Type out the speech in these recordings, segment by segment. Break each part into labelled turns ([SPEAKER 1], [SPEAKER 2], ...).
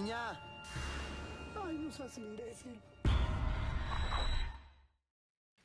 [SPEAKER 1] Niña. Ay, no seas imbécil.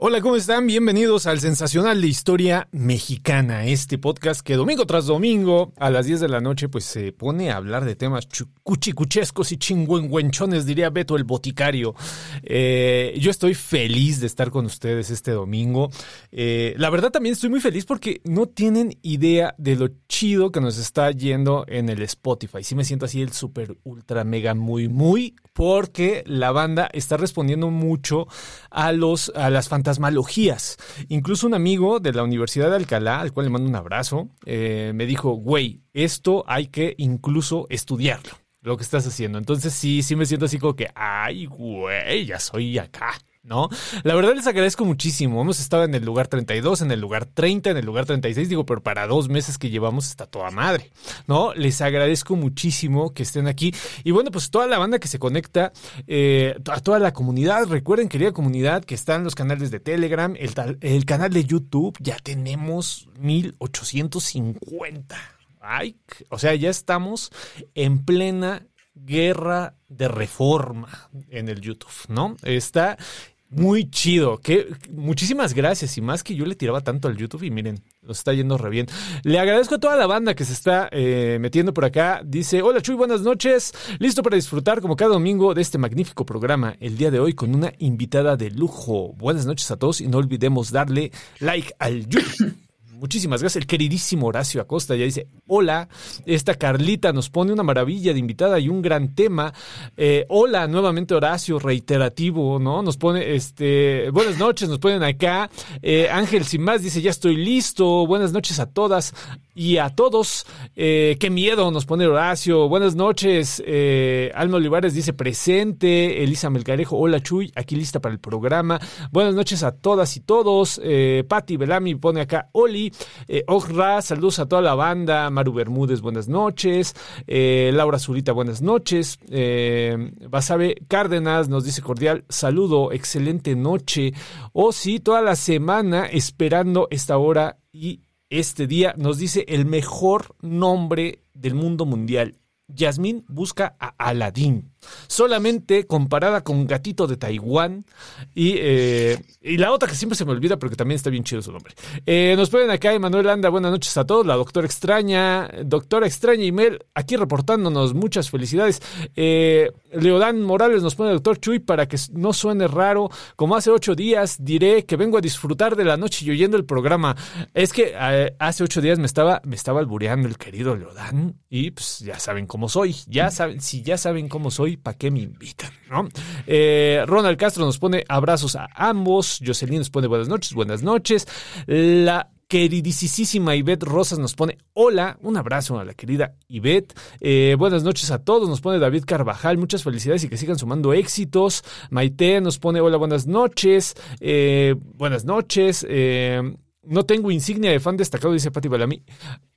[SPEAKER 2] Hola, ¿cómo están? Bienvenidos al Sensacional de Historia Mexicana, este podcast que domingo tras domingo a las 10 de la noche pues se pone a hablar de temas cuchicuchescos y chingüengüenchones, diría Beto el boticario. Eh, yo estoy feliz de estar con ustedes este domingo. Eh, la verdad también estoy muy feliz porque no tienen idea de lo chido que nos está yendo en el Spotify. Sí me siento así el super ultra mega muy muy porque la banda está respondiendo mucho a los a las fantasmalogías. Incluso un amigo de la Universidad de Alcalá, al cual le mando un abrazo, eh, me dijo, güey, esto hay que incluso estudiarlo, lo que estás haciendo. Entonces sí, sí me siento así como que, ay, güey, ya soy acá. ¿No? La verdad les agradezco muchísimo. Hemos estado en el lugar 32, en el lugar 30, en el lugar 36, digo, pero para dos meses que llevamos está toda madre, ¿no? Les agradezco muchísimo que estén aquí. Y bueno, pues toda la banda que se conecta, eh, a toda la comunidad, recuerden, querida comunidad, que están los canales de Telegram, el, el canal de YouTube, ya tenemos 1850. Ay, o sea, ya estamos en plena guerra de reforma en el YouTube, ¿no? Está muy chido. Muchísimas gracias. Y más que yo le tiraba tanto al YouTube y miren, nos está yendo re bien. Le agradezco a toda la banda que se está eh, metiendo por acá. Dice, hola Chuy, buenas noches. Listo para disfrutar como cada domingo de este magnífico programa. El día de hoy con una invitada de lujo. Buenas noches a todos y no olvidemos darle like al YouTube. Muchísimas gracias. El queridísimo Horacio Acosta ya dice, hola, esta Carlita nos pone una maravilla de invitada y un gran tema. Eh, hola, nuevamente Horacio, reiterativo, ¿no? Nos pone, este, buenas noches, nos ponen acá. Eh, Ángel Sin Más dice, ya estoy listo. Buenas noches a todas y a todos. Eh, qué miedo, nos pone Horacio. Buenas noches. Alma Olivares dice, presente. Elisa Melgarejo, hola Chuy, aquí lista para el programa. Buenas noches a todas y todos. Patti Belami pone acá, Oli. Eh, saludos a toda la banda. Maru Bermúdez, buenas noches. Eh, Laura Zurita, buenas noches. Eh, Basabe Cárdenas nos dice cordial saludo, excelente noche. O oh, sí, toda la semana esperando esta hora y este día nos dice el mejor nombre del mundo mundial. Yasmín busca a Aladín solamente comparada con Gatito de Taiwán y, eh, y la otra que siempre se me olvida porque también está bien chido su nombre. Eh, nos pueden acá Emanuel Anda, buenas noches a todos, la doctora extraña, doctora extraña Email, aquí reportándonos, muchas felicidades. Eh, Leodán Morales nos pone doctor Chuy para que no suene raro, como hace ocho días diré que vengo a disfrutar de la noche y oyendo el programa. Es que hace ocho días me estaba, me estaba albureando el querido Leodán y pues ya saben cómo soy, ya saben, si ya saben cómo soy, ¿para qué me invitan? ¿no? Eh, Ronald Castro nos pone abrazos a ambos. Jocelyn nos pone buenas noches, buenas noches. La queridísima Ivette Rosas nos pone hola, un abrazo a la querida Ivette. Eh, buenas noches a todos, nos pone David Carvajal, muchas felicidades y que sigan sumando éxitos. Maite nos pone hola, buenas noches. Eh, buenas noches. no tengo insignia de fan destacado, dice Pati Balami.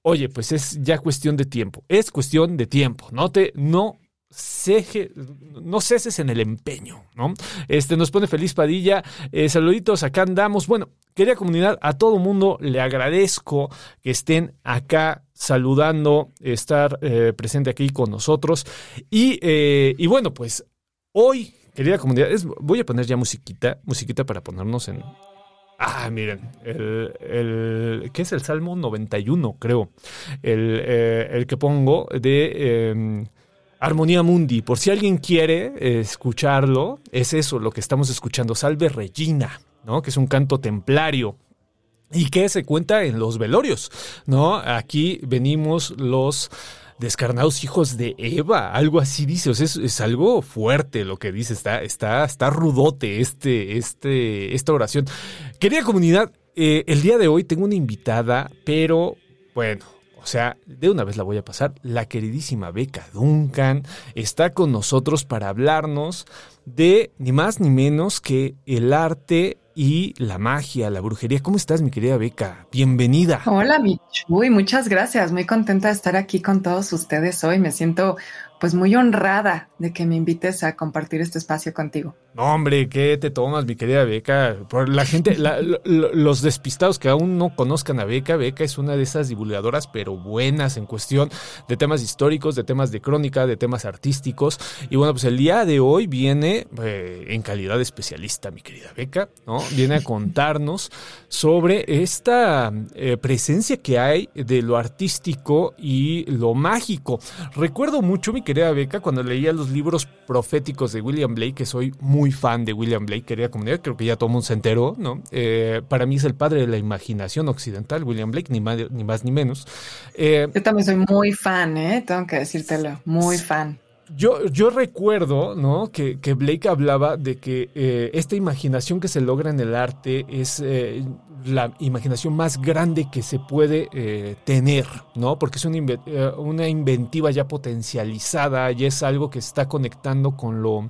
[SPEAKER 2] Oye, pues es ya cuestión de tiempo. Es cuestión de tiempo. No te, no no ceses en el empeño, ¿no? Este nos pone feliz Padilla, eh, saluditos, acá andamos. Bueno, querida comunidad, a todo mundo le agradezco que estén acá saludando, estar eh, presente aquí con nosotros. Y, eh, y, bueno, pues hoy, querida comunidad, voy a poner ya musiquita, musiquita para ponernos en, Ah, miren, el, el, ¿qué es el Salmo 91, creo? El, el que pongo de em, Armonía Mundi, por si alguien quiere eh, escucharlo, es eso lo que estamos escuchando, Salve Regina, ¿no? Que es un canto templario y que se cuenta en los velorios, ¿no? Aquí venimos los descarnados hijos de Eva, algo así dice, o sea, es, algo fuerte lo que dice, está, está, está rudote este, este, esta oración. Querida comunidad, eh, el día de hoy tengo una invitada, pero bueno, o sea, de una vez la voy a pasar. La queridísima Beca Duncan está con nosotros para hablarnos de ni más ni menos que el arte y la magia, la brujería. ¿Cómo estás, mi querida Beca? Bienvenida.
[SPEAKER 3] Hola, mi Chuy, muchas gracias. Muy contenta de estar aquí con todos ustedes hoy. Me siento pues muy honrada de que me invites a compartir este espacio contigo.
[SPEAKER 2] No, hombre, ¿qué te tomas, mi querida Beca? Por la gente, los despistados que aún no conozcan a Beca, Beca es una de esas divulgadoras, pero buenas en cuestión de temas históricos, de temas de crónica, de temas artísticos. Y bueno, pues el día de hoy viene eh, en calidad de especialista, mi querida Beca, ¿no? Viene a contarnos sobre esta eh, presencia que hay de lo artístico y lo mágico. Recuerdo mucho, mi querida Beca, cuando leía los libros proféticos de William Blake, que soy muy fan de William Blake, querida comunidad, creo que ya todo el mundo se enteró, ¿no? Eh, para mí es el padre de la imaginación occidental, William Blake, ni más ni, más, ni menos.
[SPEAKER 3] Eh, Yo también soy muy fan, ¿eh? Tengo que decírtelo, muy fan.
[SPEAKER 2] Yo, yo recuerdo, ¿no? Que, Blake hablaba de que eh, esta imaginación que se logra en el arte es la imaginación más grande que se puede tener, ¿no? Porque es una, una inventiva ya potencializada, y es algo que está conectando con lo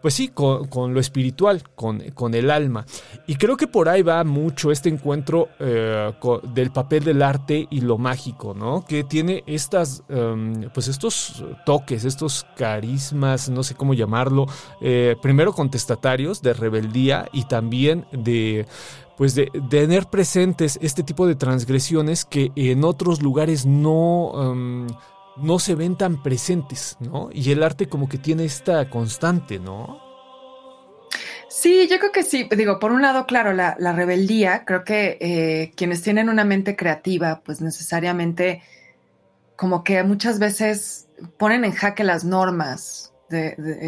[SPEAKER 2] pues sí, con, lo espiritual, con, con, el alma. Y creo que por ahí va mucho este encuentro eh, del papel del arte y lo mágico, ¿no? Que tiene estas, em, pues estos toques, estos carismas, no sé cómo llamarlo, eh, primero contestatarios, de rebeldía y también de pues de, tener presentes este tipo de transgresiones que en otros lugares no... Em, no se ven tan presentes, ¿no? Y el arte como que tiene esta constante, ¿no?
[SPEAKER 3] Sí, yo creo que sí. Digo, por un lado, claro, la, rebeldía, creo que eh, quienes tienen una mente creativa, pues necesariamente como que muchas veces ponen en jaque las normas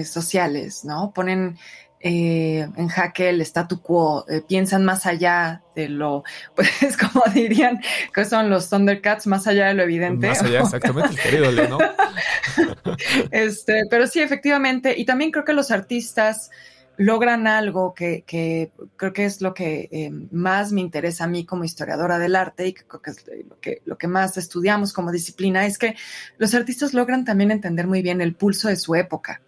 [SPEAKER 3] sociales, ¿no? Ponen eh, en jaque el statu quo, eh, piensan más allá de lo, pues como dirían que son los Thundercats, más allá de lo evidente.
[SPEAKER 2] Más allá, exactamente, querido ¿no?
[SPEAKER 3] este, pero sí, efectivamente, y también creo que los artistas logran algo que, creo que es lo que eh, más me interesa a mí como historiadora del arte y que creo que es lo que, lo que más estudiamos como disciplina, es que los artistas logran también entender muy bien el pulso de su época.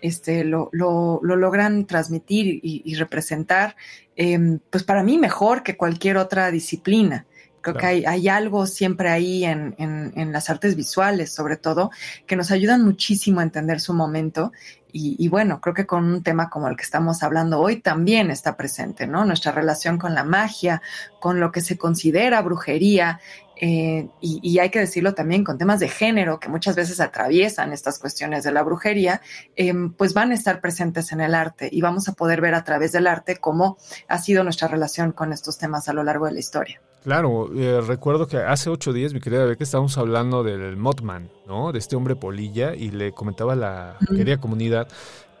[SPEAKER 3] Este, lo, lo, logran transmitir y, representar, em, pues para mí mejor que cualquier otra disciplina. Creo que hay, hay, algo siempre ahí en, en, las artes visuales, sobre todo, que nos ayudan muchísimo a entender su momento. Y, y, bueno, creo que con un tema como el que estamos hablando hoy también está presente, ¿no? Nuestra relación con la magia, con lo que se considera brujería eh, y, hay que decirlo también con temas de género que muchas veces atraviesan estas cuestiones de la brujería, em, pues van a estar presentes en el arte y vamos a poder ver a través del arte cómo ha sido nuestra relación con estos temas a lo largo de la historia.
[SPEAKER 2] Claro, eh, recuerdo que hace ocho días, mi querida Beca, estábamos hablando del Mothman, ¿no? De este hombre polilla y le comentaba a la querida comunidad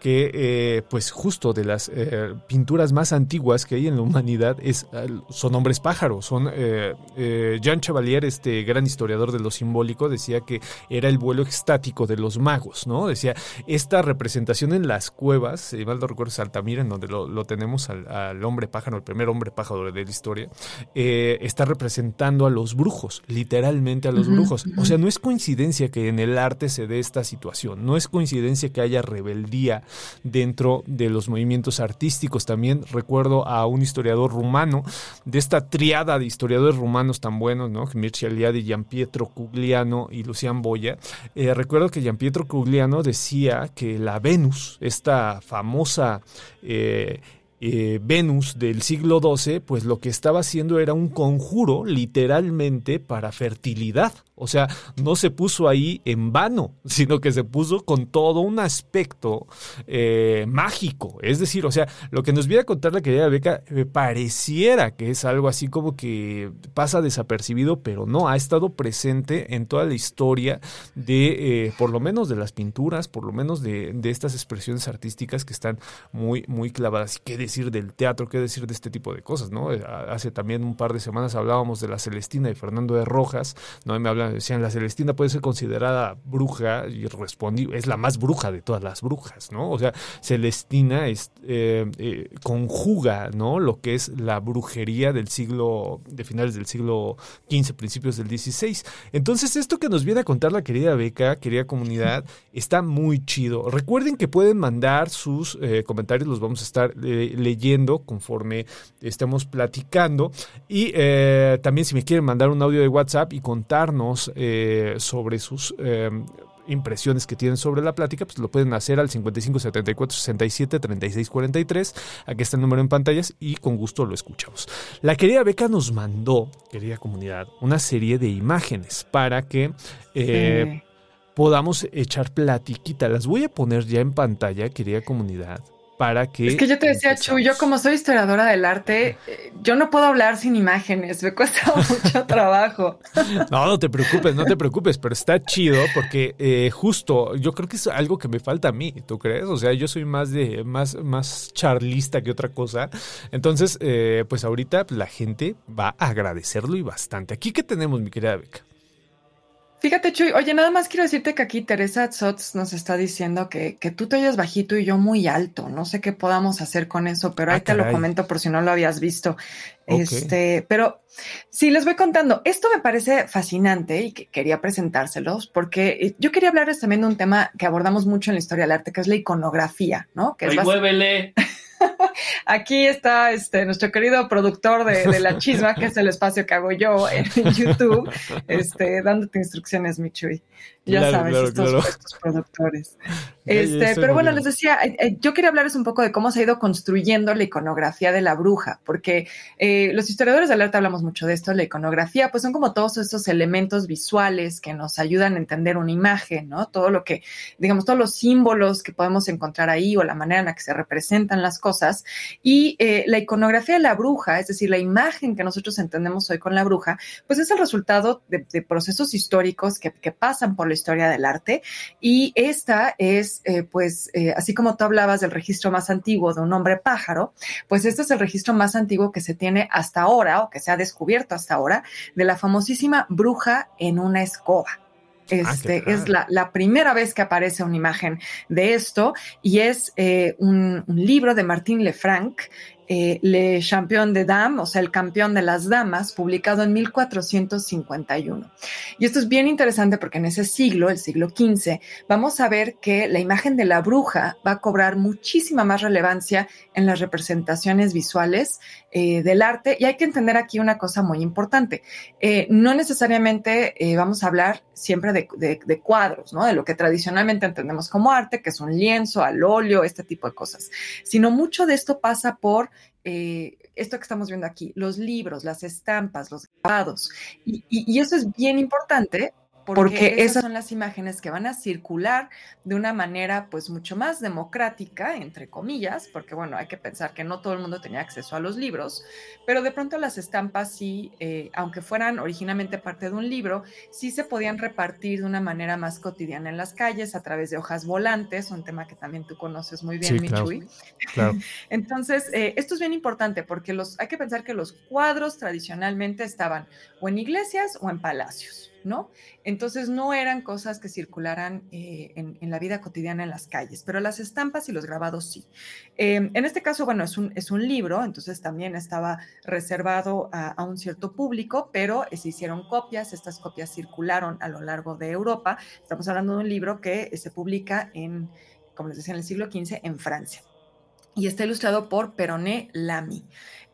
[SPEAKER 2] que eh, pues justo de las eh, pinturas más antiguas que hay en la humanidad es, son hombres pájaros. Son eh, Jean Chevalier, este gran historiador de lo simbólico, decía que era el vuelo extático de los magos, ¿no? Decía, esta representación en las cuevas, si mal no recuerdo, Altamira, en donde lo, tenemos al, hombre pájaro, el primer hombre pájaro de la historia, está representando a los brujos, literalmente a los brujos. O sea, no es coincidencia que en el arte se dé esta situación, no es coincidencia que haya rebeldía dentro de los movimientos artísticos. También recuerdo a un historiador rumano, de esta triada de historiadores rumanos tan buenos, ¿no? Mircea Eliade, Gianpietro Cugliano y Lucian Boya. Eh, recuerdo que Gianpietro Cugliano decía que la Venus, esta famosa eh, eh, Venus del siglo XII, pues lo que estaba haciendo era un conjuro literalmente para fertilidad. O sea, no se puso ahí en vano, sino que se puso con todo un aspecto eh, mágico. Es decir, o sea, lo que nos viene a contar la querida Beca me pareciera que es algo así como que pasa desapercibido, pero no, ha estado presente en toda la historia de, eh, por lo menos de las pinturas, por lo menos de, de, estas expresiones artísticas que están muy, muy clavadas. ¿Qué decir del teatro? ¿Qué decir de este tipo de cosas? ¿no? Eh, hace también un par de semanas hablábamos de la Celestina y Fernando de Rojas, ¿no? me hablan decían, la Celestina puede ser considerada bruja y respondí, es la más bruja de todas las brujas, ¿no? O sea, Celestina es, eh, eh, conjuga, ¿no? Lo que es la brujería del siglo, de finales del siglo XV, principios del XVI. Entonces, esto que nos viene a contar la querida Beca, querida comunidad, está muy chido. Recuerden que pueden mandar sus eh, comentarios, los vamos a estar leyendo conforme estemos platicando. Y también si me quieren mandar un audio de WhatsApp y contarnos eh, sobre sus... Eh, impresiones que tienen sobre la plática, pues lo pueden hacer al 55 74 67 36 43. Aquí está el número en pantallas y con gusto lo escuchamos. La querida Beca nos mandó, querida comunidad, una serie de imágenes para que eh, podamos echar platiquita. Las voy a poner ya en pantalla, querida comunidad para que...
[SPEAKER 3] Es que yo te decía, Chu, yo como soy historiadora del arte, eh, yo no puedo hablar sin imágenes, me cuesta mucho trabajo.
[SPEAKER 2] No, no te preocupes, no te preocupes, pero está chido porque eh, justo yo creo que es algo que me falta a mí, ¿tú crees? O sea, yo soy más de, más, más charlista que otra cosa. Entonces, eh, pues ahorita la gente va a agradecerlo y bastante. Aquí que tenemos, mi querida Beca.
[SPEAKER 3] Fíjate, Chuy, oye, nada más quiero decirte que aquí Teresa Zotz nos está diciendo que, que, tú te oyes bajito y yo muy alto. No sé qué podamos hacer con eso, pero ahí ah, te lo comento por si no lo habías visto. Este, pero sí, les voy contando. Esto me parece fascinante y que quería presentárselos porque eh, yo quería hablarles también de un tema que abordamos mucho en la historia del arte, que es la iconografía, ¿no? Que
[SPEAKER 4] es muévele.
[SPEAKER 3] Aquí está este, nuestro querido productor de, La Chisma, que es el espacio que hago yo en, YouTube, este, dándote instrucciones, Michui. Ya sabes, estos, productores. Este, pero bueno, les decía, eh, eh, yo quería hablarles un poco de cómo se ha ido construyendo la iconografía de la bruja, porque eh, los historiadores del arte hablamos mucho de esto, la iconografía, pues son como todos esos elementos visuales que nos ayudan a entender una imagen, ¿no? Todo lo que, digamos, todos los símbolos que podemos encontrar ahí o la manera en la que se representan las cosas. Y la iconografía de la bruja, es decir, la imagen que nosotros entendemos hoy con la bruja, pues es el resultado de, procesos históricos que, que pasan por historia del arte. Y esta es, eh, pues, eh, así como tú hablabas del registro más antiguo de un hombre pájaro, pues este es el registro más antiguo que se tiene hasta ahora o que se ha descubierto hasta ahora de la famosísima bruja en una escoba. Ah, este es la, primera vez que aparece una imagen de esto y es eh, un, un, libro de Martín Lefranc eh, Le Champion de Dames, o sea, el campeón de las damas, publicado en 1451. Y esto es bien interesante porque en ese siglo, el siglo XV, vamos a ver que la imagen de la bruja va a cobrar muchísima más relevancia en las representaciones visuales eh, del arte. Y hay que entender aquí una cosa muy importante. Eh, no necesariamente vamos a hablar siempre de, de, cuadros, ¿no? De lo que tradicionalmente entendemos como arte, que es un lienzo, al óleo, este tipo de cosas, sino mucho de esto pasa por eh, esto que estamos viendo aquí, los libros, las estampas, los grabados. Y, y, eso es bien importante porque, esas son las imágenes que van a circular de una manera pues mucho más democrática, entre comillas, porque bueno, hay que pensar que no todo el mundo tenía acceso a los libros, pero de pronto las estampas sí, eh, aunque fueran originalmente parte de un libro, sí se podían repartir de una manera más cotidiana en las calles a través de hojas volantes, un tema que también tú conoces muy bien, Michui. Entonces, eh, esto es bien importante porque los, hay que pensar que los cuadros tradicionalmente estaban o en iglesias o en palacios. ¿No? Entonces no eran cosas que circularan eh, en, la vida cotidiana en las calles, pero las estampas y los grabados sí. Em, en este caso, bueno, es un, libro, entonces también estaba reservado a, un cierto público, pero se hicieron copias, estas copias circularon a lo largo de Europa. Estamos hablando de un libro que se publica en, como les decía, en el siglo XV en Francia y está ilustrado por Peroné Lamy.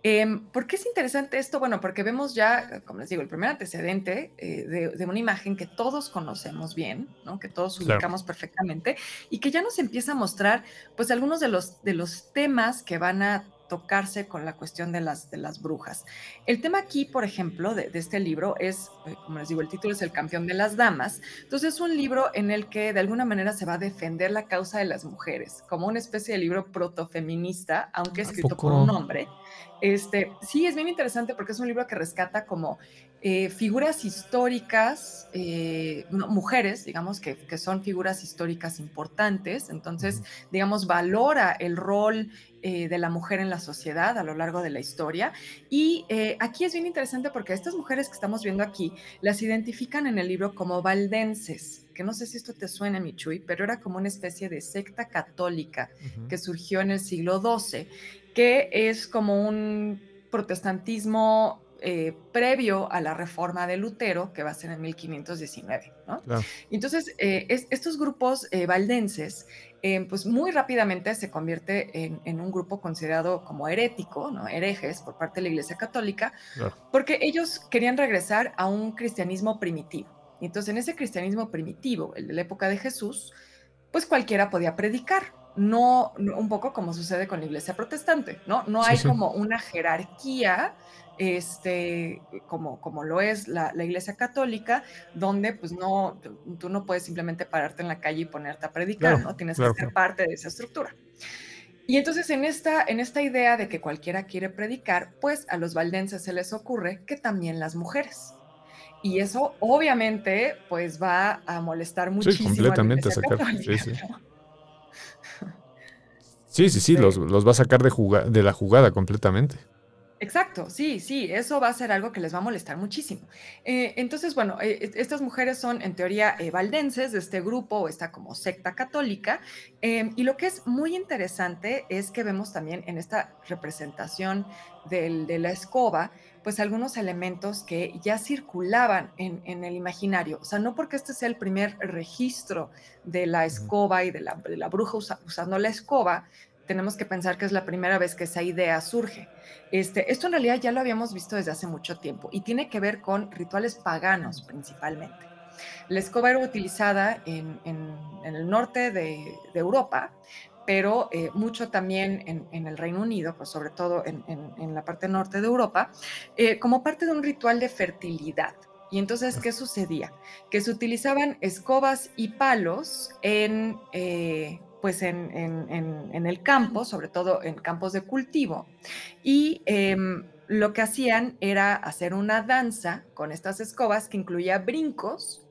[SPEAKER 3] Em, ¿Por qué es interesante esto? Bueno, porque vemos ya, como les digo, el primer antecedente eh, de, una imagen que todos conocemos bien, ¿no? que todos ubicamos perfectamente y que ya nos empieza a mostrar pues algunos de los, de los temas que van a tocarse con la cuestión de las, de las brujas. El tema aquí, por ejemplo, de, este libro es, eh, como les digo, el título es El campeón de las damas. Entonces es un libro en el que de alguna manera se va a defender la causa de las mujeres, como una especie de libro protofeminista, aunque escrito por un hombre. Este, sí, es bien interesante porque es un libro que rescata como eh, figuras históricas, eh, mujeres, digamos, que, que, son figuras históricas importantes, entonces, digamos, valora el rol eh, de la mujer en la sociedad a lo largo de la historia. Y aquí es bien interesante porque estas mujeres que estamos viendo aquí las identifican en el libro como valdenses, que no sé si esto te suena, Michui, pero era como una especie de secta católica que surgió en el siglo XII, que es como un protestantismo eh, previo a la reforma de Lutero, que va a ser en 1519. ¿no? Entonces, eh, estos grupos eh, valdenses, pues muy rápidamente se convierte en, un grupo considerado como herético, ¿no? herejes por parte de la Iglesia Católica, porque ellos querían regresar a un cristianismo primitivo. Entonces en ese cristianismo primitivo, el de la época de Jesús, pues cualquiera podía predicar. No, un poco como sucede con la iglesia protestante, ¿no? No hay como una jerarquía este, como, como lo es la, iglesia católica, donde pues no, tú no puedes simplemente pararte en la calle y ponerte a predicar, ¿no? Tienes que ser parte de esa estructura. Y entonces en esta, en esta idea de que cualquiera quiere predicar, pues a los valdenses se les ocurre que también las mujeres. Y eso obviamente pues va a molestar muchísimo.
[SPEAKER 2] Sí, completamente a, sacar. Sí, sí. Sí, sí, sí, los, los, va a sacar de, de la jugada completamente.
[SPEAKER 3] Exacto, sí, sí, eso va a ser algo que les va a molestar muchísimo. Eh, entonces, bueno, eh, estas mujeres son en teoría eh, valdenses de este grupo o esta como secta católica. Y lo que es muy interesante es que vemos también en esta representación de la escoba, pues algunos elementos que ya circulaban en, el imaginario. O sea, no porque este sea el primer registro de la escoba y de la, bruja usando la escoba, tenemos que pensar que es la primera vez que esa idea surge. Este, esto en realidad ya lo habíamos visto desde hace mucho tiempo y tiene que ver con rituales paganos principalmente. La escoba era utilizada en, el norte de, Europa, pero eh, mucho también en, el Reino Unido, pues sobre todo en, la parte norte de Europa, eh, como parte de un ritual de fertilidad. Y entonces, ¿qué sucedía? Que se utilizaban escobas y palos en eh, pues en, el campo, sobre todo en campos de cultivo, y em, lo que hacían era hacer una danza con estas escobas que incluía brincos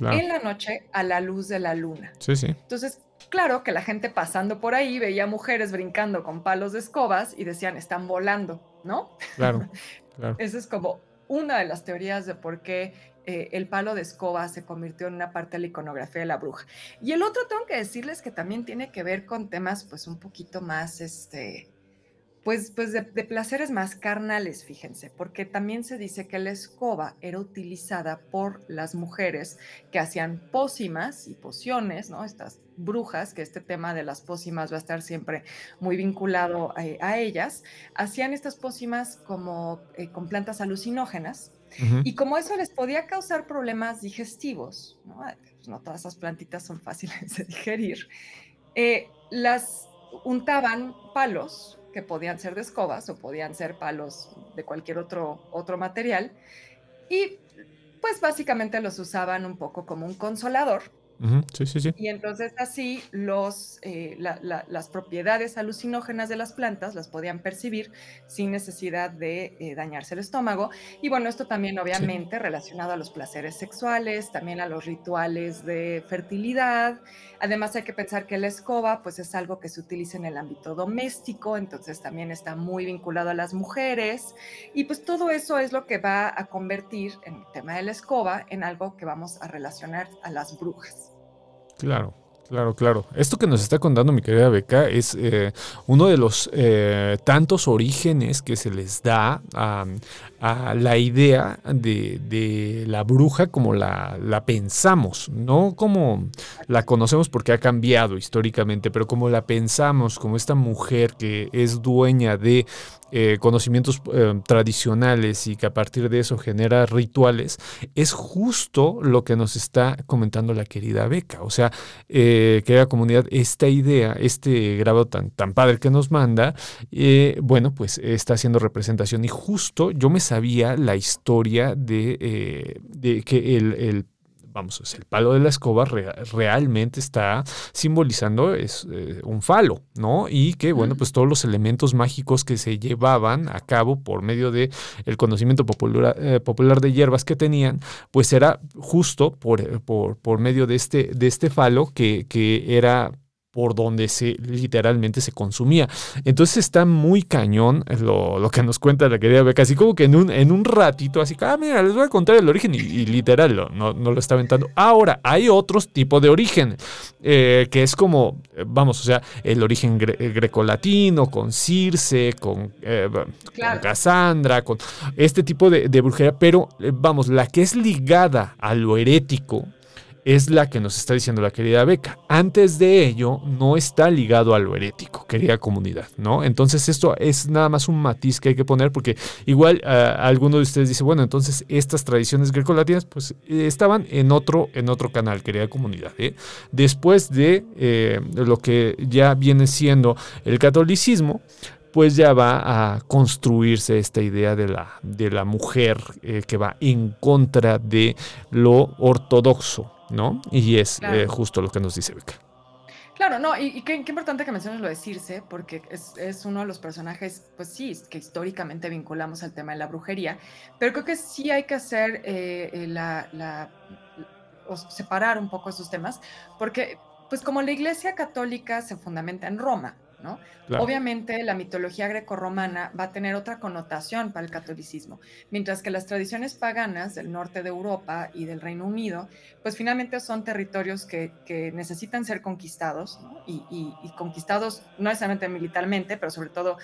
[SPEAKER 3] en la noche a la luz de la luna.
[SPEAKER 2] Sí, sí.
[SPEAKER 3] Entonces, claro que la gente pasando por ahí veía mujeres brincando con palos de escobas y decían, están volando, ¿no?
[SPEAKER 2] Claro, claro.
[SPEAKER 3] Esa es como una de las teorías de por qué eh, el palo de escoba se convirtió en una parte de la iconografía de la bruja. Y el otro tengo que decirles que también tiene que ver con temas pues un poquito más, este, pues, pues de, placeres más carnales, fíjense, porque también se dice que la escoba era utilizada por las mujeres que hacían pócimas y pociones, ¿no? Estas brujas, que este tema de las pócimas va a estar siempre muy vinculado a, ellas, hacían estas pócimas como eh, con plantas alucinógenas y como eso les podía causar problemas digestivos, ¿no? Pues no todas esas plantitas son fáciles de digerir, eh, las untaban palos que podían ser de escobas o podían ser palos de cualquier otro, otro material y pues básicamente los usaban un poco como un consolador
[SPEAKER 2] Sí, sí, sí.
[SPEAKER 3] Y entonces así los, eh, las propiedades alucinógenas de las plantas las podían percibir sin necesidad de eh, dañarse el estómago. Y bueno, esto también obviamente relacionado a los placeres sexuales, también a los rituales de fertilidad. Además hay que pensar que la escoba pues es algo que se utiliza en el ámbito doméstico, entonces también está muy vinculado a las mujeres. Y pues todo eso es lo que va a convertir en el tema de la escoba en algo que vamos a relacionar a las brujas.
[SPEAKER 2] Claro. Claro, claro. Esto que nos está contando mi querida Beca es eh, uno de los eh, tantos orígenes que se les da a, la idea de, la bruja como la, pensamos, no como la conocemos porque ha cambiado históricamente, pero como la pensamos, como esta mujer que es dueña de eh, conocimientos eh, tradicionales y que a partir de eso genera rituales, es justo lo que nos está comentando la querida Beca. O sea, eh, querida comunidad, esta idea, este grado tan, tan padre que nos manda, bueno, pues está haciendo representación. Y justo yo me sabía la historia de, de que el, el vamos, el palo de la escoba realmente está simbolizando es, eh, un falo, ¿no? Y que, bueno, pues todos los elementos mágicos que se llevaban a cabo por medio de el conocimiento popular, eh, popular de hierbas que tenían, pues era justo por, por, por medio de este, de este falo que, que era por donde se literalmente se consumía. Entonces está muy cañón lo, que nos cuenta la querida Beca, así como que en un, en un ratito, así que, ah, mira, les voy a contar el origen y, literal no, no, lo está aventando. Ahora, hay otros tipos de origen, eh, que es como, vamos, o sea, el origen grecolatino, con Circe, con, eh, con, Cassandra, con este tipo de, de brujería, pero eh, vamos, la que es ligada a lo herético, es la que nos está diciendo la querida Beca. Antes de ello, no está ligado a lo herético, querida comunidad, ¿no? Entonces, esto es nada más un matiz que hay que poner, porque igual uh, alguno de ustedes dice, bueno, entonces estas tradiciones grecolatinas, pues eh, estaban en otro, en otro canal, querida comunidad. ¿eh? Después de eh, lo que ya viene siendo el catolicismo, pues ya va a construirse esta idea de la, de la mujer que va en contra de lo ortodoxo, ¿no? Y es
[SPEAKER 3] Claro.
[SPEAKER 2] eh, justo lo que nos dice Beca.
[SPEAKER 3] Claro, no, y, y qué, qué importante que menciones lo de Circe, porque es, es uno de los personajes, pues sí, que históricamente vinculamos al tema de la brujería, pero creo que sí hay que hacer eh, eh, la, la- o separar un poco esos temas, porque pues como la Iglesia Católica se fundamenta en Roma, ¿no?
[SPEAKER 2] Claro.
[SPEAKER 3] Obviamente la mitología grecorromana va a tener otra connotación para el catolicismo, mientras que las tradiciones paganas del norte de Europa y del Reino Unido, pues finalmente son territorios que, que necesitan ser conquistados, ¿no? y, y- y conquistados no necesariamente militarmente, pero sobre todo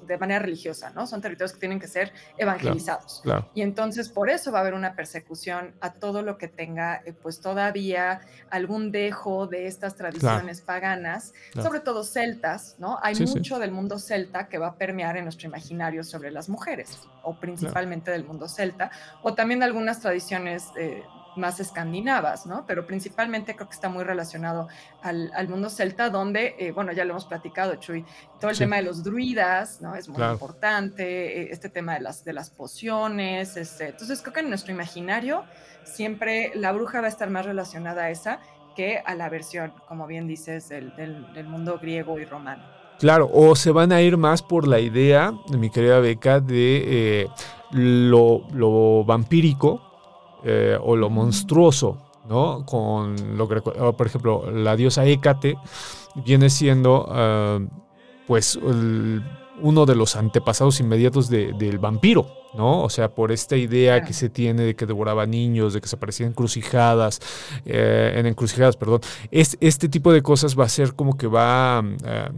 [SPEAKER 3] de manera religiosa, ¿no? Son territorios que tienen que ser evangelizados.
[SPEAKER 2] Claro.
[SPEAKER 3] Y entonces por eso va a haber una persecución a todo lo que tenga eh, pues todavía algún dejo de estas tradiciones paganas, sobre todo celtas, ¿no? Hay
[SPEAKER 2] sí.
[SPEAKER 3] Mucho del mundo celta que va a permear en nuestro imaginario sobre las mujeres, o principalmente del mundo celta, o también de algunas tradiciones eh, más escandinavas, ¿no? Pero principalmente creo que está muy relacionado al, al mundo celta, donde, eh, bueno, ya lo hemos platicado, Chuy, todo el
[SPEAKER 2] Sí.
[SPEAKER 3] tema de los druidas, ¿no? Es muy
[SPEAKER 2] Claro.
[SPEAKER 3] importante, eh, este tema de las, de las pociones, este, entonces creo que en nuestro imaginario siempre la bruja va a estar más relacionada a esa que a la versión, como bien dices, del, del- del mundo griego y romano.
[SPEAKER 2] Claro, o se van a ir más por la idea, mi querida Beca, de eh, lo, lo vampírico eh, o lo monstruoso, ¿no? Con lo o, por ejemplo, la diosa Hécate viene siendo, ah, pues, el- uno de los antepasados inmediatos de- del vampiro, ¿no? O sea, por esta idea que se tiene de que devoraba niños, de que se aparecían encrucijadas, eh, en encrucijadas, perdón. Es, este tipo de cosas va a ser como que va eh,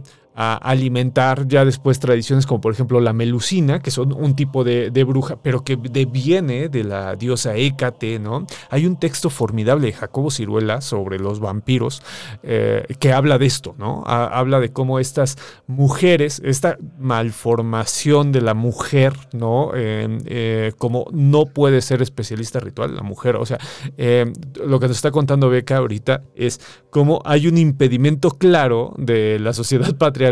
[SPEAKER 2] a alimentar ya después tradiciones como por ejemplo la melusina, que son un tipo de, bruja, pero que deviene de la diosa Hécate, ¿no? Hay un texto formidable de Jacobo Ciruela sobre los vampiros eh, que habla de esto, ¿no? Ha- habla de cómo estas mujeres, esta malformación de la mujer, ¿no? Eh, eh, como no puede ser especialista ritual, la mujer, o sea, eh, lo que nos está contando Beca ahorita es cómo hay un impedimento claro de la sociedad patriarcal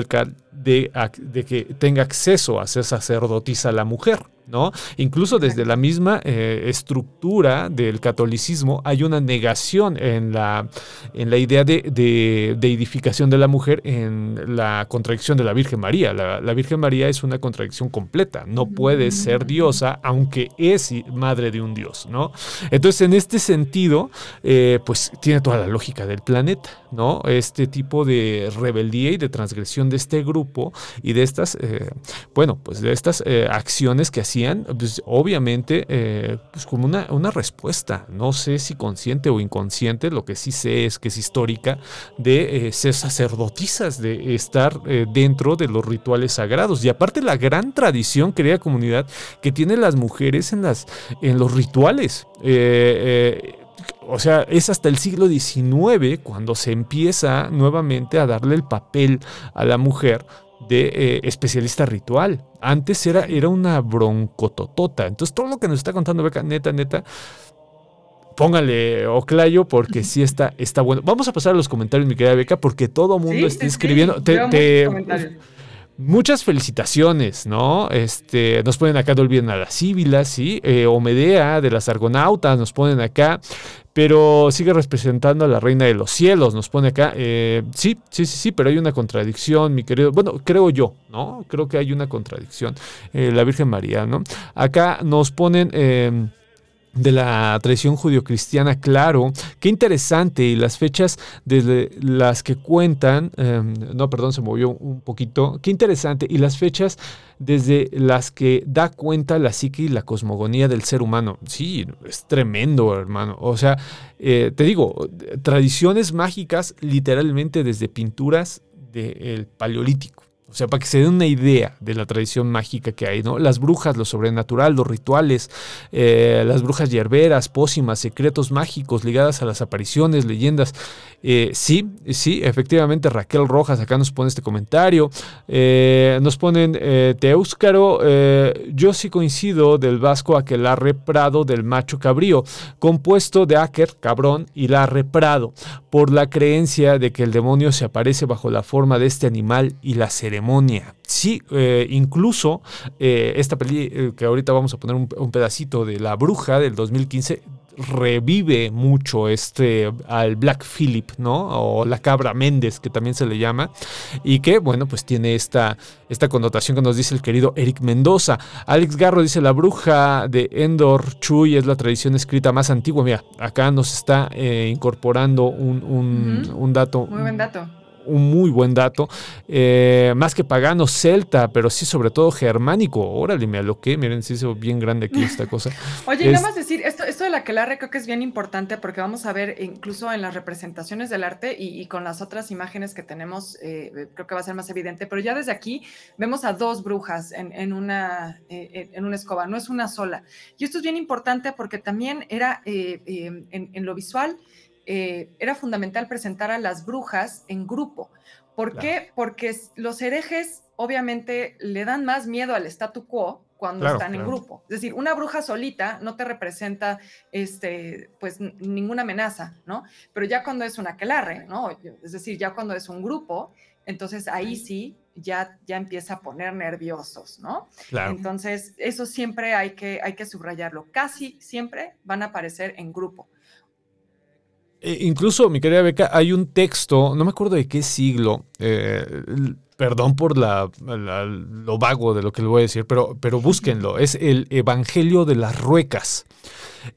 [SPEAKER 2] de, de que tenga acceso a ser sacerdotisa la mujer. ¿No? Incluso desde la misma eh, estructura del catolicismo hay una negación en la, en la idea de, de, de edificación de la mujer en la contradicción de la Virgen María. La, la Virgen María es una contradicción completa. No puede ser diosa aunque es madre de un dios, ¿no? Entonces, en este sentido, eh, pues tiene toda la lógica del planeta, ¿no? Este tipo de rebeldía y de transgresión de este grupo y de estas, eh, bueno, pues de estas acciones que pues, obviamente, eh, pues como una, una respuesta, no sé si consciente o inconsciente, lo que sí sé es que es histórica, de eh, ser sacerdotisas, de estar eh, dentro de los rituales sagrados. Y aparte la gran tradición, querida comunidad, que tienen las mujeres en, las, en los rituales. O sea, es hasta el siglo XIX cuando se empieza nuevamente a darle el papel a la mujer de eh, especialista ritual. Antes era, era una broncototota. Entonces, todo lo que nos está contando Beca, neta, neta, póngale oclayo porque sí está, está bueno. Vamos a pasar a los comentarios, mi querida Beca, porque todo mundo
[SPEAKER 3] Sí,
[SPEAKER 2] está
[SPEAKER 3] sí, sí,
[SPEAKER 2] escribiendo. Te- te-. Muchas felicitaciones, ¿no? Este, nos ponen acá, no olviden a la Síbila, sí, eh, Omedea de las Argonautas, nos ponen acá, pero sigue representando a la Reina de los Cielos, nos pone acá, eh, sí, sí, sí, sí, pero hay una contradicción, mi querido, bueno, creo yo, ¿no? Creo que hay una contradicción, eh, la Virgen María, ¿no? Acá nos ponen... eh, de la tradición judio-cristiana, claro. Qué interesante. Y las fechas desde las que cuentan, eh, no, perdón, se movió un poquito. Qué interesante. Y las fechas desde las que da cuenta la psique y la cosmogonía del ser humano. Sí, es tremendo, hermano. O sea, eh, te digo, tradiciones mágicas literalmente desde pinturas del paleolítico. O sea, para que se den una idea de la tradición mágica que hay, ¿no? Las brujas, lo sobrenatural, los rituales, eh, las brujas hierberas, pócimas, secretos mágicos ligadas a las apariciones, leyendas. Eh, sí, sí, efectivamente Raquel Rojas acá nos pone este comentario. Eh, nos ponen Teúscaro, yo sí coincido del vasco aquelarre prado del macho cabrío, compuesto de Aker, cabrón, y Larre prado, por la creencia de que el demonio se aparece bajo la forma de este animal y la ceremonia Sí, eh, incluso eh, esta peli eh, que ahorita vamos a poner un, pedacito de La Bruja del 2015 revive mucho este al Black Philip, ¿no? O la cabra Méndez, que también se le llama, y que, bueno, pues tiene esta, esta connotación que nos dice el querido Eric Mendoza. Alex Garro dice, la bruja de Endor Chuy es la tradición escrita más antigua. Mira, acá nos está incorporando un, un dato.
[SPEAKER 3] Muy buen dato
[SPEAKER 2] un muy buen dato. Eh, más que pagano celta, pero sí sobre todo germánico. Órale, me aloqué. Miren, se hizo bien grande aquí esta cosa.
[SPEAKER 3] Oye, nada más decir, esto, esto de la que la creo que es bien importante porque vamos a ver incluso en las representaciones del arte y, con las otras imágenes que tenemos, eh, creo que va a ser más evidente, pero ya desde aquí vemos a dos brujas en, una, eh, en una escoba, no es una sola. Y esto es bien importante porque también era en, en lo visual, eh, era fundamental presentar a las brujas en grupo. ¿Por qué? Porque los herejes obviamente le dan más miedo al statu quo cuando están en grupo. Es decir, una bruja solita no te representa este, pues, ninguna amenaza, ¿no? Pero ya cuando es una aquelarre, ¿no? Es decir, ya cuando es un grupo, entonces ahí sí ya, ya empieza a poner nerviosos, ¿no? Entonces, eso siempre hay que, hay que subrayarlo. Casi siempre van a aparecer en grupo.
[SPEAKER 2] Eh, incluso, mi querida Beca, hay un texto, no me acuerdo de qué siglo, eh, perdón por la, lo vago de lo que le voy a decir, pero, pero búsquenlo, es el Evangelio de las Ruecas.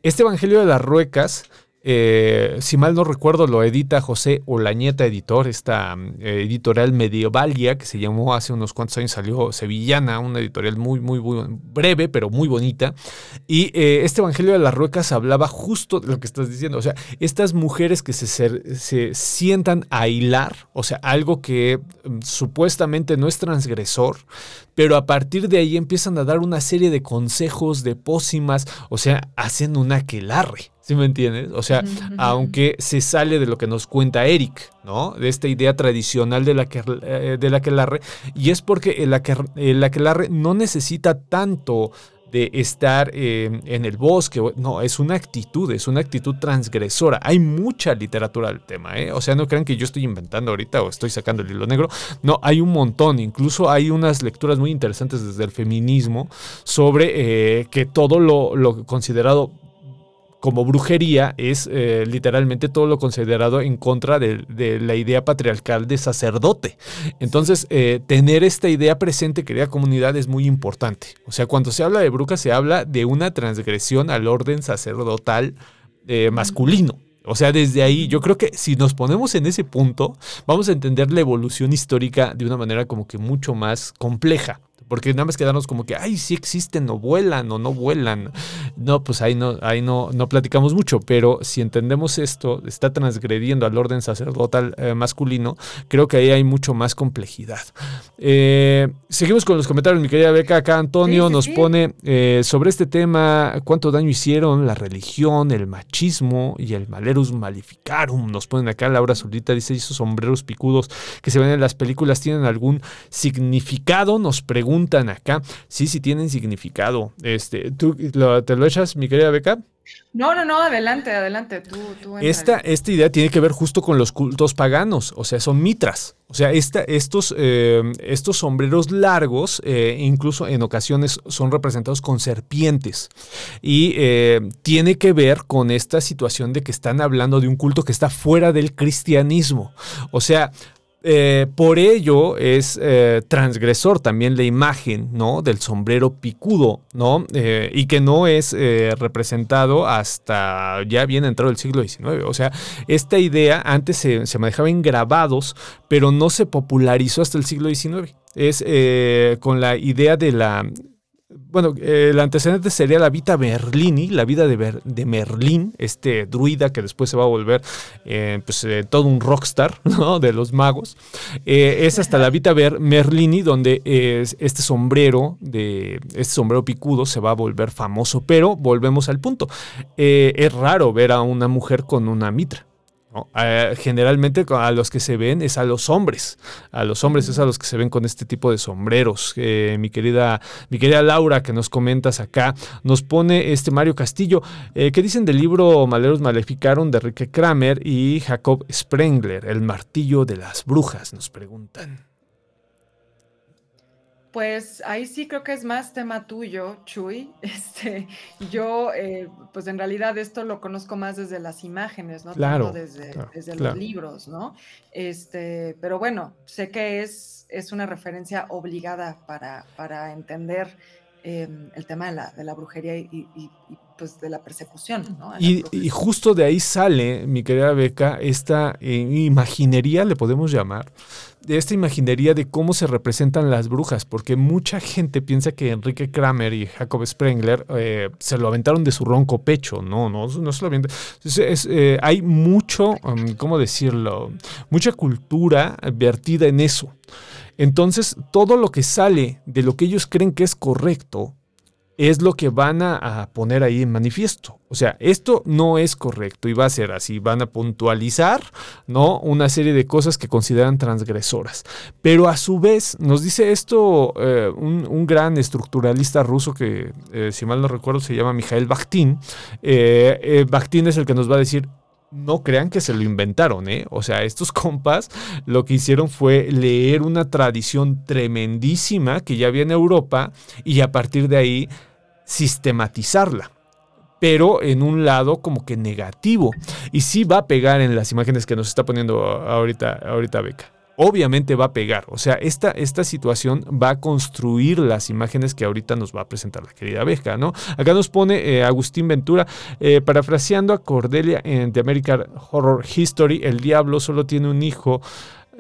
[SPEAKER 2] Este Evangelio de las Ruecas eh, si mal no recuerdo, lo edita José Olañeta Editor, esta eh, editorial medievalia que se llamó hace unos cuantos años, salió Sevillana, una editorial muy, muy, breve, pero muy bonita. Y eh, este Evangelio de las Ruecas hablaba justo de lo que estás diciendo, o sea, estas mujeres que se, se sientan a hilar, o sea, algo que mm, supuestamente no es transgresor, pero a partir de ahí empiezan a dar una serie de consejos, de pócimas, o sea, hacen una aquelarre. ¿Sí me entiendes? O sea, aunque se sale de lo que nos cuenta Eric, ¿no? De esta idea tradicional de la, que, eh, de la aquelarre, y es porque el, el aquelarre no necesita tanto de estar eh, en el bosque. No, es una actitud, es una actitud transgresora. Hay mucha literatura al tema, ¿eh? O sea, no crean que yo estoy inventando ahorita o estoy sacando el hilo negro. No, hay un montón. Incluso hay unas lecturas muy interesantes desde el feminismo sobre que todo lo, lo considerado como brujería es eh, literalmente todo lo considerado en contra de, la idea patriarcal de sacerdote. Entonces, eh, tener esta idea presente, querida comunidad, es muy importante. O sea, cuando se habla de brujas, se habla de una transgresión al orden sacerdotal eh, masculino. O sea, desde ahí yo creo que si nos ponemos en ese punto, vamos a entender la evolución histórica de una manera como que mucho más compleja. Porque nada más quedarnos como que, ay, sí existen o vuelan o no vuelan. No, pues ahí no, ahí no, no platicamos mucho. Pero si entendemos esto, está transgrediendo al orden sacerdotal eh, masculino, creo que ahí hay mucho más complejidad. Eh, seguimos con los comentarios, mi querida Beca. Acá Antonio nos pone eh, sobre este tema, cuánto daño hicieron la religión, el machismo y el malerus malificarum. Nos ponen acá Laura Solita, dice, esos sombreros picudos que se ven en las películas tienen algún significado? Nos pregunta acá. Sí, sí tienen significado. Este, ¿Tú te lo echas, mi querida Beca?
[SPEAKER 3] No, no, no, adelante, adelante.
[SPEAKER 2] esta, esta idea tiene que ver justo con los cultos paganos, o sea, son mitras. O sea, esta, estos, eh, estos sombreros largos, eh, incluso en ocasiones, son representados con serpientes. Y eh, tiene que ver con esta situación de que están hablando de un culto que está fuera del cristianismo. O sea, eh, por ello es eh, transgresor también la imagen ¿no? del sombrero picudo, ¿no? Eh, y que no es representado hasta ya bien entrado el siglo XIX. O sea, esta idea antes se, se manejaba en grabados, pero no se popularizó hasta el siglo XIX. Es con la idea de la bueno, el antecedente sería la Vita Merlini, la vida de, de Merlín, este druida que después se va a volver eh, pues, eh, todo un rockstar ¿no? de los magos. Eh, es hasta la Vita Merlini donde este sombrero, de, este sombrero picudo se va a volver famoso, pero volvemos al punto. es raro ver a una mujer con una mitra. Eh, generalmente a los que se ven es a los hombres. A los hombres es a los que se ven con este tipo de sombreros. Eh, mi, querida, mi querida Laura, que nos comentas acá, nos pone este Mario Castillo. Eh, ¿Qué dicen del libro Maleros Maleficaron de Enrique Kramer y Jacob Sprengler? El martillo de las brujas, nos preguntan.
[SPEAKER 3] Pues ahí sí creo que es más tema tuyo, Chuy. Este, yo, eh, pues en realidad esto lo conozco más desde las imágenes, ¿no?
[SPEAKER 2] Claro.
[SPEAKER 3] desde, desde los libros, ¿no? Este, pero bueno, sé que es, es una referencia obligada para, para entender em, el tema de la, de la brujería y, pues de la persecución, ¿no?
[SPEAKER 2] Y, y, justo de ahí sale, mi querida Beca, esta eh, imaginería, le podemos llamar, de esta imaginería de cómo se representan las brujas, porque mucha gente piensa que Enrique Kramer y Jacob Sprengler eh, se lo aventaron de su ronco pecho. No, no, no se lo aventan. Eh, hay mucho, um, ¿cómo decirlo? Mucha cultura vertida en eso. Entonces, todo lo que sale de lo que ellos creen que es correcto, es lo que van a, poner ahí en manifiesto. O sea, esto no es correcto y va a ser así. Van a puntualizar, ¿no? Una serie de cosas que consideran transgresoras. Pero a su vez, nos dice esto eh, un, gran estructuralista ruso que, eh, si mal no recuerdo, se llama Mikhail Bakhtin. Eh, Bakhtin es el que nos va a decir, no crean que se lo inventaron, ¿eh? O sea, estos compas lo que hicieron fue leer una tradición tremendísima que ya había en Europa y a partir de ahí sistematizarla pero en un lado como que negativo. Y sí va a pegar en las imágenes que nos está poniendo ahorita, ahorita Beca. Obviamente va a pegar. O sea, esta, esta situación va a construir las imágenes que ahorita nos va a presentar la querida Beca, ¿no? Acá nos pone eh, Agustín Ventura, eh, parafraseando a Cordelia en The American Horror History, el diablo solo tiene un hijo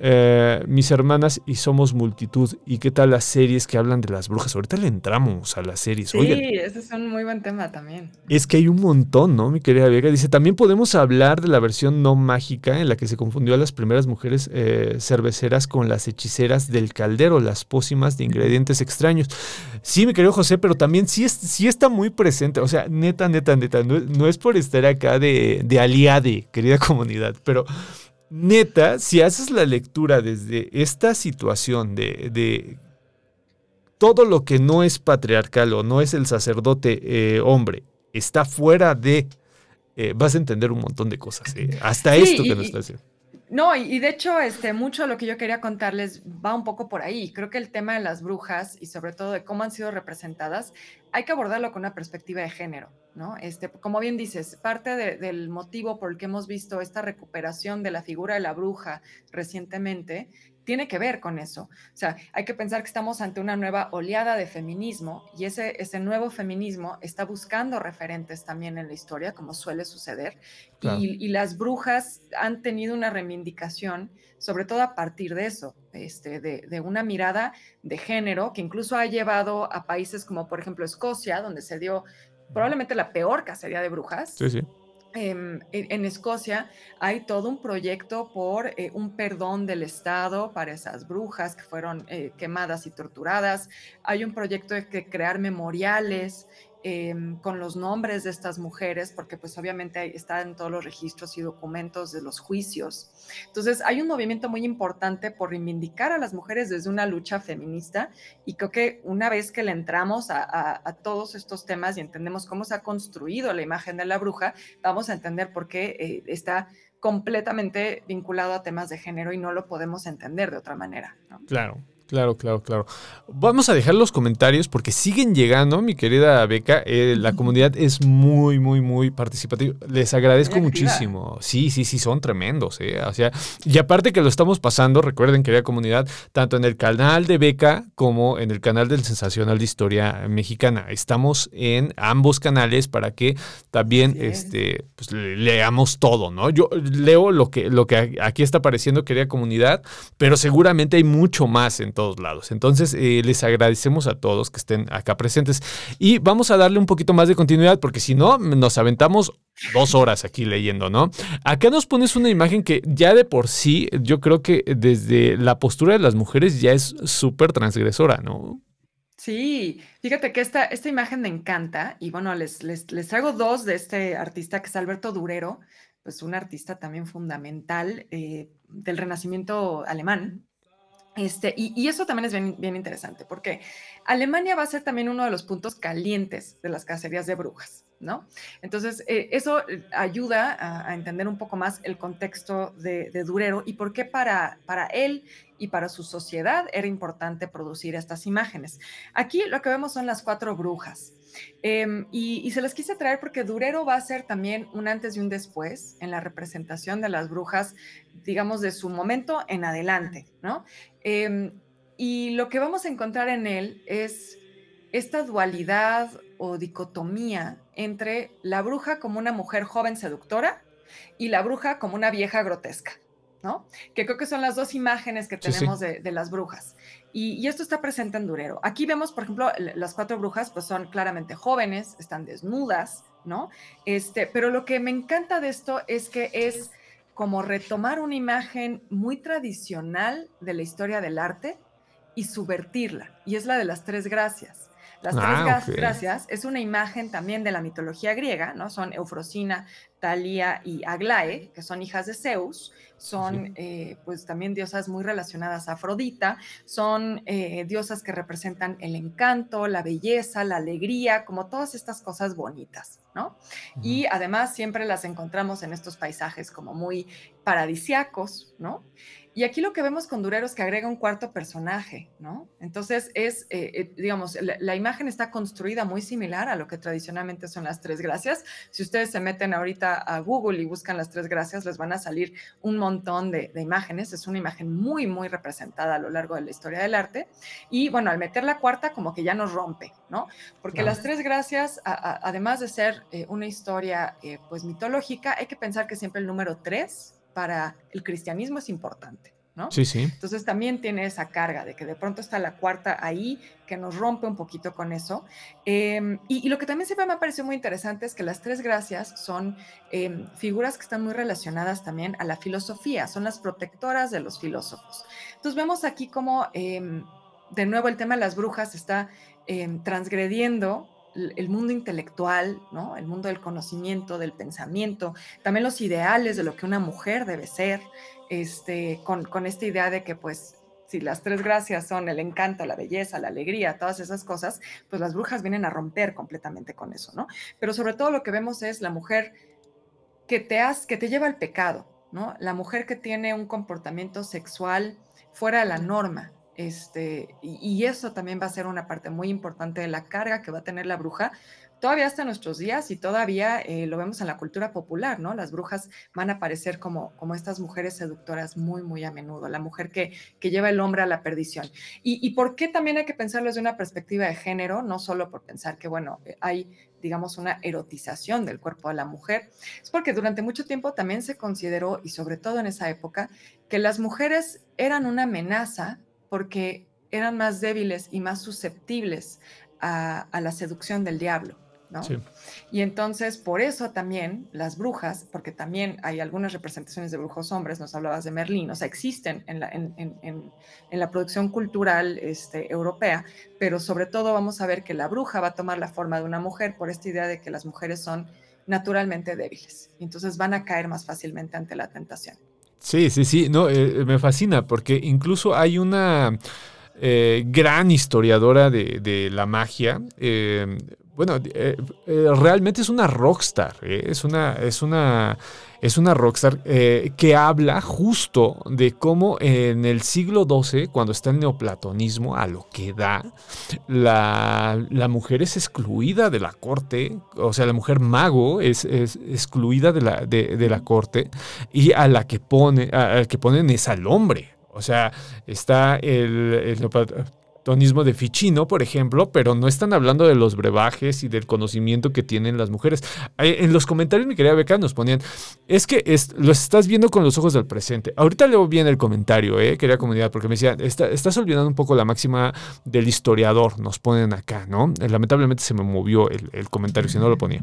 [SPEAKER 2] eh, mis hermanas y somos multitud. ¿Y qué tal las series que hablan de las brujas? Ahorita le entramos a las series.
[SPEAKER 3] Sí, ese es un muy buen tema también.
[SPEAKER 2] Es que hay un montón, ¿no? Mi querida Vega dice, también podemos hablar de la versión no mágica en la que se confundió a las primeras mujeres eh, cerveceras con las hechiceras del caldero, las pócimas de ingredientes extraños. Sí, mi querido José, pero también sí, es, sí está muy presente. O sea, neta, neta, neta, no, es por estar acá de, de aliade, querida comunidad, pero neta, si haces la lectura desde esta situación de, todo lo que no es patriarcal o no es el sacerdote eh, hombre, está fuera de, eh, vas a entender un montón de cosas, eh, hasta esto que nos está haciendo.
[SPEAKER 3] No, y, de hecho, este, mucho de lo que yo quería contarles va un poco por ahí. Creo que el tema de las brujas y sobre todo de cómo han sido representadas, hay que abordarlo con una perspectiva de género, ¿no? Este, como bien dices, parte del motivo por el que hemos visto esta recuperación de la figura de la bruja recientemente tiene que ver con eso. O sea, hay que pensar que estamos ante una nueva oleada de feminismo y ese, ese nuevo feminismo está buscando referentes también en la historia, como suele suceder. Y, las brujas han tenido una reivindicación, sobre todo a partir de eso, este, de, de, una mirada de género que incluso ha llevado a países como, por ejemplo, Escocia, donde se dio probablemente la peor cacería de brujas.
[SPEAKER 2] Sí, sí.
[SPEAKER 3] Em, en, Escocia hay todo un proyecto por eh, un perdón del Estado para esas brujas que fueron eh, quemadas y torturadas. Hay un proyecto de crear memoriales Em, con los nombres de estas mujeres, porque pues obviamente están todos los registros y documentos de los juicios. Entonces hay un movimiento muy importante por reivindicar a las mujeres desde una lucha feminista y creo que una vez que le entramos a, todos estos temas y entendemos cómo se ha construido la imagen de la bruja, vamos a entender por qué eh, está completamente vinculado a temas de género y no lo podemos entender de otra manera.
[SPEAKER 2] Claro, Claro, claro, claro. Vamos a dejar los comentarios porque siguen llegando, mi querida Beca. Eh, la comunidad es muy, muy, muy participativa. Les agradezco muchísimo. Sí, sí, sí, son tremendos. Eh. O sea, y aparte que lo estamos pasando, recuerden, querida comunidad, tanto en el canal de Beca como en el canal del Sensacional de Historia Mexicana. Estamos en ambos canales para que también este, pues, leamos todo, ¿no? Yo leo lo que, lo que aquí está apareciendo, querida comunidad, pero seguramente hay mucho más. Entonces, todos lados. Entonces, eh, les agradecemos a todos que estén acá presentes. Y vamos a darle un poquito más de continuidad, porque si no, nos aventamos dos horas aquí leyendo, ¿no? Acá nos pones una imagen que ya de por sí, yo creo que desde la postura de las mujeres ya es súper transgresora, ¿no?
[SPEAKER 3] Sí, fíjate que esta, esta imagen me encanta y bueno, les, les, les traigo dos de este artista que es Alberto Durero, pues un artista también fundamental eh, del renacimiento alemán. Este, y, eso también es bien, interesante, porque Alemania va a ser también uno de los puntos calientes de las cacerías de brujas, ¿no? Entonces, eh, eso ayuda a, entender un poco más el contexto de, Durero y por qué para él y para su sociedad era importante producir estas imágenes. Aquí lo que vemos son las cuatro brujas, eh, y, y, se las quise traer porque Durero va a ser también un antes y un después en la representación de las brujas, digamos, de su momento en adelante, ¿no? Eh, y lo que vamos a encontrar en él es esta dualidad o dicotomía entre la bruja como una mujer joven seductora y la bruja como una vieja grotesca. ¿no? Que creo que son las dos imágenes que tenemos sí, sí. De, de, las brujas. Y, y, esto está presente en Durero. Aquí vemos, por ejemplo, las cuatro brujas, pues son claramente jóvenes, están desnudas, ¿no? Este, pero lo que me encanta de esto es que es como retomar una imagen muy tradicional de la historia del arte y subvertirla. Y es la de las tres gracias. Las ah, tres okay. gracias es una imagen también de la mitología griega, ¿no? Son Eufrosina, Talía y Aglae, que son hijas de Zeus, son sí. eh, pues también diosas muy relacionadas a Afrodita, son eh, diosas que representan el encanto, la belleza, la alegría, como todas estas cosas bonitas, ¿no? Uh -huh. Y además siempre las encontramos en estos paisajes como muy paradisiacos, ¿no? Y aquí lo que vemos con Durero es que agrega un cuarto personaje, ¿no? Entonces es, eh, eh, digamos, la, la, imagen está construida muy similar a lo que tradicionalmente son las tres gracias. Si ustedes se meten ahorita a Google y buscan las tres gracias, les van a salir un montón de, de imágenes. Es una imagen muy, muy representada a lo largo de la historia del arte. Y bueno, al meter la cuarta, como que ya nos rompe, ¿no? Porque las tres gracias, a, a, además de ser eh, una historia, eh, pues, mitológica, hay que pensar que siempre el número tres para el cristianismo es importante. ¿no?
[SPEAKER 2] Sí, sí.
[SPEAKER 3] Entonces también tiene esa carga de que de pronto está la cuarta ahí, que nos rompe un poquito con eso. Eh, y, y, lo que también siempre me ha parecido muy interesante es que las tres gracias son eh, figuras que están muy relacionadas también a la filosofía, son las protectoras de los filósofos. Entonces vemos aquí como, eh, de nuevo, el tema de las brujas está em, transgrediendo el mundo intelectual, ¿no? El mundo del conocimiento, del pensamiento, también los ideales de lo que una mujer debe ser, este, con, con esta idea de que, pues, si las tres gracias son el encanto, la belleza, la alegría, todas esas cosas, pues las brujas vienen a romper completamente con eso, ¿no? Pero sobre todo lo que vemos es la mujer que te, has, que te lleva al pecado, ¿no? La mujer que tiene un comportamiento sexual fuera de la norma, este, y, eso también va a ser una parte muy importante de la carga que va a tener la bruja, todavía hasta nuestros días y todavía eh, lo vemos en la cultura popular, ¿no? Las brujas van a aparecer como, como estas mujeres seductoras muy, muy a menudo, la mujer que, que lleva el hombre a la perdición. Y, y, por qué también hay que pensarlo desde una perspectiva de género? No solo por pensar que, bueno, eh, hay digamos, una erotización del cuerpo de la mujer, es porque durante mucho tiempo también se consideró, y sobre todo en esa época, que las mujeres eran una amenaza porque eran más débiles y más susceptibles a, a la seducción del diablo. ¿no? Sí. Y entonces, por eso también las brujas, porque también hay algunas representaciones de brujos hombres, nos hablabas de Merlín, o sea, existen en la, en, en, en la producción cultural este, europea, pero sobre todo vamos a ver que la bruja va a tomar la forma de una mujer por esta idea de que las mujeres son naturalmente débiles, y entonces van a caer más fácilmente ante la tentación.
[SPEAKER 2] Sí, sí, sí, no, eh, me fascina porque incluso hay una eh, gran historiadora de, de la magia. Eh, bueno, eh, realmente es una rockstar, es una, es una, es una rockstar que habla justo de cómo en el siglo XII, cuando está el neoplatonismo a lo que da, la, la mujer es excluida de la corte, o sea, la mujer mago es, es excluida de la, de, de, la corte y a la que, pone, a, a que ponen es al hombre. O sea, está el, el de Ficino, por ejemplo, pero no están hablando de los brebajes y del conocimiento que tienen las mujeres. Eh, En los comentarios, mi querida Beca, nos ponían, es que es, lo estás viendo con los ojos del presente. Ahorita leo bien el comentario, eh, querida comunidad, porque me decían, "Está- estás olvidando un poco la máxima del historiador, nos ponen acá, ¿no? Eh, Lamentablemente se me movió el, comentario, si no lo ponía.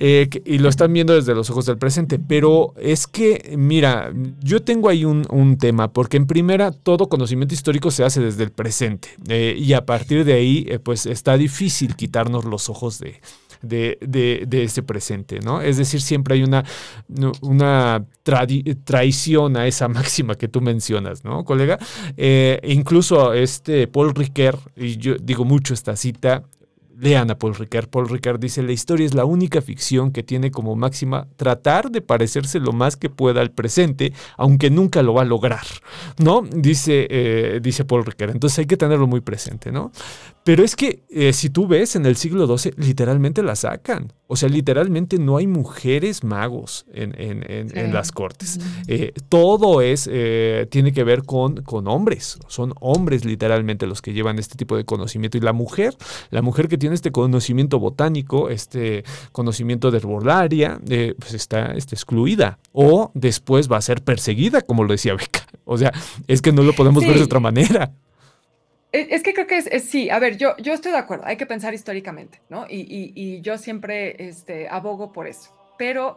[SPEAKER 2] Eh, y lo están viendo desde los ojos del presente, pero es que, mira, yo tengo ahí un, un tema, porque en primera, todo conocimiento histórico se hace desde el presente, eh, y a partir de ahí, eh, pues está difícil quitarnos los ojos de, de, de, de ese presente, ¿no? Es decir, siempre hay una, una traición a esa máxima que tú mencionas, ¿no, colega? Eh, incluso este Paul Ricoeur, y yo digo mucho esta cita, Lean a Paul Ricard. Paul Ricard dice, la historia es la única ficción que tiene como máxima tratar de parecerse lo más que pueda al presente, aunque nunca lo va a lograr, ¿no? Dice, eh, dice Paul Ricard. Entonces hay que tenerlo muy presente, ¿no? Pero es que eh, si tú ves en el siglo XII, literalmente la sacan. O sea, literalmente no hay mujeres magos en, en- en-
[SPEAKER 3] Sí.
[SPEAKER 2] en las cortes. Eh, todo es, eh, tiene que ver con, con hombres. Son hombres literalmente los que llevan este tipo de conocimiento. Y la mujer, la mujer que tiene este conocimiento botánico, este conocimiento de herbolaria, eh, pues está, está excluida. O después va a ser perseguida, como lo decía Beca. O sea, es que no lo podemos ver de otra manera.
[SPEAKER 3] Es, es que creo que es, es- sí, a ver, yo, yo estoy de acuerdo, hay que pensar históricamente, ¿no? Y, y- y yo siempre este, abogo por eso. Pero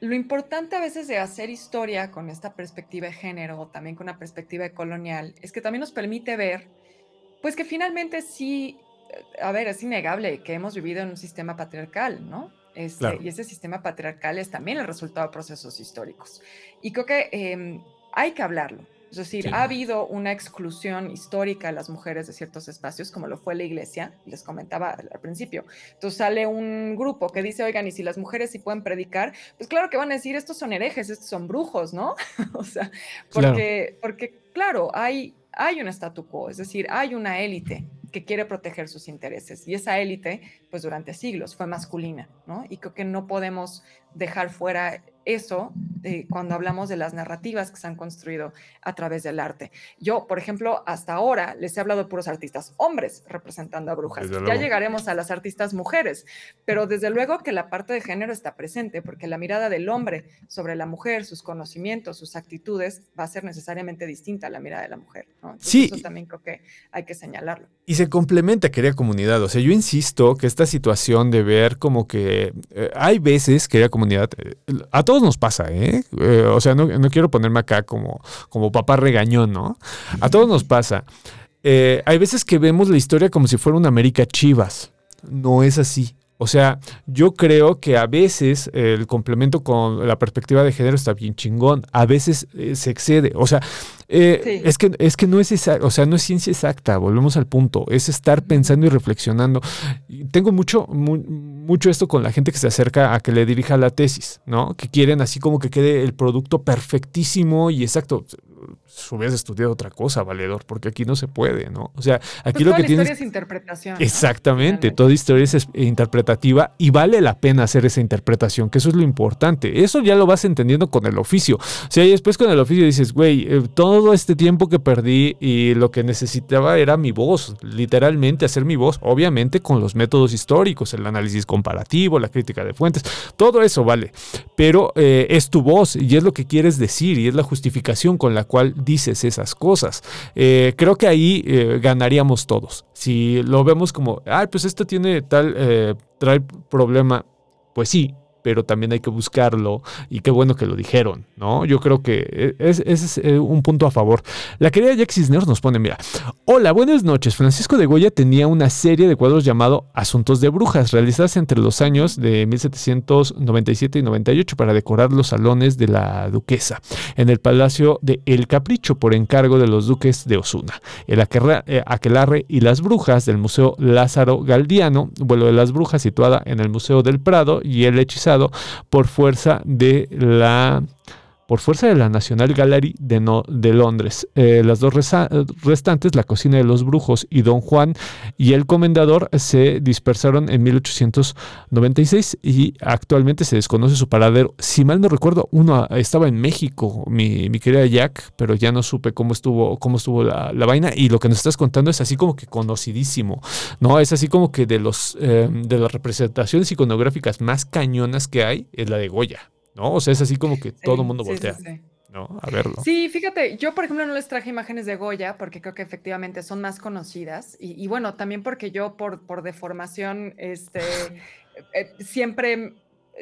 [SPEAKER 3] lo importante a veces de hacer historia con esta perspectiva de género, o también con una perspectiva de colonial, es que también nos permite ver, pues que finalmente sí, eh, a ver, es innegable que hemos vivido en un sistema patriarcal, ¿no? Este,
[SPEAKER 2] Claro.
[SPEAKER 3] Y ese sistema patriarcal es también el resultado de procesos históricos. Y creo que em, hay que hablarlo. Es decir,
[SPEAKER 2] Sí.
[SPEAKER 3] ha habido una exclusión histórica de las mujeres de ciertos espacios, como lo fue la iglesia, les comentaba al, principio. Entonces sale un grupo que dice, oigan, y si las mujeres sí pueden predicar, pues claro que van a decir, estos son herejes, estos son brujos, ¿no? o sea,
[SPEAKER 2] Claro.
[SPEAKER 3] porque, porque claro, hay, hay un statu quo, es decir, hay una élite que quiere proteger sus intereses. Y esa élite, pues durante siglos fue masculina, ¿no? Y creo que no podemos dejar fuera eso eh, cuando hablamos de las narrativas que se han construido a través del arte. Yo, por ejemplo, hasta ahora les he hablado de puros artistas hombres representando a brujas.
[SPEAKER 2] Desde
[SPEAKER 3] Ya
[SPEAKER 2] luego.
[SPEAKER 3] llegaremos a las artistas mujeres, pero desde luego que la parte de género está presente, porque la mirada del hombre sobre la mujer, sus conocimientos, sus actitudes, va a ser necesariamente distinta a la mirada de la mujer.
[SPEAKER 2] Sí.
[SPEAKER 3] Eso también creo que hay que señalarlo.
[SPEAKER 2] Y se complementa, querida comunidad. O sea, yo insisto que esta situación de ver como que eh, hay veces, querida comunidad, eh, a todos nos pasa, ¿eh? Eh, o sea, no, no quiero ponerme acá como, como papá regañón, ¿no? A todos nos pasa. Hay veces que vemos la historia como si fuera una América Chivas. No es así. O sea, yo creo que a veces el complemento con la perspectiva de género está bien chingón. A veces eh, se excede. O sea, eh,
[SPEAKER 3] Sí.
[SPEAKER 2] es, que, es que no es esa, o sea, no es ciencia exacta, volvemos al punto, es estar pensando y reflexionando. Y tengo mucho, mu- mucho esto con la gente que se acerca a que le dirija la tesis, ¿no? Que quieren así como que quede el producto perfectísimo y exacto. Si hubieras estudiado otra cosa, valedor, porque aquí no se puede, ¿no? O sea, aquí
[SPEAKER 3] Pues
[SPEAKER 2] lo
[SPEAKER 3] toda
[SPEAKER 2] que
[SPEAKER 3] la
[SPEAKER 2] tienes...
[SPEAKER 3] historia es interpretación.
[SPEAKER 2] Exactamente, toda historia es es- interpretativa y vale la pena hacer esa interpretación, que eso es lo importante. Eso ya lo vas entendiendo con el oficio. O sea, y después con el oficio dices, güey, eh, todo este tiempo que perdí y lo que necesitaba era mi voz, literalmente hacer mi voz, obviamente con los métodos históricos, el análisis comparativo, la crítica de fuentes, todo eso vale, pero eh, es tu voz y es lo que quieres decir y es la justificación con la cual dices esas cosas. Eh, creo que ahí eh, ganaríamos todos. Si lo vemos como, ay, pues esto tiene tal, eh, trae problema, pues sí, pero también hay que buscarlo y qué bueno que lo dijeron, ¿no? Yo creo que es- ese es, eh, un punto a favor. La querida Jack Cisneros nos pone, mira, hola, buenas noches. Francisco de Goya tenía una serie de cuadros llamado Asuntos de Brujas, realizadas entre los años de 1797 y 98 para decorar los salones de la duquesa en el Palacio de El Capricho por encargo de los duques de Osuna. El eh, Aquelarre y las Brujas del Museo Lázaro Galdiano, vuelo de las Brujas situada en el Museo del Prado y el hechizado por fuerza de la por fuerza de la National Gallery de, Londres. Eh, las dos restantes, La cocina de los brujos y Don Juan y El comendador, se dispersaron en 1896 y actualmente se desconoce su paradero. Si mal no recuerdo, uno estaba en México, mi, mi querida Jack, pero ya no supe cómo estuvo, cómo estuvo la, la, vaina y lo que nos estás contando es así como que conocidísimo, ¿no? Es así como que de, los, eh, de las representaciones iconográficas más cañonas que hay es la de Goya, ¿no? O sea, es así como que todo el mundo voltea. ¿no? A verlo.
[SPEAKER 3] Sí, fíjate, yo por ejemplo no les traje imágenes de Goya porque creo que efectivamente son más conocidas y, y bueno, también porque yo por, por deformación, este, eh, siempre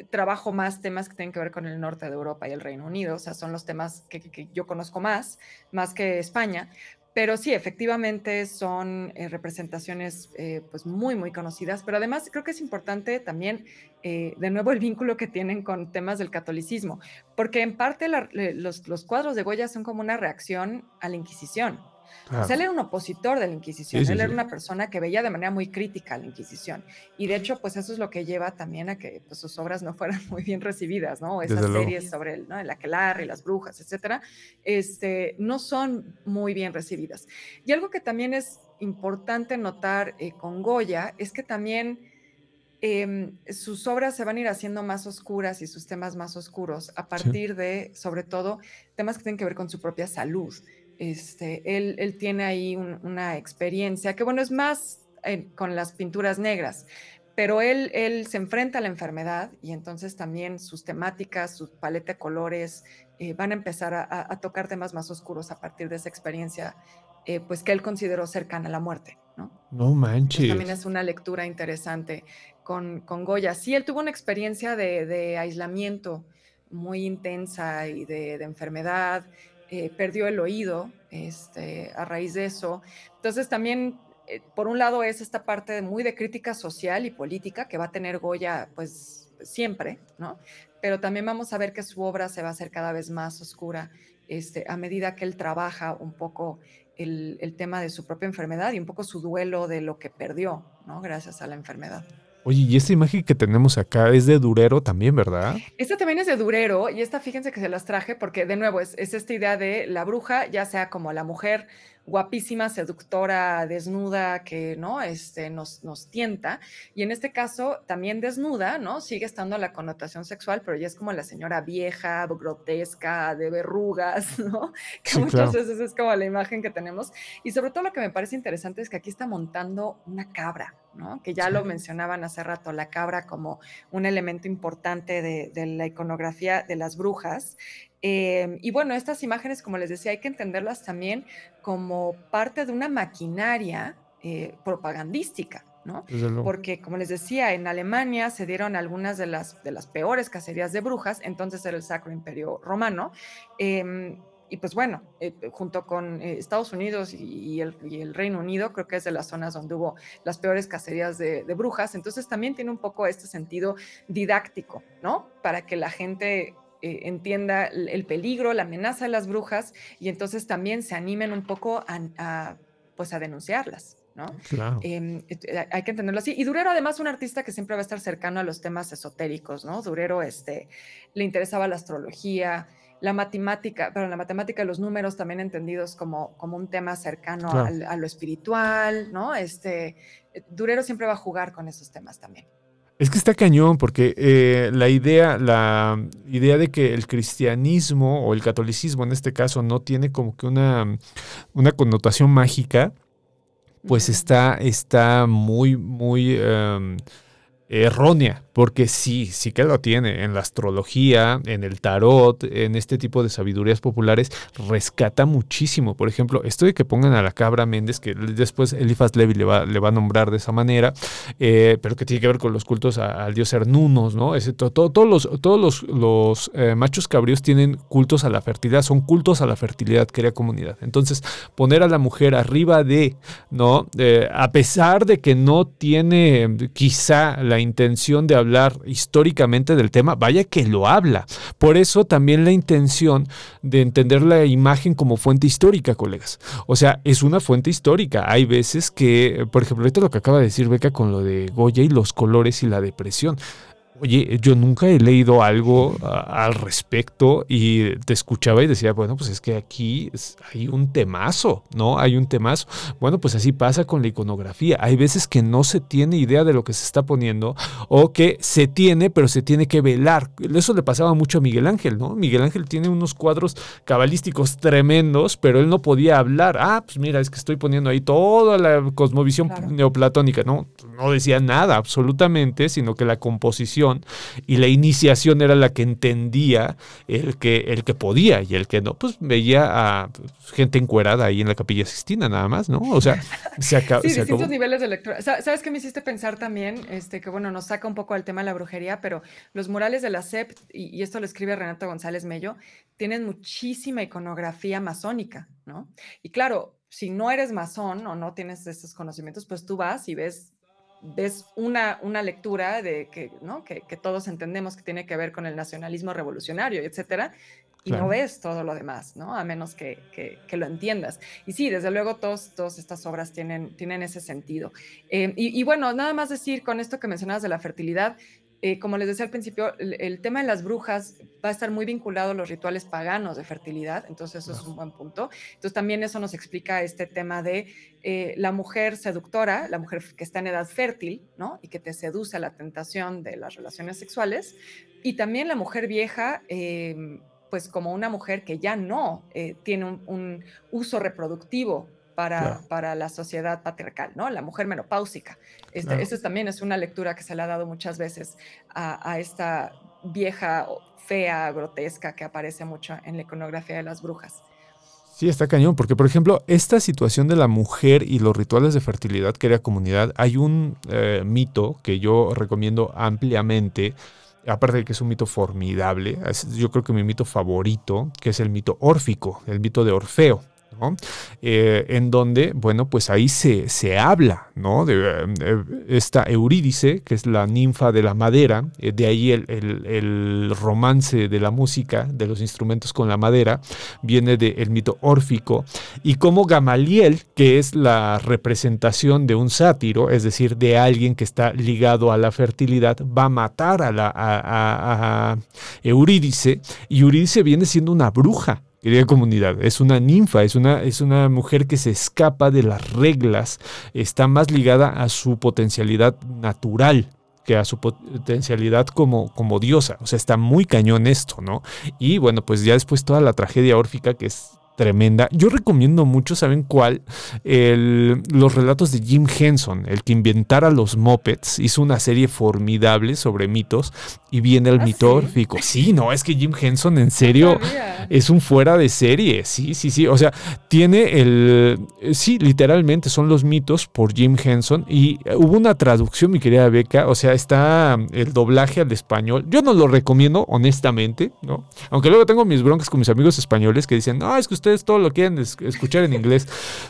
[SPEAKER 3] trabajo más temas que tienen que ver con el norte de Europa y el Reino Unido, o sea, son los temas que, que, que yo conozco más, más que España, pero sí, efectivamente son eh, representaciones eh, pues muy, muy conocidas, pero además creo que es importante también, eh, de nuevo, el vínculo que tienen con temas del catolicismo, porque en parte los, los, cuadros de Goya son como una reacción a la Inquisición. Claro. Él era un opositor de la Inquisición, sí, sí, él era sí. una persona que veía de manera muy crítica la Inquisición. Y de hecho, pues eso es lo que lleva también a que pues, sus obras no fueran muy bien recibidas, ¿no? Esas Desde series luego. sobre el, ¿no? el aquelarre, las brujas, etcétera, este, no son muy bien recibidas. Y algo que también es importante notar eh, con Goya es que también eh, sus obras se van a ir haciendo más oscuras y sus temas más oscuros a partir de, sobre todo, temas que tienen que ver con su propia salud. Este, él, él, tiene ahí un, una experiencia que, bueno, es más eh, con las pinturas negras, pero él, él, se enfrenta a la enfermedad y entonces también sus temáticas, su paleta de colores eh, van a empezar a, a, tocar temas más oscuros a partir de esa experiencia, eh, pues que él consideró cercana a la muerte. No,
[SPEAKER 2] no manches.
[SPEAKER 3] También es una lectura interesante con, con Goya. Sí, él tuvo una experiencia de, de aislamiento muy intensa y de, de enfermedad eh, perdió el oído este, a raíz de eso. Entonces también, eh, por un lado, es esta parte muy de crítica social y política que va a tener Goya, pues siempre, ¿no? Pero también vamos a ver que su obra se va a hacer cada vez más oscura este, a medida que él trabaja un poco el, el tema de su propia enfermedad y un poco su duelo de lo que perdió, ¿no? Gracias a la enfermedad.
[SPEAKER 2] Oye, y esta imagen que tenemos acá es de Durero también, ¿verdad?
[SPEAKER 3] Esta también es de Durero y esta fíjense que se las traje porque de nuevo es, es esta idea de la bruja, ya sea como la mujer guapísima, seductora, desnuda, que ¿no? este, nos, nos tienta. Y en este caso, también desnuda, ¿no? Sigue estando la connotación sexual, pero ya es como la señora vieja, grotesca, de verrugas, ¿no? Que sí, muchas claro. veces es como la imagen que tenemos. Y sobre todo lo que me parece interesante es que aquí está montando una cabra, ¿no? Que ya sí. lo mencionaban hace rato, la cabra como un elemento importante de, de la iconografía de las brujas. Eh, y bueno, estas imágenes, como les decía, hay que entenderlas también como parte de una maquinaria eh, propagandística. ¿no? Porque, como les decía, en Alemania se dieron algunas de las, de las peores cacerías de brujas, entonces era el Sacro Imperio Romano. Eh, y pues bueno, eh, junto con eh, Estados Unidos y, y, el, y, el, Reino Unido, creo que es de las zonas donde hubo las peores cacerías de, de, brujas, entonces también tiene un poco este sentido didáctico, ¿no? Para que la gente eh, entienda el peligro, la amenaza de las brujas y entonces también se animen un poco a, a pues a denunciarlas. ¿no?
[SPEAKER 2] Claro.
[SPEAKER 3] Eh, hay que entenderlo así. Y Durero, además, un artista que siempre va a estar cercano a los temas esotéricos, ¿no? Durero este, le interesaba la astrología, la matemática, pero la matemática, los números también entendidos como, como un tema cercano claro. a, a, lo espiritual, ¿no? Este, Durero siempre va a jugar con esos temas también.
[SPEAKER 2] Es que está cañón, porque eh, la idea, la idea de que el cristianismo o el catolicismo en este caso no tiene como que una, una connotación mágica, pues está, está muy, muy um, errónea, porque sí, sí que lo tiene. En la astrología, en el tarot, en este tipo de sabidurías populares, rescata muchísimo. Por ejemplo, esto de que pongan a la cabra Méndez, que después Elifas Levi le va, le va a nombrar de esa manera, eh, pero que tiene que ver con los cultos al dios Hernunos, ¿no? Es, todo, todo, todos los, todos los, los eh, machos cabríos tienen cultos a la fertilidad, son cultos a la fertilidad, crea comunidad. Entonces, poner a la mujer arriba de, ¿no? Eh, a pesar de que no tiene quizá la intención de hablar históricamente del tema, vaya que lo habla. Por eso también la intención de entender la imagen como fuente histórica, colegas. O sea, es una fuente histórica. Hay veces que, por ejemplo, esto es lo que acaba de decir Beca con lo de Goya y los colores y la depresión Oye, yo nunca he leído algo a- al respecto y te escuchaba y decía, bueno, pues es que aquí hay un temazo, ¿no? Hay un temazo. Bueno, pues así pasa con la iconografía. Hay veces que no se tiene idea de lo que se está poniendo o que se tiene, pero se tiene que velar. Eso le pasaba mucho a Miguel Ángel, ¿no? Miguel Ángel tiene unos cuadros cabalísticos tremendos, pero él no podía hablar. Ah, pues mira, es que estoy poniendo ahí toda la cosmovisión
[SPEAKER 3] Claro.
[SPEAKER 2] neoplatónica. No, no decía nada absolutamente, sino que la composición y la iniciación era la que entendía el que, el que podía y el que no, pues veía a pues, gente encuerada ahí en la capilla Sistina nada más, ¿no? O sea, se, aca-
[SPEAKER 3] Sí,
[SPEAKER 2] se
[SPEAKER 3] distintos
[SPEAKER 2] acabó.
[SPEAKER 3] niveles de lectura. Sa- ¿Sabes qué me hiciste pensar también? Este, que bueno, nos saca un poco al tema de la brujería, pero los murales de la SEP, y, y esto lo escribe Renato González Mello, tienen muchísima iconografía masónica, ¿no? Y claro, si no eres masón o no tienes estos conocimientos, pues tú vas y ves ves una, una lectura de que, ¿no? que, que todos entendemos que tiene que ver con el nacionalismo revolucionario, etcétera, y
[SPEAKER 2] Claro.
[SPEAKER 3] no ves todo lo demás, ¿no? A menos que, que- que lo entiendas. Y sí, desde luego todos, todas estas obras tienen, tienen ese sentido. Eh, y, y bueno, nada más decir con esto que mencionabas de la fertilidad, eh, como les decía al principio, el, el tema de las brujas va a estar muy vinculado a los rituales paganos de fertilidad, entonces eso es un buen punto. Entonces también eso nos explica este tema de eh, la mujer seductora, la mujer que está en edad fértil, ¿no? Y que te seduce a la tentación de las relaciones sexuales, y también la mujer vieja, eh, pues como una mujer que ya no eh, tiene un, un uso reproductivo para,
[SPEAKER 2] Claro.
[SPEAKER 3] para la sociedad patriarcal, ¿no? La mujer menopáusica. Este,
[SPEAKER 2] Claro.
[SPEAKER 3] Eso también es una lectura que se le ha dado muchas veces a, a esta vieja fea, grotesca que aparece mucho en la iconografía de las brujas.
[SPEAKER 2] Sí, está cañón, porque por ejemplo, esta situación de la mujer y los rituales de fertilidad que era comunidad, hay un eh, mito que yo recomiendo ampliamente, aparte de que es un mito formidable, es- yo creo que mi mito favorito, que es el mito órfico, el mito de Orfeo. Eh, en donde, bueno, pues ahí se, se habla. De eh, esta Eurídice, que es la ninfa de la madera, eh, de ahí el, romance de la música, de los instrumentos con la madera, viene del mito órfico, y como Gamaliel, que es la representación de un sátiro, es decir, de alguien que está ligado a la fertilidad, va a matar a, la, a Eurídice, y Eurídice viene siendo una bruja. Querida comunidad, es una ninfa, es una, es una mujer que se escapa de las reglas, está más ligada a su potencialidad natural que a su potencialidad como, como diosa. O sea, está muy cañón esto, ¿no? Y bueno, pues ya después toda la tragedia órfica que es tremenda. Yo recomiendo mucho, ¿saben cuál? El- los relatos de Jim Henson, el que inventara los mopeds, hizo una serie formidable sobre mitos y viene el
[SPEAKER 3] ¿Ah,
[SPEAKER 2] mito
[SPEAKER 3] sí?
[SPEAKER 2] no, es que Jim Henson en serio es un fuera de serie, sí, sí, sí. O sea, tiene el... eh, Sí, literalmente son los mitos por Jim Henson y eh, hubo una traducción, mi querida Beca, o sea, está mm, el doblaje al español. Yo no lo recomiendo, honestamente, ¿no? Aunque luego tengo mis broncas con mis amigos españoles que dicen, no, es que ustedes todo lo quieren es- escuchar en inglés,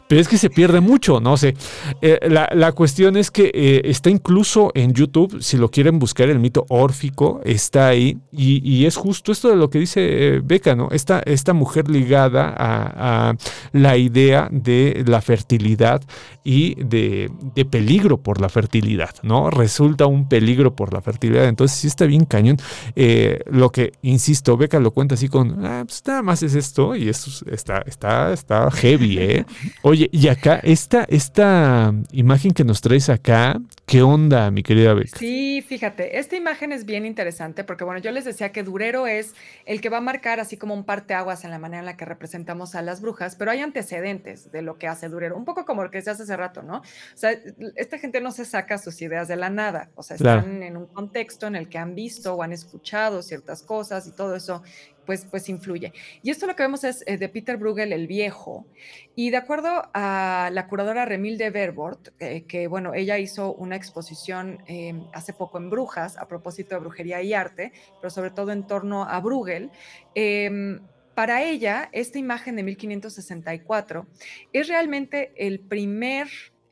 [SPEAKER 2] pero es que se pierde mucho, no sé. Eh, la, la cuestión es que eh, está incluso en YouTube, si lo quieren buscar, el mito órfico está ahí y, y es justo esto de lo que dice eh, Beca, ¿no? Esta, esta mujer ligada a, a la idea de la fertilidad y de, de peligro por la fertilidad, ¿no? Resulta un peligro por la fertilidad, entonces sí está bien cañón. Eh, lo que, insisto, Beca lo cuenta así con, ah, pues nada más es esto y esto es- está, está, está heavy, ¿eh? Oye, y acá, esta, esta imagen que nos traes acá, ¿qué onda, mi querida Beca?
[SPEAKER 3] Sí, fíjate, esta imagen es bien interesante porque, bueno, yo les decía que Durero es el que va a marcar así como un parteaguas en la manera en la que representamos a las brujas, pero hay antecedentes de lo que hace Durero, un poco como lo que se hace hace rato, ¿no? O sea, esta gente no se saca sus ideas de la nada, o sea,
[SPEAKER 2] Claro.
[SPEAKER 3] están en un contexto en el que han visto o han escuchado ciertas cosas y todo eso, pues, pues influye. Y esto lo que vemos es eh, de Peter Bruegel el Viejo, y de acuerdo a la curadora Remilde Verbort, eh, que bueno, ella hizo una exposición eh, hace poco en Brujas a propósito de brujería y arte, pero sobre todo en torno a Bruegel. eh, para ella, esta imagen de 1564 es realmente el primer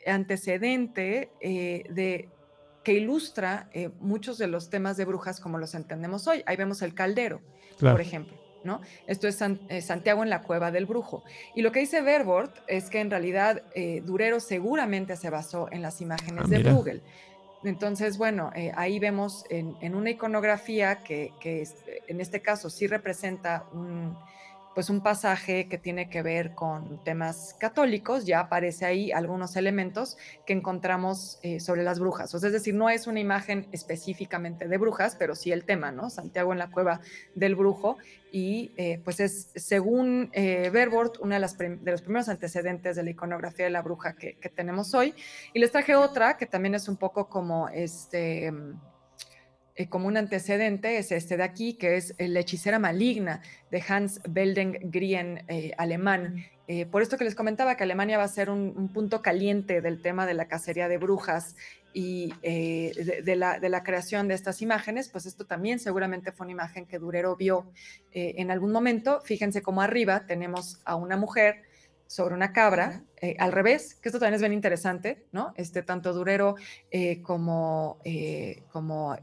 [SPEAKER 3] antecedente eh, de que ilustra muchos de los temas de brujas como los entendemos hoy. Ahí vemos el caldero, por ejemplo. ¿no? Esto es San, eh, Santiago en la cueva del brujo. Y lo que dice Verbort es que en realidad eh, Durero seguramente se basó en las imágenes
[SPEAKER 2] Ah,
[SPEAKER 3] de
[SPEAKER 2] mira.
[SPEAKER 3] Bruegel. Entonces, bueno, eh, ahí vemos en, en una iconografía que, que es- en este caso sí representa un, pues un pasaje que tiene que ver con temas católicos, ya aparece ahí algunos elementos que encontramos eh, sobre las brujas. Es decir, no es una imagen específicamente de brujas, pero sí el tema, ¿no? Santiago en la cueva del brujo. Y eh, pues es, según eh, uno de, de los primeros antecedentes de la iconografía de la bruja que, que tenemos hoy. Y les traje otra que también es un poco como este eh, como un antecedente es este de aquí, que es La hechicera maligna de Hans Belden-Grien, eh, alemán. Eh, por esto que les comentaba que Alemania va a ser un, un punto caliente del tema de la cacería de brujas y eh, de, de la, de la creación de estas imágenes, pues esto también seguramente fue una imagen que Durero vio eh, en algún momento. Fíjense cómo arriba tenemos a una mujer sobre una cabra, eh, al revés, que esto también es bien interesante, ¿no? Este, tanto Durero eh, como, eh, como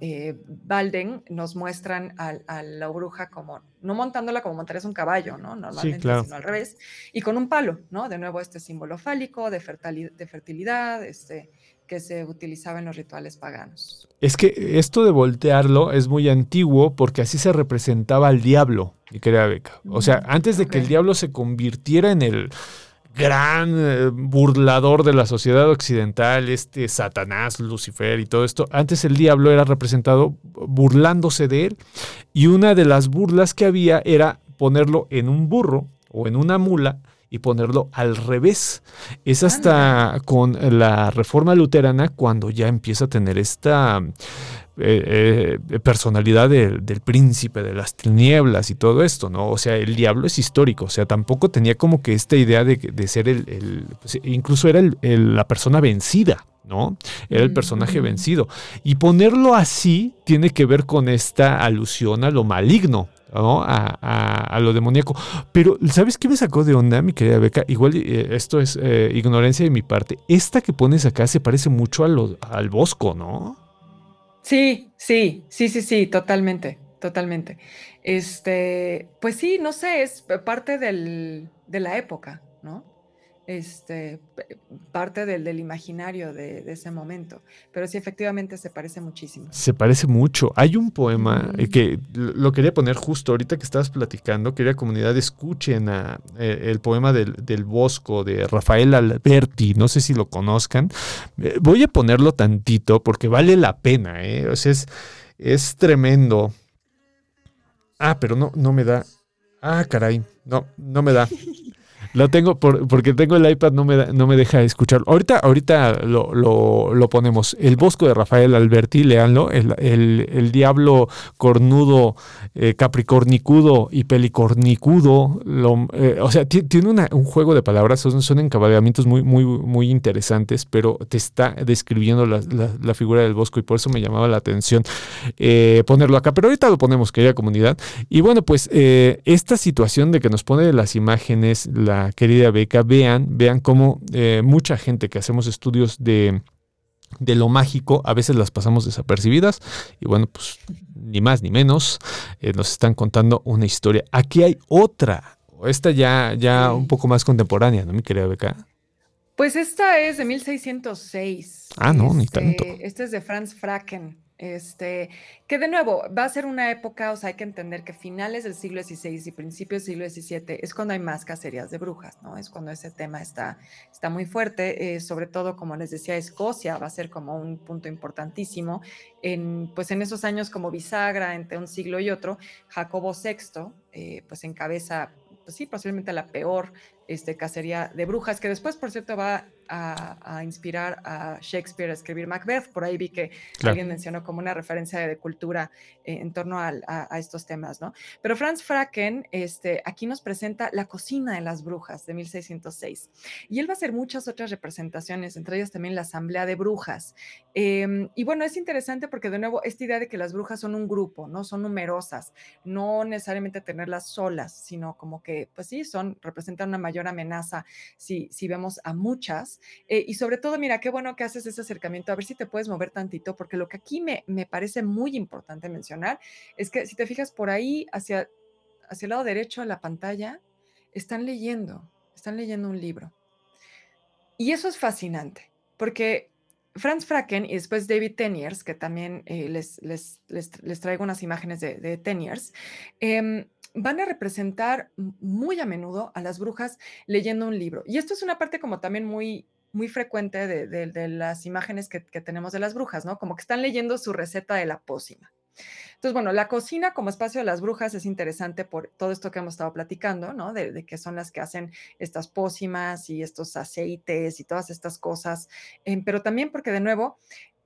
[SPEAKER 3] Balden nos muestran a, la bruja como, no montándola como montarías un caballo, ¿no? Normalmente,
[SPEAKER 2] claro.
[SPEAKER 3] sino al revés, y con un palo, ¿no? De nuevo este símbolo fálico de, fertali- de fertilidad, este, que se utilizaba en los rituales paganos.
[SPEAKER 2] Es que esto de voltearlo es muy antiguo porque así se representaba al diablo, mi querida Beca. O sea, antes de que el diablo se convirtiera en el gran eh, burlador de la sociedad occidental, este Satanás, Lucifer y todo esto, antes el diablo era representado burlándose de él y una de las burlas que había era ponerlo en un burro o en una mula y ponerlo al revés. Es hasta con la reforma luterana cuando ya empieza a tener esta eh, eh, personalidad del, del príncipe de las tinieblas y todo esto, ¿no? O sea, el diablo es histórico, o sea, tampoco tenía como que esta idea de, de ser el, el- pues, incluso era el- el- la persona vencida. ¿no? Era el personaje vencido. Y ponerlo así tiene que ver con esta alusión a lo maligno, ¿no? A, a- a lo demoníaco. Pero, ¿sabes qué me sacó de onda, mi querida Beca? Igual eh, esto es eh, ignorancia de mi parte. Esta que pones acá se parece mucho a lo- al Bosco, ¿no?
[SPEAKER 3] Sí, sí, sí, sí, sí, totalmente, totalmente. Este, pues sí, no sé, es parte del, de la época, ¿no? Este, parte del, del imaginario de, de ese momento. Pero sí, efectivamente se parece muchísimo.
[SPEAKER 2] Se parece mucho. Hay un poema eh, que lo lo quería poner justo ahorita que estabas platicando. Quería comunidad escuchen a, eh, el poema del, del Bosco de Rafael Alberti. No sé si lo conozcan. Eh, voy a ponerlo tantito porque vale la pena. ¿eh? O sea, es, es tremendo. Ah, pero no, no me da. Ah, caray. No, no me da. Lo tengo por- porque tengo el iPad, no me, da- no me deja escucharlo. Ahorita, ahorita lo, lo- lo ponemos. El Bosco de Rafael Alberti, leanlo. El, el- diablo cornudo, eh, capricornicudo y pelicornicudo. eh, o sea, ti- tiene una- un juego de palabras, son, son encabalgamientos muy, muy, muy interesantes, pero te está describiendo la, la- la figura del Bosco y por eso me llamaba la atención eh, ponerlo acá. Pero ahorita lo ponemos, querida comunidad. Y bueno, pues esta situación de que nos pone las imágenes la querida Beca, vean, vean cómo eh, mucha gente que hacemos estudios de, de lo mágico, a veces las pasamos desapercibidas. Y bueno, pues ni más ni menos, eh, nos están contando una historia. Aquí hay otra, esta ya, ya
[SPEAKER 3] Sí.
[SPEAKER 2] un poco más contemporánea, ¿no, mi querida Beca?
[SPEAKER 3] Pues esta es de 1606.
[SPEAKER 2] Ah, no, ni tanto.
[SPEAKER 3] Este es de Franz Fracken. Este, que de nuevo va a ser una época, o sea, hay que entender que finales del siglo XVI y principios del siglo XVII es cuando hay más cacerías de brujas, ¿no? Es cuando ese tema está, está muy fuerte, eh, sobre todo, como les decía, Escocia va a ser como un punto importantísimo. Pues en esos años como bisagra entre un siglo y otro, Jacobo VI, eh, pues encabeza, pues sí, posiblemente la peor este, cacería de brujas, que después, por cierto, va a, a inspirar a Shakespeare a escribir Macbeth. Por ahí vi que
[SPEAKER 2] Claro.
[SPEAKER 3] alguien mencionó como una referencia de cultura eh, en torno al- a, a estos temas, ¿no? Pero Franz Fracken este, aquí nos presenta La cocina de las brujas de 1606. Y él va a hacer muchas otras representaciones, entre ellas también la Asamblea de Brujas. Eh, y bueno, es interesante porque de nuevo esta idea de que las brujas son un grupo, ¿no? Son numerosas, no necesariamente tenerlas solas, sino como que, pues sí, son, representan una mayor amenaza si, si vemos a muchas. Eh, y sobre todo, mira, qué bueno que haces ese acercamiento, a ver si te puedes mover tantito, porque lo que aquí me, me parece muy importante mencionar es que si te fijas por ahí, hacia, hacia el lado derecho de la pantalla, están leyendo, están leyendo un libro. Y eso es fascinante, porque Franz Fracken y después David Teniers, que también eh, les, les, les, traigo unas imágenes de, de Teniers, em, van a representar muy a menudo a las brujas leyendo un libro. Y esto es una parte como también muy, muy frecuente de, las imágenes que, que, tenemos de las brujas, ¿no? Como que están leyendo su receta de la pócima. Entonces, bueno, la cocina como espacio de las brujas es interesante por todo esto que hemos estado platicando, ¿no? De, de que son las que hacen estas pócimas y estos aceites y todas estas cosas, eh, pero también porque de nuevo,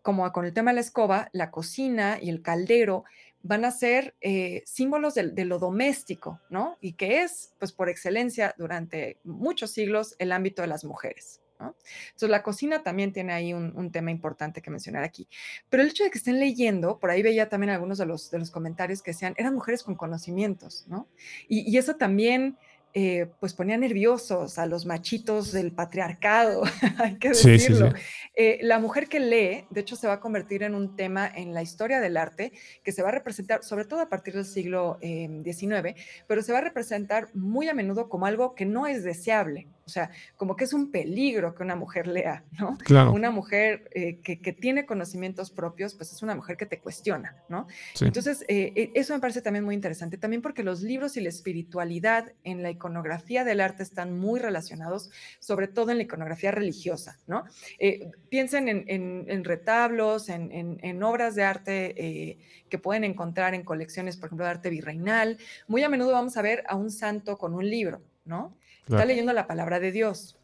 [SPEAKER 3] como con el tema de la escoba, la cocina y el caldero van a ser eh, símbolos de, lo doméstico, ¿no? Y que es, pues por excelencia, durante muchos siglos, el ámbito de las mujeres. Entonces, la cocina también tiene ahí un, tema importante que mencionar aquí. Pero el hecho de que estén leyendo, por ahí veía también algunos de los, de los comentarios que decían, eran mujeres con conocimientos, ¿no? Y eso también eh, pues ponía nerviosos a los machitos del patriarcado, hay que decirlo. Eh, la mujer que lee, de hecho, se va a convertir en un tema en la historia del arte que se va a representar, sobre todo a partir del siglo XIX, eh, pero se va a representar muy a menudo como algo que no es deseable. O sea, como que es un peligro que una mujer lea, ¿no?
[SPEAKER 2] Claro.
[SPEAKER 3] Una mujer que, que, tiene conocimientos propios, pues es una mujer que te cuestiona, ¿no? Entonces, eso me parece también muy interesante, también porque los libros y la espiritualidad en la iconografía del arte están muy relacionados, sobre todo en la iconografía religiosa, ¿no? Eh, piensen en, retablos, en, obras de arte eh, que pueden encontrar en colecciones, por ejemplo, de arte virreinal. Muy a menudo vamos a ver a un santo con un libro, ¿no? Está leyendo la palabra de Dios.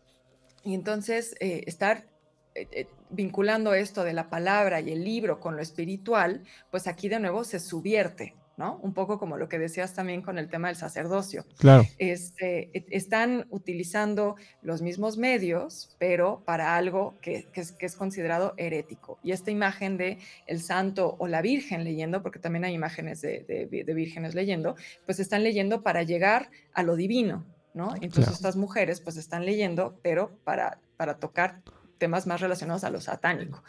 [SPEAKER 3] Y entonces, eh, estar vinculando esto de la palabra y el libro con lo espiritual, pues aquí de nuevo se subierte, ¿no? Un poco como lo que decías también con el tema del sacerdocio.
[SPEAKER 2] Claro.
[SPEAKER 3] Este, e, están utilizando los mismos medios, pero para algo que, es, considerado herético. Y esta imagen de el santo o la virgen leyendo, porque también hay imágenes de, vírgenes leyendo, pues están leyendo para llegar a lo divino, ¿no? Entonces estas mujeres pues están leyendo, pero para, para tocar temas más relacionados a lo satánico.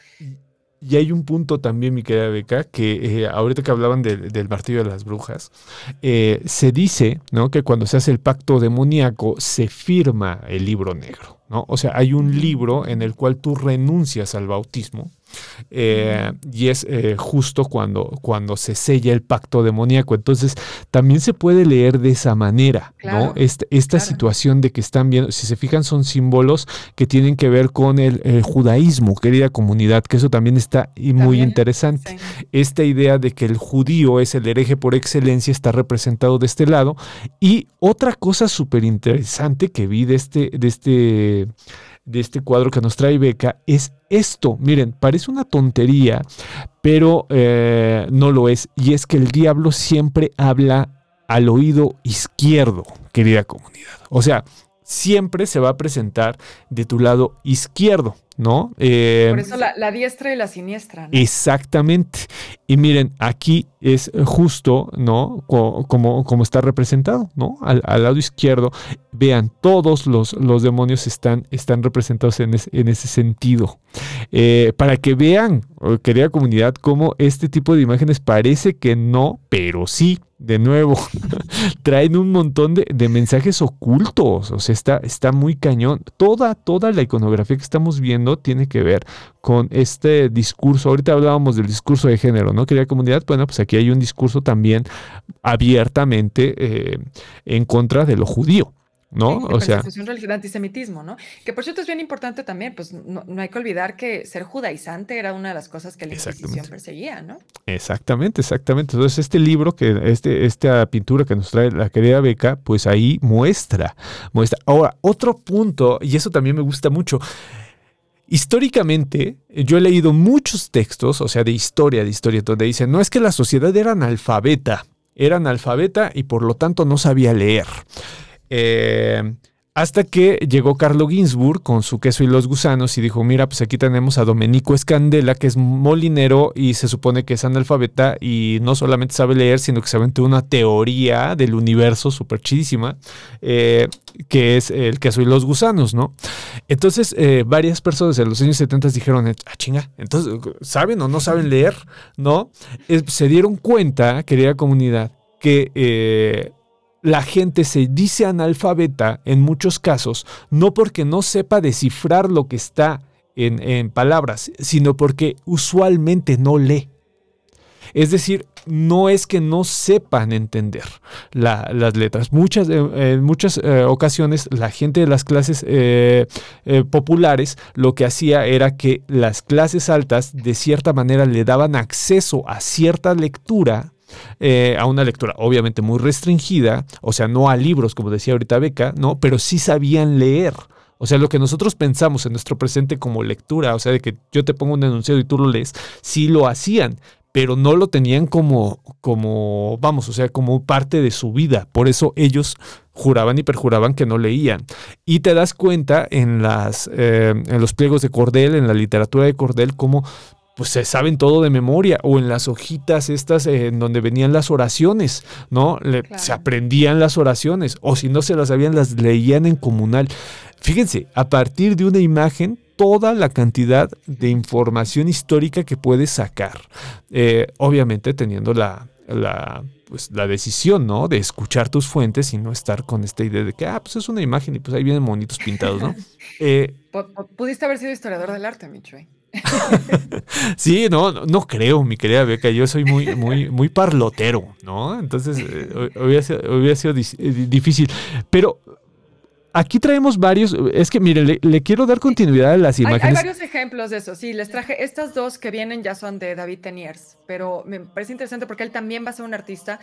[SPEAKER 2] Y hay un punto también, mi querida Beca, que eh, ahorita que hablaban del martillo de las brujas, eh, se dice ¿no? que cuando se hace el pacto demoníaco se firma el libro negro. ¿no? O sea, hay un libro en el cual tú renuncias al bautismo eh, y es eh, justo cuando, cuando se sella el pacto demoníaco. Entonces, también se puede leer de esa manera, ¿no? Esta, situación de que están viendo, si se fijan, son símbolos que tienen que ver con el, judaísmo, querida comunidad, que eso también está muy interesante. Esta idea de que el judío es el hereje por excelencia está representado de este lado. Y otra cosa súper interesante que vi de este, de este de este cuadro que nos trae Beca es esto. Miren, parece una tontería, pero eh, no lo es. Y es que el diablo siempre habla al oído izquierdo, querida comunidad. O sea, siempre se va a presentar de tu lado izquierdo. ¿no?
[SPEAKER 3] Eh, Por eso la, diestra y la siniestra.
[SPEAKER 2] Exactamente. Y miren, aquí es justo, ¿no? Como, como está representado, ¿no? Al, lado izquierdo, vean, todos los, los demonios están, están representados en, en ese sentido. Eh, para que vean, oh, querida comunidad, cómo este tipo de imágenes parece que no, pero sí, de nuevo, traen un montón de, mensajes ocultos. O sea, está, está muy cañón. Toda, toda la iconografía que estamos viendo tiene que ver con este discurso. Ahorita hablábamos del discurso de género, ¿no? Querida comunidad, bueno, pues aquí hay un discurso también abiertamente eh, en contra de lo judío. ¿No?
[SPEAKER 3] o sea, del antisemitismo, ¿no? Que por cierto es bien importante también, pues no, hay que olvidar que ser judaizante era una de las cosas que la Inquisición perseguía, ¿no?
[SPEAKER 2] Exactamente, exactamente. Entonces este libro, que este, esta pintura que nos trae la querida Beca, pues ahí muestra, muestra. Ahora, otro punto, y eso también me gusta mucho, Históricamente, yo he leído muchos textos, o sea, de historia, de historia, donde dicen, no es que la sociedad era analfabeta, era analfabeta y por lo tanto no sabía leer. Eh, hasta que llegó Carlo Ginsburg con su queso y los gusanos y dijo, mira, pues aquí tenemos a Domenico Escandela, que es molinero y se supone que es analfabeta y no solamente sabe leer, sino que sabe una teoría del universo súper chidísima, eh, que es el queso y los gusanos, ¿no? Entonces, eh, varias personas en los años 70 dijeron, ah, chinga, entonces, ¿saben o no saben leer? ¿No? se dieron cuenta, querida comunidad, que la gente se dice analfabeta en muchos casos, no porque no sepa descifrar lo que está en, en palabras, sino porque usualmente no lee. Es decir, no es que no sepan entender las letras. Muchas, eh, en muchas eh, ocasiones la gente de las clases eh, populares lo que hacía era que las clases altas de cierta manera le daban acceso a cierta lectura a una lectura obviamente muy restringida, o sea, no a libros, como decía ahorita Beca, ¿no? Pero sí sabían leer. O sea, lo que nosotros pensamos en nuestro presente como lectura, o sea, de que yo te pongo un enunciado y tú lo lees, sí lo hacían, pero no lo tenían como, como, vamos, o sea, como parte de su vida. Por eso ellos juraban y perjuraban que no leían. Y te das cuenta en, las, eh, en los pliegos de Cordel, en la literatura de Cordel, cómo pues se saben todo de memoria, o en las hojitas estas eh, en donde venían las oraciones, ¿no? Se aprendían las oraciones, o si no se las sabían, las leían en comunal. Fíjense, a partir de una imagen toda la cantidad de información histórica que puedes sacar. Eh, obviamente teniendo la, la, pues, la decisión, ¿no? De escuchar tus fuentes y no estar con esta idea de que, ah, pues es una imagen y pues ahí vienen monitos pintados, ¿no?
[SPEAKER 3] Eh, Pudiste haber sido historiador del arte, Micho.
[SPEAKER 2] sí, no, no creo, mi querida Beca. Yo soy muy, muy, muy parlotero, ¿no? Entonces eh, hubiera, hubiera, sido difícil. Pero Aquí traemos varios, es que mire, le, quiero dar continuidad a las imágenes.
[SPEAKER 3] Hay, varios ejemplos de eso, sí, les traje, estas dos que vienen ya son de David Teniers, pero me parece interesante porque él también va a ser un artista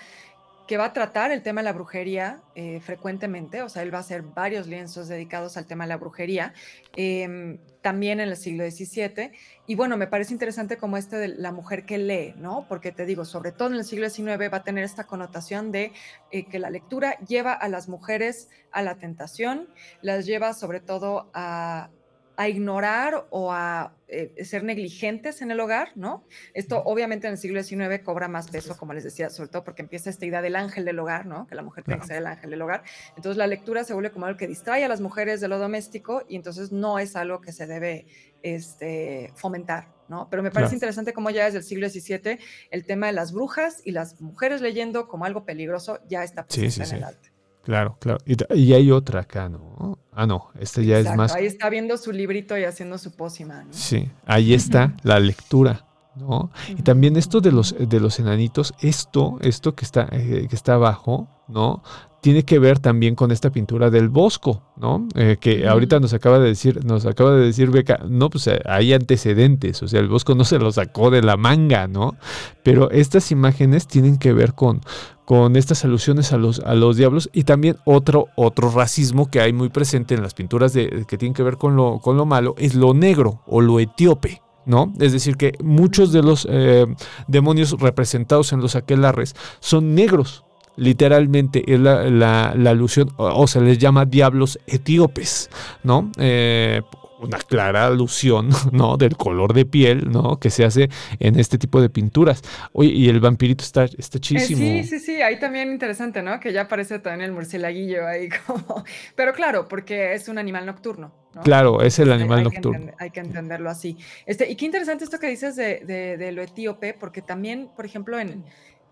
[SPEAKER 3] que va a tratar el tema de la brujería eh, frecuentemente, o sea, él va a hacer varios lienzos dedicados al tema de la brujería, em, también en el siglo XVII. Y bueno, me parece interesante como este de la mujer que lee, ¿no? Porque te digo, sobre todo en el siglo XIX va a tener esta connotación de eh, que la lectura lleva a las mujeres a la tentación, las lleva sobre todo a, a ignorar o a eh, ser negligentes en el hogar, ¿no? Esto obviamente en el siglo XIX cobra más peso, como les decía, sobre todo porque empieza esta idea del ángel del hogar, ¿no? Que la mujer tiene que ser el ángel del hogar. Entonces la lectura se vuelve como algo que distrae a las mujeres de lo doméstico y entonces no es algo que se debe este, fomentar, ¿no? Pero me parece interesante cómo ya desde el siglo XVII el tema de las brujas y las mujeres leyendo como algo peligroso ya está presente en el arte.
[SPEAKER 2] Claro, claro. Y, hay otra acá, ¿no? Ah, no, este ya es más.
[SPEAKER 3] Ahí está viendo su librito y haciendo su pócima, ¿no?
[SPEAKER 2] Sí, ahí está la lectura, ¿no? Y también esto de los, de los enanitos, esto, esto que está, eh, que está abajo, ¿no? tiene que ver también con esta pintura del Bosco, ¿no? Eh, que ahorita nos acaba de decir, nos acaba de decir Beca, no, pues eh, hay antecedentes, o sea, el Bosco no se lo sacó de la manga, ¿no? Pero estas imágenes tienen que ver con, con estas alusiones a los, a los diablos y también otro, otro racismo que hay muy presente en las pinturas de, que tienen que ver con lo, con lo malo es lo negro o lo etíope. ¿No? Es decir, que muchos de los eh, demonios representados en los aquelarres son negros, literalmente es la, alusión, o, se les llama diablos etíopes, ¿no? Eh, una clara alusión, ¿no? Del color de piel, ¿no? Que se hace en este tipo de pinturas. Oye, y el vampirito está, está eh,
[SPEAKER 3] sí, sí, sí, ahí también interesante, ¿no? Que ya aparece también el murcielaguillo ahí como... Pero claro, porque es un animal nocturno.
[SPEAKER 2] Claro, es el animal nocturno.
[SPEAKER 3] hay que entenderlo así. Este, y qué interesante esto que dices de, de lo etíope, porque también, por ejemplo, en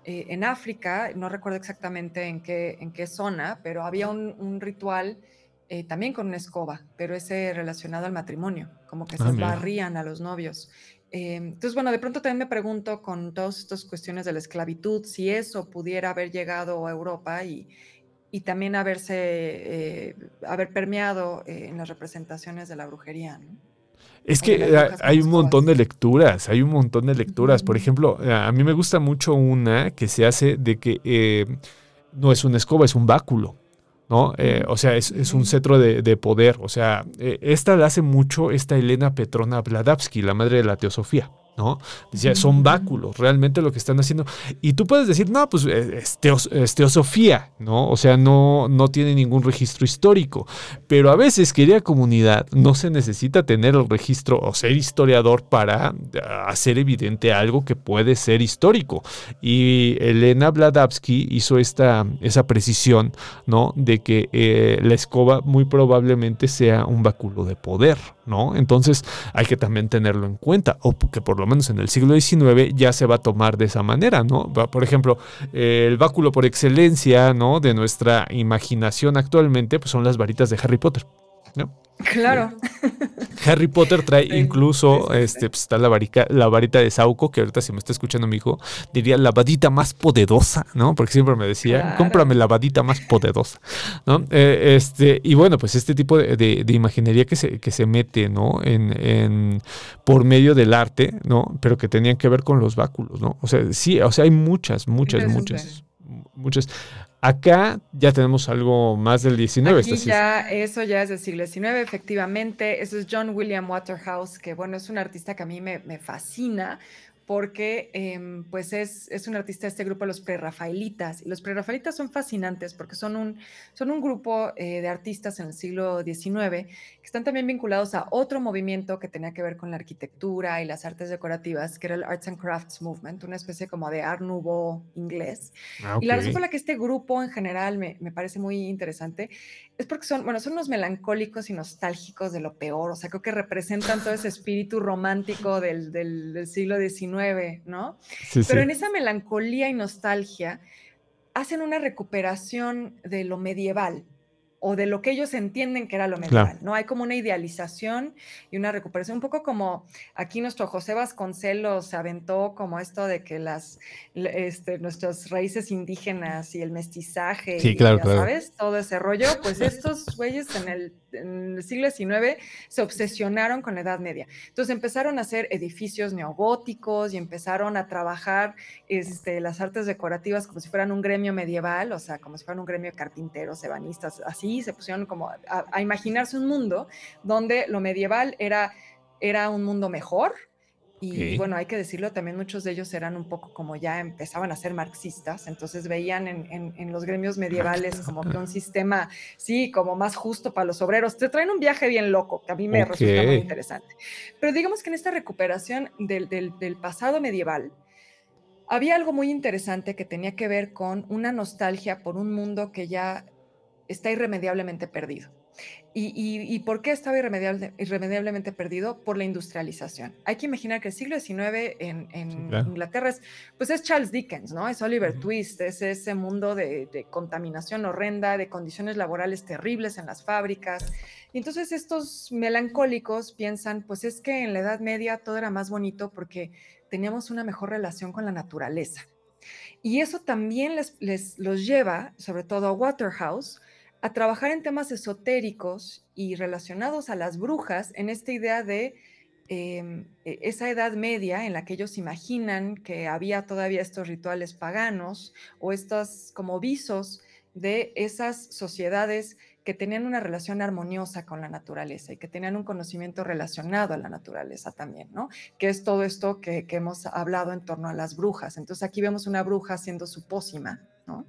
[SPEAKER 3] eh, en África, no recuerdo exactamente en qué, en qué zona, pero había un, ritual eh, también con una escoba, pero ese relacionado al matrimonio, como que se ah, barrían a los novios. Eh, entonces, bueno, de pronto también me pregunto con todas estas cuestiones de la esclavitud, si eso pudiera haber llegado a Europa y, y también haberse, haber permeado en las representaciones de la brujería. ¿no?
[SPEAKER 2] Es que hay un montón de lecturas, hay un montón de lecturas. Por ejemplo, a mí me gusta mucho una que se hace de que eh, no es una escoba, es un báculo. ¿No? Eh, o sea, es, un cetro de, poder. O sea, eh, esta la hace mucho esta Elena Petrona Bladavsky, la madre de la teosofía. ¿No? Decía, son báculos, realmente lo que están haciendo. Y tú puedes decir, no, pues es, teosofía, ¿no? O sea, no, no tiene ningún registro histórico. Pero a veces, querida comunidad, no se necesita tener el registro o ser historiador para hacer evidente algo que puede ser histórico. Y Elena Bladavsky hizo esta, esa precisión, ¿no? De que eh, la escoba muy probablemente sea un báculo de poder, ¿no? Entonces hay que también tenerlo en cuenta, o que por lo menos en el siglo XIX ya se va a tomar de esa manera, ¿no? Por ejemplo, el báculo por excelencia, ¿no? De nuestra imaginación actualmente, pues son las varitas de Harry Potter. ¿No?
[SPEAKER 3] Claro.
[SPEAKER 2] Harry Potter trae
[SPEAKER 3] Sí,
[SPEAKER 2] incluso,
[SPEAKER 3] sí, sí, sí.
[SPEAKER 2] este, pues, está la, varica- la varita de Sauco, que ahorita si me está escuchando mi hijo, diría la vadita más poderosa, ¿no? Porque siempre me decía,
[SPEAKER 3] Claro.
[SPEAKER 2] cómprame la vadita más poderosa, ¿no? Eh, este, y bueno, pues este tipo de, de- de imaginería que se, que se mete, ¿no? En, en- por medio del arte, ¿no? Pero que tenían que ver con los báculos, ¿no? O sea, sí, o sea, hay muchas, muchas, muchas, muchas. Acá ya tenemos algo más del 19.
[SPEAKER 3] Aquí ya, eso ya es del siglo XIX, efectivamente. Eso es John William Waterhouse, que bueno, es un artista que a mí me, me fascina porque em, pues es, es un artista de este grupo, los prerrafaelitas. Y los prerrafaelitas son fascinantes porque son un, son un grupo eh, de artistas en el siglo XIX están también vinculados a otro movimiento que tenía que ver con la arquitectura y las artes decorativas, que era el Arts and Crafts Movement, una especie como de Art Nouveau inglés.
[SPEAKER 2] Ah,
[SPEAKER 3] Y la razón por la que este grupo en general me, me parece muy interesante es porque son, bueno, son unos melancólicos y nostálgicos de lo peor, o sea, creo que representan todo ese espíritu romántico del, del- del siglo XIX, ¿no?
[SPEAKER 2] Sí,
[SPEAKER 3] Pero
[SPEAKER 2] sí.
[SPEAKER 3] en esa melancolía y nostalgia hacen una recuperación de lo medieval o de lo que ellos entienden que era lo
[SPEAKER 2] Claro.
[SPEAKER 3] medieval, ¿no? Hay como una idealización y una recuperación, un poco como aquí nuestro José Vasconcelos se aventó como esto de que las, este, nuestras raíces indígenas y el mestizaje,
[SPEAKER 2] Sí,
[SPEAKER 3] y
[SPEAKER 2] claro,
[SPEAKER 3] ya
[SPEAKER 2] claro.
[SPEAKER 3] sabes, todo ese rollo, pues estos güeyes en el, en el siglo XIX se obsesionaron con la Edad Media. Entonces empezaron a hacer edificios neogóticos y empezaron a trabajar este, las artes decorativas como si fueran un gremio medieval, o sea, como si fueran un gremio de carpinteros, ebanistas, así se pusieron como a, a imaginarse un mundo donde lo medieval era, era un mundo mejor. Y bueno, hay que decirlo, también muchos de ellos eran un poco como ya empezaban a ser marxistas, entonces veían en, en- en los gremios medievales como que un sistema, sí, como más justo para los obreros. Te traen un viaje bien loco, que a mí me resulta muy interesante. Pero digamos que en esta recuperación del, del- del pasado medieval, había algo muy interesante que tenía que ver con una nostalgia por un mundo que ya está irremediablemente perdido. ¿Y, y- y por qué estaba irremediable- irremediablemente perdido? Por la industrialización. Hay que imaginar que el siglo XIX en, en
[SPEAKER 2] Sí, claro.
[SPEAKER 3] Inglaterra es, pues es Charles Dickens, ¿no? Es Oliver. Twist, es ese mundo de, de contaminación horrenda, de condiciones laborales terribles en las fábricas. Y entonces estos melancólicos piensan, pues es que en la Edad Media todo era más bonito porque teníamos una mejor relación con la naturaleza. Y eso también les, les- los lleva, sobre todo a Waterhouse, a trabajar en temas esotéricos y relacionados a las brujas en esta idea de eh, e- esa edad media en la que ellos imaginan que había todavía estos rituales paganos o estos como visos de esas sociedades que tenían una relación armoniosa con la naturaleza y que tenían un conocimiento relacionado a la naturaleza también, ¿no? Que es todo esto que, hemos hablado en torno a las brujas. Entonces aquí vemos una bruja haciendo su pócima, ¿no?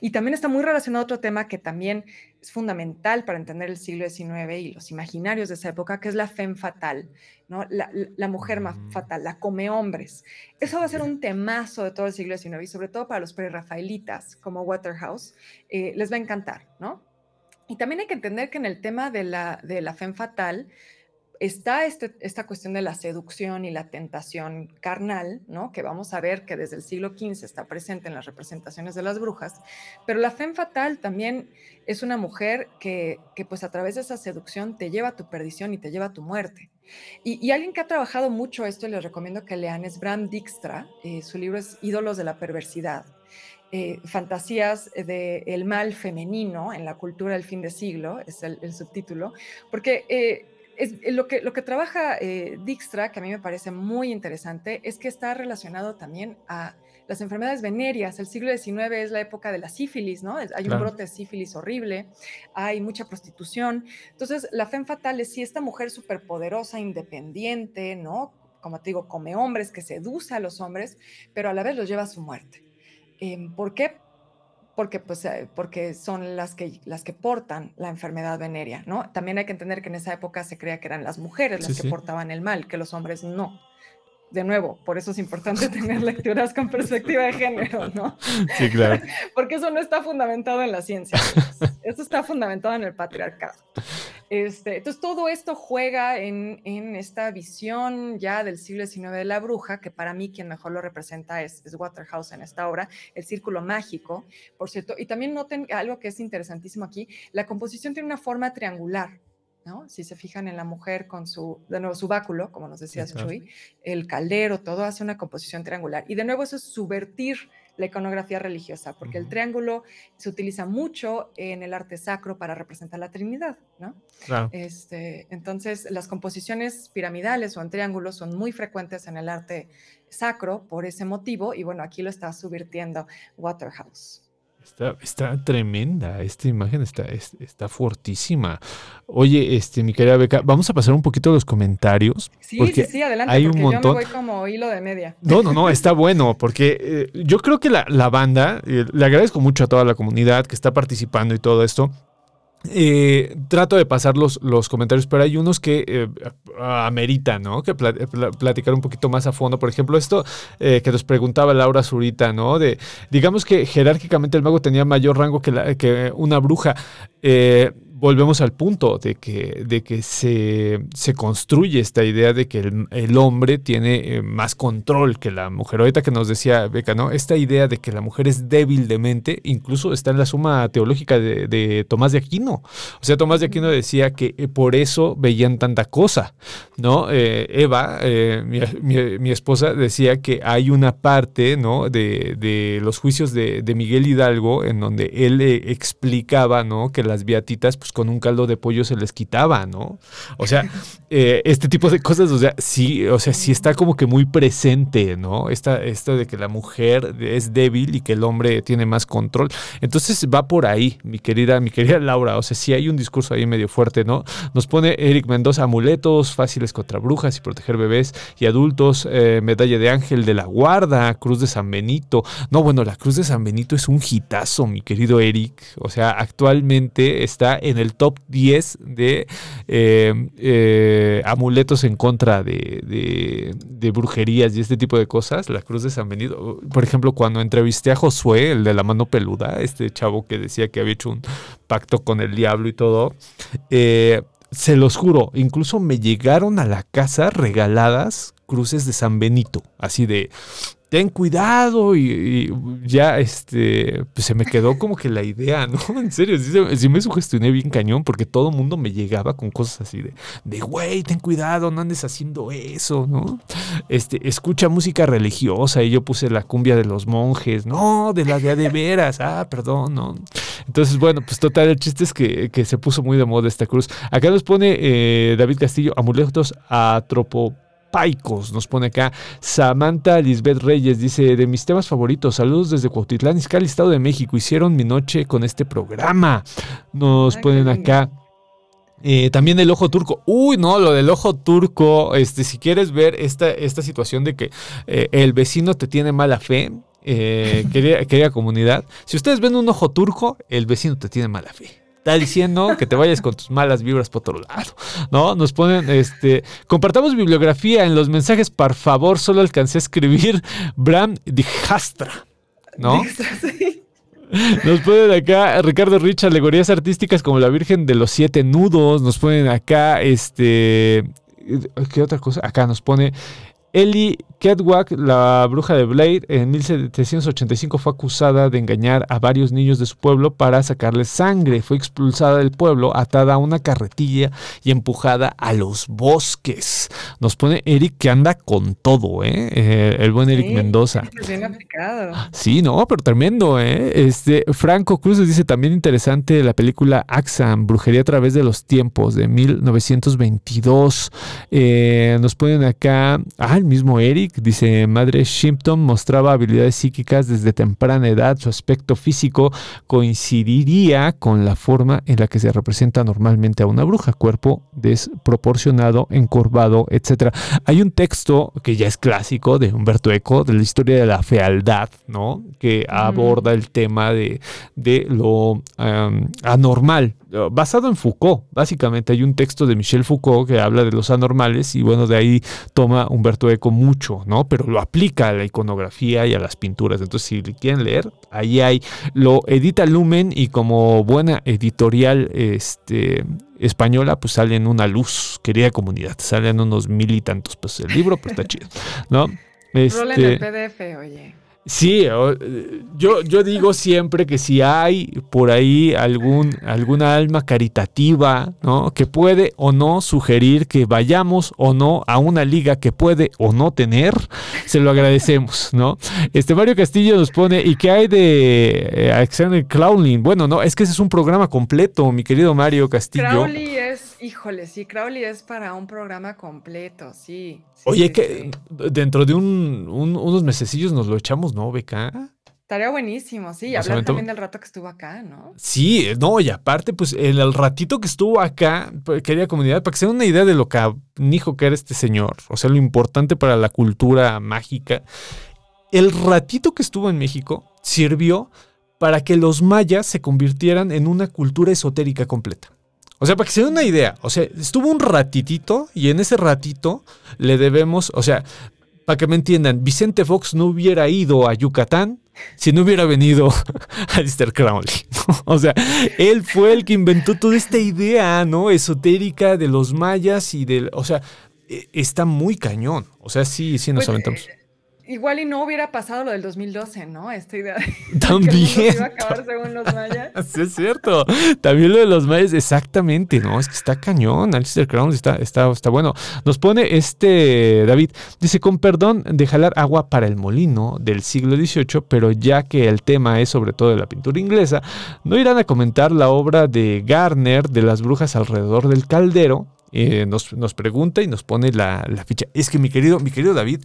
[SPEAKER 3] Y también está muy relacionado a otro tema que también es fundamental para entender el siglo XIX y los imaginarios de esa época, que es la femme fatal, ¿no? La, mujer ma-
[SPEAKER 2] Mm.
[SPEAKER 3] fatal, la come hombres. Eso va a ser un temazo de todo el siglo XIX y sobre todo para los prerrafaelitas como Waterhouse, eh, les va a encantar, ¿no? Y también hay que entender que en el tema de la, de la femme fatal está este- esta cuestión de la seducción y la tentación carnal, ¿no? Que vamos a ver que desde el siglo XV está presente en las representaciones de las brujas, pero la femme fatal también es una mujer que, que pues a través de esa seducción te lleva a tu perdición y te lleva a tu muerte. Y, alguien que ha trabajado mucho esto, y les recomiendo que lean, es Bram Dijkstra. Eh, su libro es Ídolos de la Perversidad. Eh, fantasías del mal femenino en la cultura del fin de siglo, es el, el subtítulo, porque eh, es, lo, que, lo que trabaja eh, Dijkstra, que a mí me parece muy interesante, es que está relacionado también a las enfermedades venéreas. El siglo XIX es la época de la sífilis, ¿no? Hay un brote de sífilis horrible, hay mucha prostitución. Entonces, la femme fatale es si esta mujer superpoderosa, independiente, ¿no? Como te digo, come hombres, que seduce a los hombres, pero a la vez los lleva a su muerte. Eh, ¿Por qué? Porque, pues, eh, porque son las que, las que portan la enfermedad venérea, ¿no? También hay que entender que en esa época se creía que eran las mujeres las
[SPEAKER 2] Sí,
[SPEAKER 3] que
[SPEAKER 2] sí.
[SPEAKER 3] portaban el mal, que los hombres no. De nuevo, por eso es importante tener lecturas con perspectiva de género, ¿no?
[SPEAKER 2] Sí, claro.
[SPEAKER 3] Porque eso no está fundamentado en la ciencia. Eso está fundamentado en el patriarcado. Este, entonces, todo esto juega en, en esta visión ya del siglo XIX de la bruja, que para mí quien mejor lo representa es, es Waterhouse en esta obra, el círculo mágico, por cierto. Y también noten algo que es interesantísimo aquí, la composición tiene una forma triangular. ¿no? Si se fijan en la mujer con su, de nuevo, su báculo, como nos decía
[SPEAKER 2] claro.
[SPEAKER 3] Chuy, el caldero, todo hace una composición triangular. Y de nuevo eso es subvertir la iconografía religiosa, porque el triángulo se utiliza mucho en el arte sacro para representar la Trinidad, ¿no?
[SPEAKER 2] Claro.
[SPEAKER 3] Este, entonces, las composiciones piramidales o en triángulos son muy frecuentes en el arte sacro por ese motivo, y bueno, aquí lo está subvirtiendo Waterhouse.
[SPEAKER 2] Está, está tremenda, esta imagen está, es- está fortísima. Oye, este, mi querida Beca, vamos a pasar un poquito a los comentarios.
[SPEAKER 3] Sí,
[SPEAKER 2] porque
[SPEAKER 3] sí, sí, adelante,
[SPEAKER 2] hay un
[SPEAKER 3] porque
[SPEAKER 2] montón.
[SPEAKER 3] yo me voy como hilo de media.
[SPEAKER 2] No, no, no, está bueno, porque eh, yo creo que la, la banda, eh, le agradezco mucho a toda la comunidad que está participando y todo esto. Eh, trato de pasar los, los comentarios, pero hay unos que eh, ameritan, ¿no? Que pla- platicar un poquito más a fondo. Por ejemplo, esto eh, que nos preguntaba Laura Zurita, ¿no? De, digamos que jerárquicamente el mago tenía mayor rango que, la- que una bruja. Eh, volvemos al punto de que, de que se, se construye esta idea de que el, el hombre tiene eh, más control que la mujer. Ahorita que nos decía Beca, ¿no? Esta idea de que la mujer es débil de mente, incluso está en la suma teológica de, de Tomás de Aquino. O sea, Tomás de Aquino decía que eh, por eso veían tanta cosa, ¿no? Eh, Eva, mi, mi- esposa, decía que hay una parte, ¿no? De, de los juicios de, de Miguel Hidalgo en donde él explicaba, ¿no? Que las beatitas, pues con un caldo de pollo se les quitaba, ¿no? O sea, eh, este tipo de cosas, o sea, sí, o sea, sí está como que muy presente, ¿no? Esta, esto de que la mujer es débil y que el hombre tiene más control. Entonces va por ahí, mi querida, mi querida Laura. O sea, sí hay un discurso ahí medio fuerte, ¿no? Nos pone Eric Mendoza, amuletos fáciles contra brujas y proteger bebés y adultos, eh, medalla de ángel de la guarda, cruz de San Benito. No, bueno, la cruz de San Benito es un hitazo, mi querido Eric. O sea, actualmente está en el top 10 de eh, eh, amuletos en contra de brujerías y este tipo de cosas. La cruz de San Benito. Por ejemplo, cuando entrevisté a Josué, el de la mano peluda, este chavo que decía que había hecho un pacto con el diablo y todo, eh, se los juro, incluso me llegaron a la casa regaladas cruces de San Benito, así de ten cuidado y, ya este pues se me quedó como que la idea, ¿no? En serio, sí, me sugestioné bien cañón porque todo el mundo me llegaba con cosas así de de güey, ten cuidado, no andes haciendo eso, ¿no? Este, escucha música religiosa y yo puse la cumbia de los monjes, no, de la de de veras, ah, perdón, no. Entonces, bueno, pues total, el chiste es que, que se puso muy de moda esta cruz. Acá nos pone eh, David Castillo, amuletos atropopaicos, nos pone acá. Samantha Lisbeth Reyes dice, de mis temas favoritos, saludos desde Cuautitlán, Izcalli, Estado de México. Hicieron mi noche con este programa. Nos
[SPEAKER 3] Ay, qué
[SPEAKER 2] ponen acá. Eh, también el ojo turco. Uy, no, lo del ojo turco. Este, si quieres ver esta, esta situación de que eh, el vecino te tiene mala fe, eh, querida, querida comunidad, si ustedes ven un ojo turco, el vecino te tiene mala fe. Está diciendo que te vayas con tus malas vibras por otro lado, ¿no? Nos ponen, este, compartamos bibliografía en los mensajes, por favor, solo alcancé a escribir Bram Dijastra, ¿no?
[SPEAKER 3] Sí.
[SPEAKER 2] Nos ponen acá Ricardo Rich, alegorías artísticas como la Virgen de los Siete Nudos. Nos ponen acá, este. ¿Qué otra cosa? Acá nos pone. Ellie Kedwak, la bruja de Blade, en 1785 fue acusada de engañar a varios niños de su pueblo para sacarles sangre. Fue expulsada del pueblo, atada a una carretilla y empujada a los bosques. Nos pone Eric que anda con todo, ¿eh? Eh, el buen Eric
[SPEAKER 3] Sí,
[SPEAKER 2] Mendoza.
[SPEAKER 3] pues Bien aplicado.
[SPEAKER 2] Sí, no, pero tremendo, ¿eh? Este, Franco Cruz nos dice también interesante la película Axam, Brujería a través de los tiempos, de 1922. Eh, nos ponen acá, ah, el mismo Eric, dice, Madre Shimpton mostraba habilidades psíquicas desde temprana edad, su aspecto físico coincidiría con la forma en la que se representa normalmente a una bruja, cuerpo desproporcionado, encorvado, etc. Hay un texto que ya es clásico de Humberto Eco, de la historia de la fealdad, ¿no? Que aborda el tema de, de lo um, anormal, basado en Foucault. Básicamente hay un texto de Michel Foucault que habla de los anormales y bueno, de ahí toma Humberto Eco mucho, ¿no? Pero lo aplica a la iconografía y a las pinturas. Entonces, si quieren leer, ahí hay, lo edita Lumen y como buena editorial, este española, pues sale en una luz, querida comunidad, salen unos mil y tantos pesos el libro, pues está chido, ¿no?
[SPEAKER 3] Rolen el
[SPEAKER 2] Este,
[SPEAKER 3] PDF, oye.
[SPEAKER 2] Sí, yo, yo digo siempre que si hay por ahí algún, alguna alma caritativa, ¿no? Que puede o no sugerir que vayamos o no a una liga que puede o no tener, se lo agradecemos, ¿no? Este Mario Castillo nos pone, ¿y qué hay de eh, Alexander Crowley? Bueno, no, es que ese es un programa completo, mi querido Mario Castillo.
[SPEAKER 3] Crowley es, híjole, sí, Crowley es para un programa completo, sí.
[SPEAKER 2] Oye, que dentro de unos mesecillos nos lo echamos ¿no, Beca?
[SPEAKER 3] Estaría buenísimo, sí, y hablar también del rato que estuvo acá, ¿no?
[SPEAKER 2] Sí, no, y aparte, pues el, ratito que estuvo acá, pues, querida comunidad, para que se den una idea de lo que dijo que era este señor, o sea, lo importante para la cultura mágica, el ratito que estuvo en México sirvió para que los mayas se convirtieran en una cultura esotérica completa. O sea, para que se den una idea, o sea, estuvo un ratitito y en ese ratito le debemos, o sea, para que me entiendan, Vicente Fox no hubiera ido a Yucatán si no hubiera venido Alistair Crowley. o sea, él fue el que inventó toda esta idea, ¿no? Esotérica de los mayas y del. O sea, e, está muy cañón. O sea, sí, sí nos pues, aventamos.
[SPEAKER 3] Eh, Igual y no hubiera pasado lo del 2012, ¿no? Esta idea de
[SPEAKER 2] También.
[SPEAKER 3] que iba a acabar según los mayas.
[SPEAKER 2] sí, es cierto. También lo de los mayas, exactamente, ¿no? Es que está cañón. Alistair Crown está, está, está bueno. Nos pone este David, dice, con perdón de jalar agua para el molino del siglo XVIII, pero ya que el tema es sobre todo de la pintura inglesa, ¿no irán a comentar la obra de Garner de las brujas alrededor del caldero? Eh, nos, nos, pregunta y nos pone la, la, ficha. Es que mi querido, mi querido David,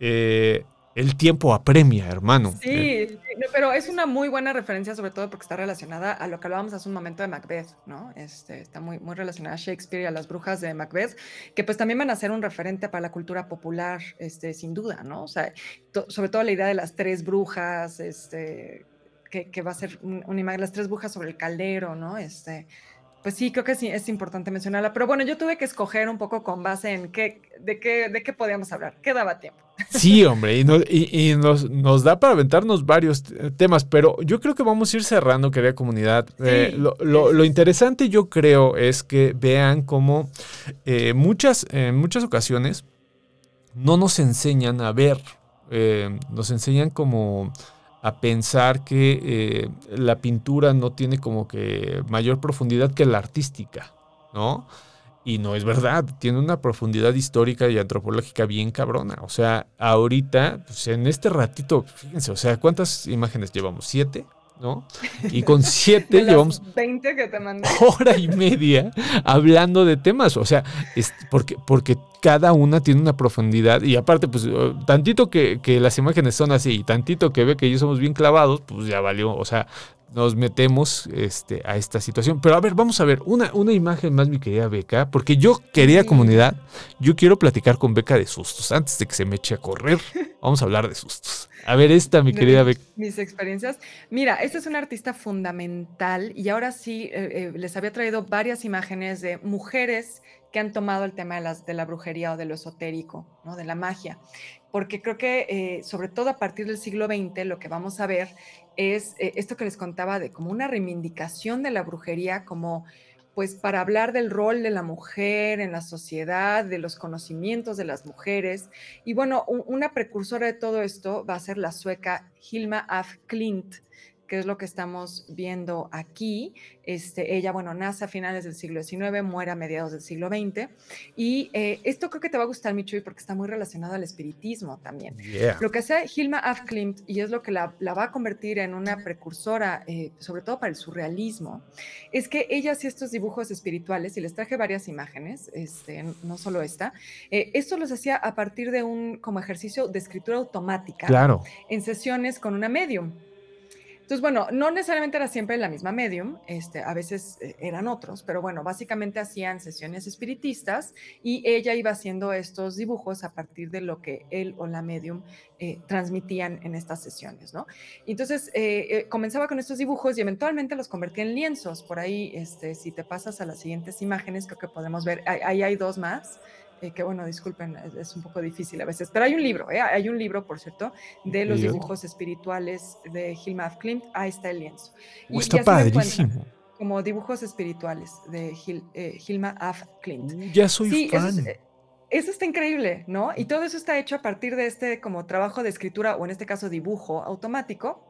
[SPEAKER 2] eh, el tiempo apremia, hermano.
[SPEAKER 3] Sí, eh, pero es una muy buena referencia, sobre todo porque está relacionada a lo que hablábamos hace un momento de Macbeth, ¿no? Este, está muy, muy relacionada a Shakespeare y a las brujas de Macbeth, que pues también van a ser un referente para la cultura popular, este, sin duda, ¿no? O sea, sobre todo la idea de las tres brujas, este, que, va a ser una imagen, las tres brujas sobre el caldero, ¿no? Este, pues sí, creo que sí es importante mencionarla. Pero bueno, yo tuve que escoger un poco con base en qué, de qué, de qué podíamos hablar, qué daba tiempo.
[SPEAKER 2] Sí, hombre, y, nos, da para aventarnos varios temas, pero yo creo que vamos a ir cerrando, querida comunidad. Eh, lo, interesante yo creo es que vean cómo eh, muchas, en muchas ocasiones no nos enseñan a ver, eh, nos enseñan como a pensar que eh, la pintura no tiene como que mayor profundidad que la artística, ¿no? Y no es verdad, tiene una profundidad histórica y antropológica bien cabrona. O sea, ahorita, pues en este ratito, fíjense, o sea, ¿cuántas imágenes llevamos? ¿Siete? ¿No? Y con siete llevamos
[SPEAKER 3] 20 que te mandé.
[SPEAKER 2] hora y media hablando de temas, o sea, es porque, porque cada una tiene una profundidad y aparte, pues, eh, tantito que, que las imágenes son así y tantito que ve que ellos somos bien clavados, pues ya valió, o sea, nos metemos este, a esta situación. Pero a ver, vamos a ver una, una imagen más, mi querida Beca, porque yo quería comunidad, yo quiero platicar con Beca de sustos. Antes de que se me eche a correr, vamos a hablar de sustos. A ver, esta, mi querida Beca.
[SPEAKER 3] Mis experiencias. Mira, esta es una artista fundamental y ahora sí eh, eh, les había traído varias imágenes de mujeres que han tomado el tema de, las, de la brujería o de lo esotérico, ¿no? de la magia porque creo que eh, sobre todo a partir del siglo XX lo que vamos a ver es eh, esto que les contaba de como una reivindicación de la brujería como pues para hablar del rol de la mujer en la sociedad, de los conocimientos de las mujeres. Y bueno, una precursora de todo esto va a ser la sueca Hilma af Klint, que es lo que estamos viendo aquí. Este, ella, bueno, nace a finales del siglo XIX, muere a mediados del siglo XX. Y eh, esto creo que te va a gustar, Michuy, porque está muy relacionado al espiritismo también. Lo que hace Hilma af Klimt, y es lo que la, va a convertir en una precursora, eh, sobre todo para el surrealismo, es que ella hacía estos dibujos espirituales, y les traje varias imágenes, este, no solo esta. Eh, esto los hacía a partir de un como ejercicio de escritura automática.
[SPEAKER 2] Claro.
[SPEAKER 3] En sesiones con una medium. Entonces, bueno, no necesariamente era siempre la misma medium, este, a veces eh, eran otros, pero bueno, básicamente hacían sesiones espiritistas y ella iba haciendo estos dibujos a partir de lo que él o la medium eh, transmitían en estas sesiones, ¿no? entonces eh, comenzaba con estos dibujos y eventualmente los convertía en lienzos. Por ahí, este, si te pasas a las siguientes imágenes, creo que podemos ver, ahí hay dos más. Eh, que bueno, disculpen, es, un poco difícil a veces, pero hay un libro, ¿eh? hay un libro, por cierto, de los dibujos espirituales de Hilma af Klint, ahí está el lienzo.
[SPEAKER 2] Y, está padrísimo.
[SPEAKER 3] Como dibujos espirituales de eh, Hilma af Klint.
[SPEAKER 2] Uh, ya soy fan.
[SPEAKER 3] Eso está increíble, ¿no? Y todo eso está hecho a partir de este como trabajo de escritura o en este caso dibujo automático.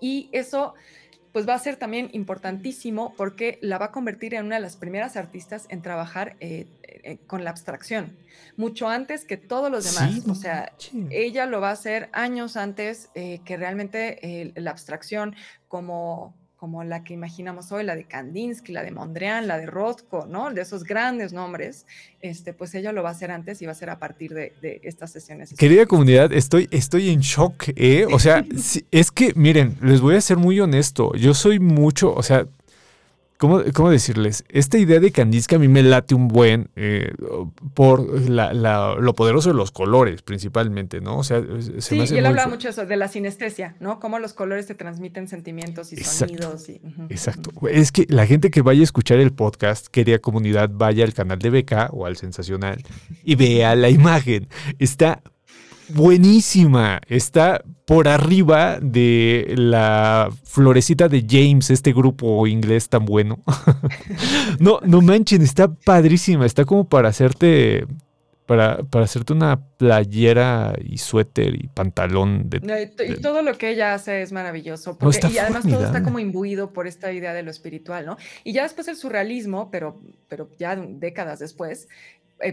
[SPEAKER 3] Y eso pues va a ser también importantísimo porque la va a convertir en una de las primeras artistas en trabajar eh, eh, con la abstracción, mucho antes que todos los demás.
[SPEAKER 2] Sí,
[SPEAKER 3] o sea, ella lo va a hacer años antes eh, que realmente la abstracción como como la que imaginamos hoy, la de Kandinsky, la de Mondrian, la de Rothko, ¿no? De esos grandes nombres, este, pues ella lo va a hacer antes y va a ser a partir de, de estas sesiones.
[SPEAKER 2] Querida comunidad, estoy, estoy en shock, ¿eh? O sea, es que, miren, les voy a ser muy honesto. Yo soy mucho, o sea, ¿cómo, cómo decirles? Esta idea de Kandinsky a mí me late un buen eh, por la- la- lo poderoso de los colores, principalmente, ¿no? O sea, se
[SPEAKER 3] Sí,
[SPEAKER 2] me
[SPEAKER 3] y
[SPEAKER 2] hace
[SPEAKER 3] él
[SPEAKER 2] muy
[SPEAKER 3] hablaba mucho de eso, de la sinestesia, ¿no? Cómo los colores te transmiten sentimientos y
[SPEAKER 2] Exacto.
[SPEAKER 3] sonidos. Y,
[SPEAKER 2] Exacto. Es que la gente que vaya a escuchar el podcast, querida comunidad, vaya al canal de BK o al Sensacional y vea la imagen. Está buenísima. Está por arriba de la florecita de James, este grupo inglés tan bueno. no, no manchen, está padrísima. Está como para hacerte. Para, para hacerte una playera y suéter y pantalón de.
[SPEAKER 3] Y todo lo que ella hace es maravilloso.
[SPEAKER 2] No,
[SPEAKER 3] Porque,
[SPEAKER 2] está
[SPEAKER 3] y además todo está como imbuido por esta idea de lo espiritual, ¿no? Y ya después el surrealismo, pero, pero ya décadas después,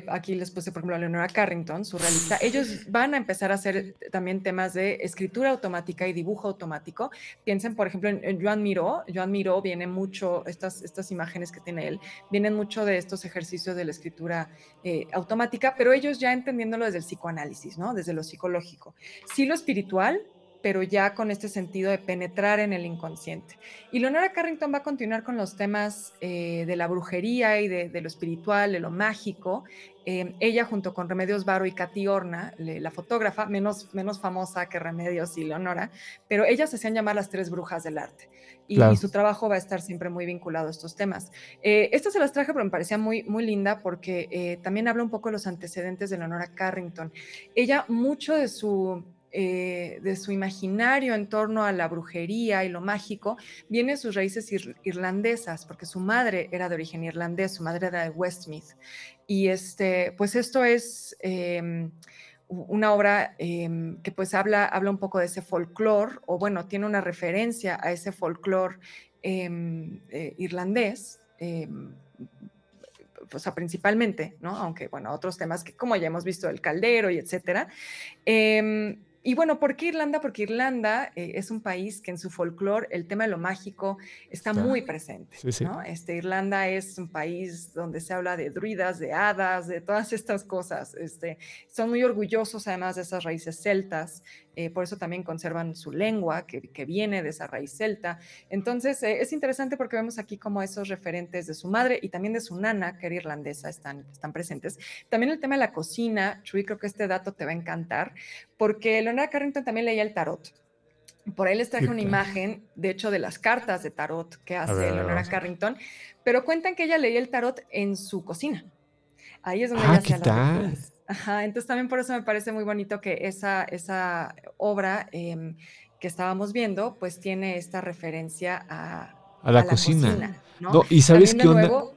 [SPEAKER 3] aquí les puse, por ejemplo, a Leonora Carrington, surrealista, ellos van a empezar a hacer también temas de escritura automática y dibujo automático. Piensen, por ejemplo, en, en Joan Miró. Joan Miró viene mucho, estas, estas imágenes que tiene él, vienen mucho de estos ejercicios de la escritura eh, automática, pero ellos ya entendiéndolo desde el psicoanálisis, ¿no? Desde lo psicológico. Sí lo espiritual, pero ya con este sentido de penetrar en el inconsciente. Y Leonora Carrington va a continuar con los temas eh, de la brujería y de, de lo espiritual, de lo mágico. Eh, ella junto con Remedios Varo y Katy Horna, le- la fotógrafa, menos, menos famosa que Remedios y Leonora, pero ellas se hacían llamar las tres brujas del arte. Y,
[SPEAKER 2] Claro.
[SPEAKER 3] y su trabajo va a estar siempre muy vinculado a estos temas. Eh, esta se las traje, pero me parecía muy, muy linda porque eh, también habla un poco de los antecedentes de Leonora Carrington. Ella, mucho de su, eh, de su imaginario en torno a la brujería y lo mágico, viene de sus raíces ir- irlandesas, porque su madre era de origen irlandés, su madre era de Westmeath. Y este, pues esto es em, una obra em, que pues habla, habla un poco de ese folclore, o bueno, tiene una referencia a ese folclore em, eh, irlandés. o sea, principalmente, ¿no? Aunque, bueno, otros temas que, como ya hemos visto, el caldero y etcétera. Y bueno, ¿por qué Irlanda? Porque Irlanda eh, es un país que en su folclore el tema de lo mágico está,
[SPEAKER 2] Está.
[SPEAKER 3] muy presente.
[SPEAKER 2] Sí, sí.
[SPEAKER 3] ¿no? Este, Irlanda es un país donde se habla de druidas, de hadas, de todas estas cosas. Este, son muy orgullosos además de esas raíces celtas, eh, por eso también conservan su lengua que, que viene de esa raíz celta. Entonces eh, es interesante porque vemos aquí como esos referentes de su madre y también de su nana, que era irlandesa, están, están presentes. También el tema de la cocina, Chuy, creo que este dato te va a encantar, porque Leonora Carrington también leía el tarot. Por ahí les traje una imagen, de hecho, de las cartas de tarot que hace
[SPEAKER 2] ver, a
[SPEAKER 3] Leonora
[SPEAKER 2] a.
[SPEAKER 3] Carrington, pero cuentan que ella leía el tarot en su cocina. Ahí es donde
[SPEAKER 2] Ah,
[SPEAKER 3] ella
[SPEAKER 2] ¿qué tal?
[SPEAKER 3] Ajá, entonces también por eso me parece muy bonito que esa, esa obra em, que estábamos viendo, pues tiene esta referencia a,
[SPEAKER 2] A la cocina.
[SPEAKER 3] ¿no?
[SPEAKER 2] No, y ¿sabes qué onda?
[SPEAKER 3] nuevo,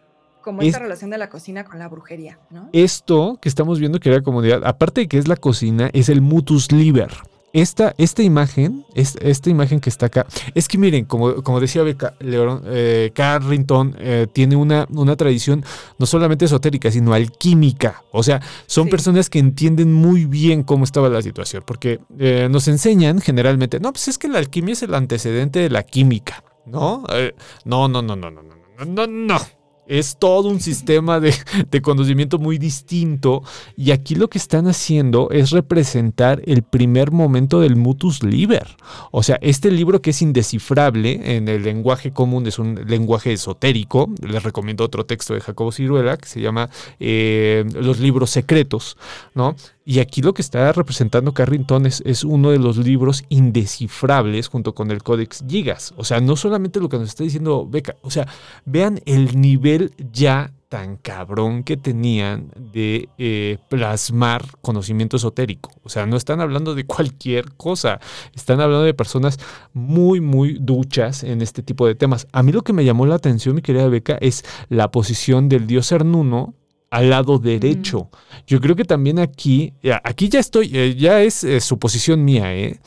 [SPEAKER 3] como esta relación de la cocina con la brujería, ¿no?
[SPEAKER 2] Esto que estamos viendo que era comodidad, aparte de que es la cocina, es el mutus liber. Esta, esta imagen, es, esta imagen que está acá, es que miren, como, como decía Beca, Leon, eh, Carrington eh, tiene una, una, tradición no solamente esotérica, sino alquímica. O sea, son personas que entienden muy bien cómo estaba la situación, porque eh, nos enseñan generalmente, no, pues es que la alquimia es el antecedente de la química, ¿no? Eh, ¿no? no, no, no, no, no, no, no, no. Es todo un sistema de, de conocimiento muy distinto y aquí lo que están haciendo es representar el primer momento del mutus liber. O sea, este libro que es indescifrable en el lenguaje común, es un lenguaje esotérico. Les recomiendo otro texto de Jacobo Ciruela que se llama eh, Los libros secretos, ¿no? Y aquí lo que está representando Carrington es, uno de los libros indescifrables junto con el Codex Gigas. O sea, no solamente lo que nos está diciendo Beca, o sea, vean el nivel ya tan cabrón que tenían de eh, plasmar conocimiento esotérico. O sea, no están hablando de cualquier cosa, están hablando de personas muy, muy duchas en este tipo de temas. A mí lo que me llamó la atención, mi querida Beca, es la posición del dios Cernuno al lado derecho. Yo creo que también aquí, aquí ya estoy, eh, ya es eh, suposición mía, ¿eh?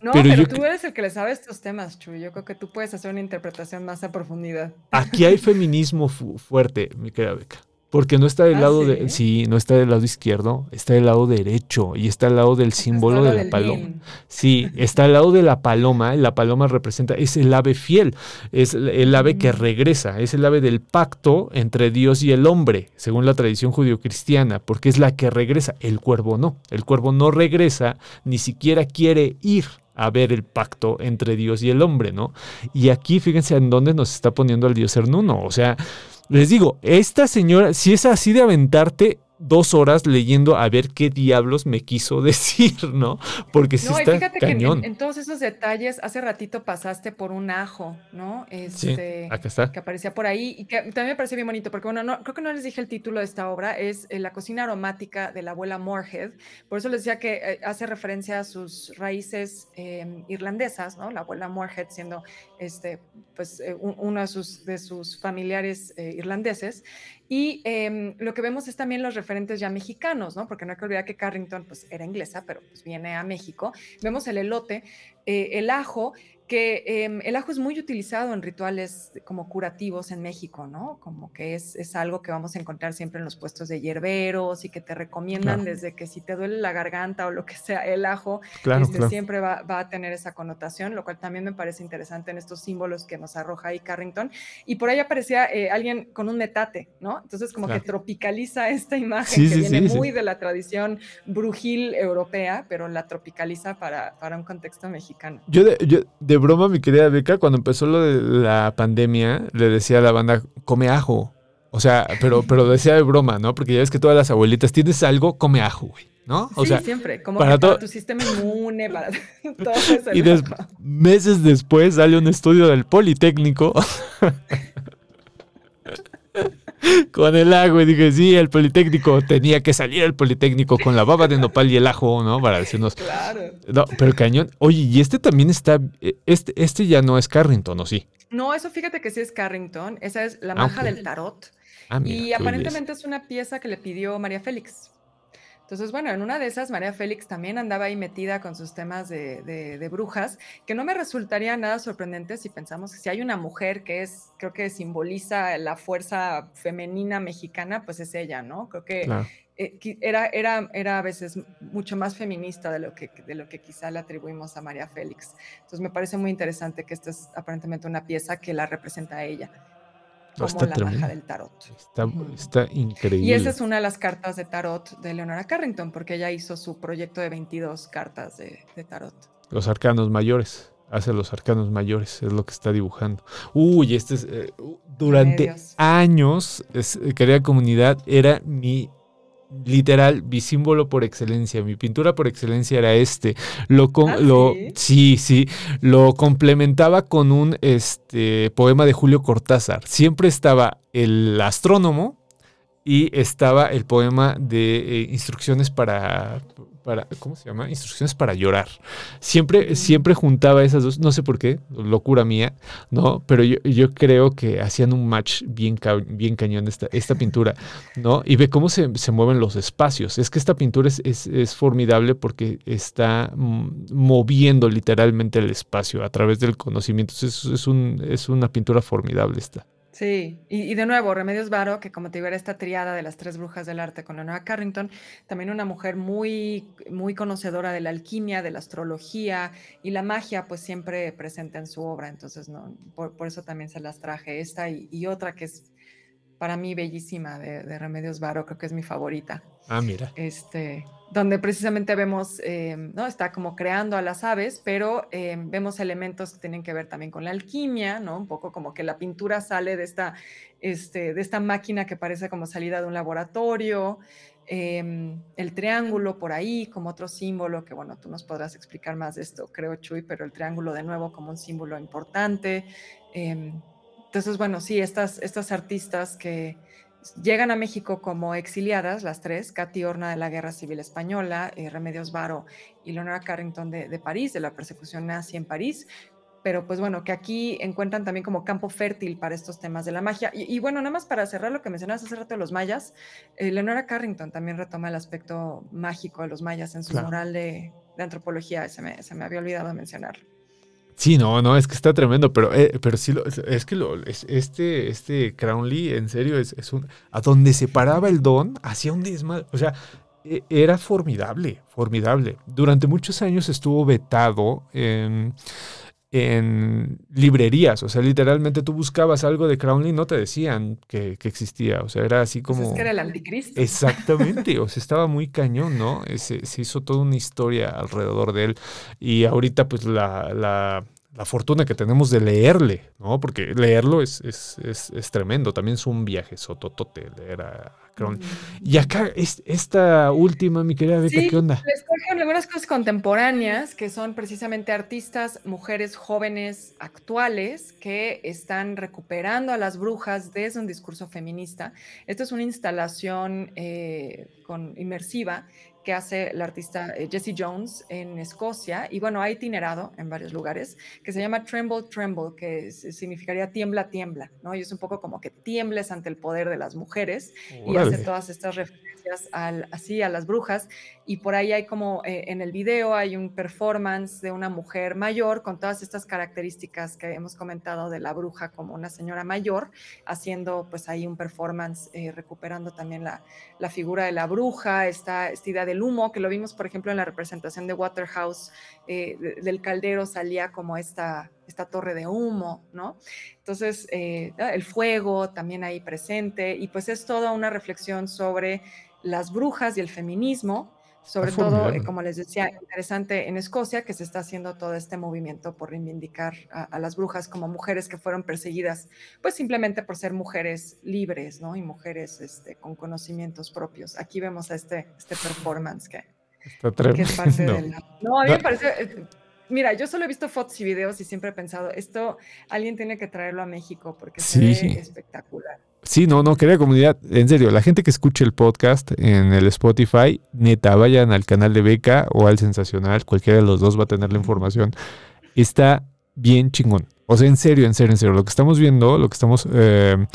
[SPEAKER 3] No, pero, tú eres el que le sabe estos temas, Chuy. Yo creo que tú puedes hacer una interpretación más a profundidad.
[SPEAKER 2] Aquí hay feminismo fuerte, mi querida Beca. Porque no está del ¿Ah, lado de. Sí, no está del lado izquierdo, está del lado derecho y está al lado del símbolo de la paloma. Sí, está al lado de la paloma. La paloma representa, es el ave fiel, es el ave que mm. regresa, es el ave del pacto entre Dios y el hombre, según la tradición judio-cristiana, porque es la que regresa. El cuervo no. El cuervo no regresa, ni siquiera quiere ir a ver el pacto entre Dios y el hombre, ¿no? Y aquí fíjense en dónde nos está poniendo al Dios Hernuno. O sea, les digo, esta señora, si es así de aventarte, dos horas leyendo a ver qué diablos me quiso decir, ¿no? Porque si no, está fíjate cañón.
[SPEAKER 3] Que en, todos esos detalles, hace ratito pasaste por un ajo, ¿no?
[SPEAKER 2] Este, sí, acá está.
[SPEAKER 3] Que aparecía por ahí y que también me pareció bien bonito, porque bueno, no, creo que no les dije el título de esta obra, es eh, La cocina aromática de la abuela Moorhead. Por eso les decía que eh, hace referencia a sus raíces em, irlandesas, ¿no? La abuela Moorhead siendo, este, pues, eh, uno de sus, de sus familiares irlandeses. Y em, lo que vemos es también los referentes ya mexicanos, ¿no? Porque no hay que olvidar que Carrington pues, era inglesa, pero pues viene a México. Vemos el elote, eh, el ajo, que em, el ajo es muy utilizado en rituales como curativos en México, ¿no? Como que es, es, algo que vamos a encontrar siempre en los puestos de hierberos y que te recomiendan desde que si te duele la garganta o lo que sea, el ajo este, siempre va, va, a tener esa connotación, lo cual también me parece interesante en estos símbolos que nos arroja ahí Carrington. Y por ahí aparecía eh, alguien con un metate, ¿no? Entonces como que tropicaliza esta imagen que viene muy de la tradición brujil europea, pero la tropicaliza para, para un contexto mexicano.
[SPEAKER 2] Yo de, yo de de broma, mi querida Beca, cuando empezó lo de la pandemia, le decía a la banda, come ajo. O sea, pero, pero decía de broma, ¿no? Porque ya ves que todas las abuelitas, tienes algo, come ajo, güey. ¿No?
[SPEAKER 3] O sí, siempre, como para, para tu sistema inmune, para todo eso.
[SPEAKER 2] Y meses después sale un estudio del Politécnico con el agua y dije, sí, el Politécnico tenía que salir el Politécnico con la baba de nopal y el ajo, ¿no? Para decirnos. Claro. No, pero el cañón. Oye, y este también está. Este, este ya no es Carrington, ¿o sí?
[SPEAKER 3] No, eso fíjate que sí es Carrington. Esa es la maja del tarot. Ah, y aparentemente es una pieza que le pidió María Félix. Entonces, bueno, en una de esas, María Félix también andaba ahí metida con sus temas de, brujas, que no me resultaría nada sorprendente si pensamos que si hay una mujer que es, creo que simboliza la fuerza femenina mexicana, pues es ella, ¿no? Creo que eh, era, era, era a veces mucho más feminista de lo, que, de lo que quizá le atribuimos a María Félix. Entonces, me parece muy interesante que esta es aparentemente una pieza que la representa a ella como la maja del tarot.
[SPEAKER 2] Está, increíble.
[SPEAKER 3] Y esa es una de las cartas de tarot de Leonora Carrington, porque ella hizo su proyecto de 22 cartas de, tarot.
[SPEAKER 2] Los arcanos mayores. Hace los arcanos mayores, es lo que está dibujando. Uy, este es. Eh, durante años, querida comunidad, era mi literal, mi símbolo por excelencia, mi pintura por excelencia era este. Lo, ¿Ah, lo sí? sí, lo complementaba con un este, poema de Julio Cortázar. Siempre estaba el astrónomo y estaba el poema de eh, instrucciones para para, ¿cómo se llama? Instrucciones para llorar. Siempre, siempre juntaba esas dos, no sé por qué, locura mía, ¿no? Pero yo, yo creo que hacían un match bien, bien cañón esta, esta pintura, ¿no? Y ve cómo se, se mueven los espacios. Es que esta pintura es, es, es formidable porque está moviendo literalmente el espacio a través del conocimiento. Es, un, es una pintura formidable esta.
[SPEAKER 3] Sí, y, de nuevo, Remedios Varo, que como te digo, era esta triada de las tres brujas del arte con nueva Carrington, también una mujer muy, muy conocedora de la alquimia, de la astrología y la magia, pues siempre presente en su obra. Entonces, no, por, eso también se las traje esta y, otra que es para mí bellísima de, Remedios Varo, creo que es mi favorita.
[SPEAKER 2] Ah, mira.
[SPEAKER 3] Este, donde precisamente vemos, eh, ¿no? Está como creando a las aves, pero eh, vemos elementos que tienen que ver también con la alquimia, ¿no? Un poco como que la pintura sale de esta, este, de esta máquina que parece como salida de un laboratorio, em, el triángulo por ahí como otro símbolo, que bueno, tú nos podrás explicar más de esto, creo, Chuy, pero el triángulo de nuevo como un símbolo importante. Em, entonces, bueno, sí, estas, estas artistas que Llegan a México como exiliadas, las tres, Katy Horna de la Guerra Civil Española, eh, Remedios Varo y Leonora Carrington de, París, de la persecución nazi en París, pero pues bueno, que aquí encuentran también como campo fértil para estos temas de la magia. Y, bueno, nada más para cerrar lo que mencionabas hace rato de los mayas, eh, Leonora Carrington también retoma el aspecto mágico de los mayas en su mural de, antropología, se me, se me había olvidado mencionarlo.
[SPEAKER 2] Sí, no, no, es que está tremendo, pero, eh, pero sí, es que lo, este, este Crownley, en serio, es, es, un... A donde se paraba el don, hacía un desmadre. O sea, e, era formidable, formidable. Durante muchos años estuvo vetado en en librerías. O sea, literalmente tú buscabas algo de Crowley y no te decían que, existía. O sea, era así pues como.
[SPEAKER 3] es que era el anticristo.
[SPEAKER 2] Exactamente. o sea, estaba muy cañón, ¿no? Se, se, hizo toda una historia alrededor de él. Y ahorita, pues, la, la, la fortuna que tenemos de leerle, ¿no? Porque leerlo es, es, es, es tremendo. También es un viaje sototote leer a, y acá, esta última, mi querida Beca, ¿qué onda?
[SPEAKER 3] Les traje algunas cosas contemporáneas que son precisamente artistas, mujeres jóvenes actuales que están recuperando a las brujas desde un discurso feminista. Esto es una instalación eh, con, inmersiva que hace la artista eh, Jessie Jones en Escocia, y bueno, ha itinerado en varios lugares, que se llama Tremble, Tremble, que significaría tiembla, tiembla, ¿no? Y es un poco como que tiembles ante el poder de las mujeres y hace todas estas referencias al, así a las brujas, y por ahí hay como eh, en el video hay un performance de una mujer mayor con todas estas características que hemos comentado de la bruja como una señora mayor, haciendo pues ahí un performance, eh, recuperando también la, la, figura de la bruja, esta, esta idea de el humo, que lo vimos, por ejemplo, en la representación de Waterhouse, eh, del caldero salía como esta, esta torre de humo, ¿no? Entonces, eh, el fuego también ahí presente, y pues es toda una reflexión sobre las brujas y el feminismo, sobre todo, eh, como les decía, interesante en Escocia, que se está haciendo todo este movimiento por reivindicar a, las brujas como mujeres que fueron perseguidas, pues simplemente por ser mujeres libres, ¿no? Y mujeres este, con conocimientos propios. Aquí vemos a este, este performance que, que es parte de la... No, a mí me parece... Eh, mira, yo solo he visto fotos y videos y siempre he pensado, esto alguien tiene que traerlo a México porque se ve espectacular.
[SPEAKER 2] Sí, no, no, querida comunidad, en serio, la gente que escuche el podcast en el Spotify, neta, vayan al canal de Beca o al Sensacional, cualquiera de los dos va a tener la información. Está bien chingón. O sea, en serio, en serio, en serio, lo que estamos viendo, lo que estamos... Eh,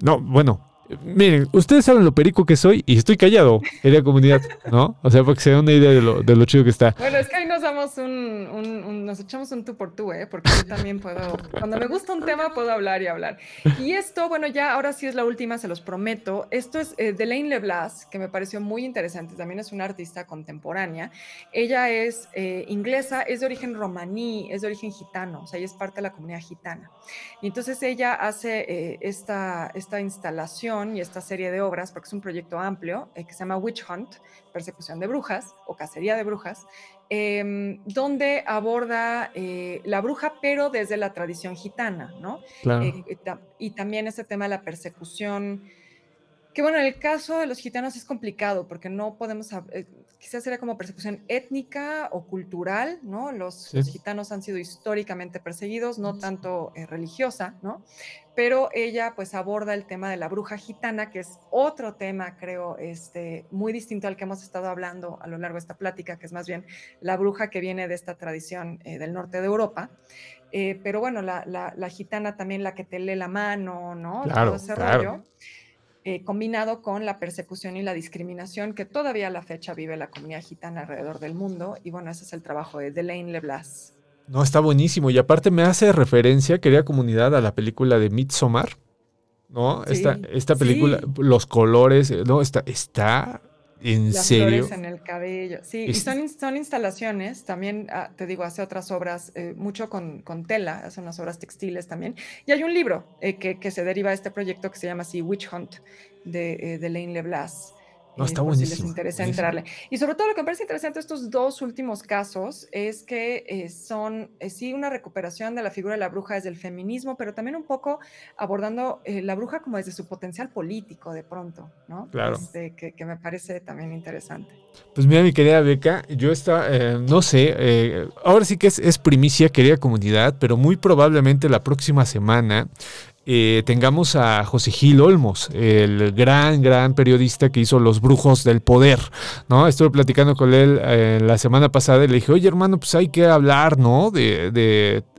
[SPEAKER 2] no, bueno, Miren, ustedes saben lo perico que soy y estoy callado, querida comunidad, ¿no? O sea, para que se den una idea de lo, de lo chido que está.
[SPEAKER 3] Bueno, es que ahí nos damos un, un, nos echamos un tú por tú, ¿eh? Porque yo también puedo, cuando me gusta un tema, puedo hablar y hablar. Y esto, bueno, ya ahora sí es la última, se los prometo. Esto es eh, Delaine Leblas, que me pareció muy interesante. También es una artista contemporánea. Ella es eh, inglesa, es de origen romaní, es de origen gitano, o sea, ella es parte de la comunidad gitana. Y entonces ella hace eh, esta, esta instalación y esta serie de obras, porque es un proyecto amplio eh, que se llama Witch Hunt, persecución de brujas o cacería de brujas, em, donde aborda eh, la bruja, pero desde la tradición gitana, ¿no? Eh, y también ese tema de la persecución que bueno, en el caso de los gitanos es complicado porque no podemos, eh, quizás sería como persecución étnica o cultural, ¿no? Los, gitanos han sido históricamente perseguidos, no tanto religiosa, ¿no? Pero ella pues aborda el tema de la bruja gitana, que es otro tema, creo, este, muy distinto al que hemos estado hablando a lo largo de esta plática, que es más bien la bruja que viene de esta tradición eh, del norte de Europa. pero bueno, la, la, gitana también la que te lee la mano, ¿no?
[SPEAKER 2] Todo ese rollo.
[SPEAKER 3] Eh, combinado con la persecución y la discriminación que todavía a la fecha vive la comunidad gitana alrededor del mundo. Y bueno, ese es el trabajo de Delaine Leblas.
[SPEAKER 2] No, está buenísimo. Y aparte me hace referencia, querida comunidad, a la película de Midsommar. ¿No? esta, esta película, los colores, no, está, está ¿En
[SPEAKER 3] Las
[SPEAKER 2] serio?
[SPEAKER 3] flores en el cabello. Sí, y son, son instalaciones, también ah, te digo, hace otras obras, eh, mucho con, con, tela, hace unas obras textiles también. Y hay un libro eh, que, que, se deriva de este proyecto que se llama así Witch Hunt, de, eh, de Lane LeBlas.
[SPEAKER 2] No, está buenísimo.
[SPEAKER 3] Si les interesa entrarle. Y sobre todo lo que me parece interesante estos dos últimos casos es que eh, son, eh, sí, una recuperación de la figura de la bruja desde el feminismo, pero también un poco abordando eh, la bruja como desde su potencial político de pronto, ¿no?
[SPEAKER 2] Claro.
[SPEAKER 3] Este, que, que, me parece también interesante.
[SPEAKER 2] Pues mira, mi querida Beca, yo estaba, no sé, ahora sí que es, es primicia, querida comunidad, pero muy probablemente la próxima semana eh, tengamos a José Gil Olmos, el gran, gran periodista que hizo Los Brujos del Poder, ¿no? Estuve platicando con él eh, la semana pasada y le dije, oye hermano, pues hay que hablar, ¿no? De, pues,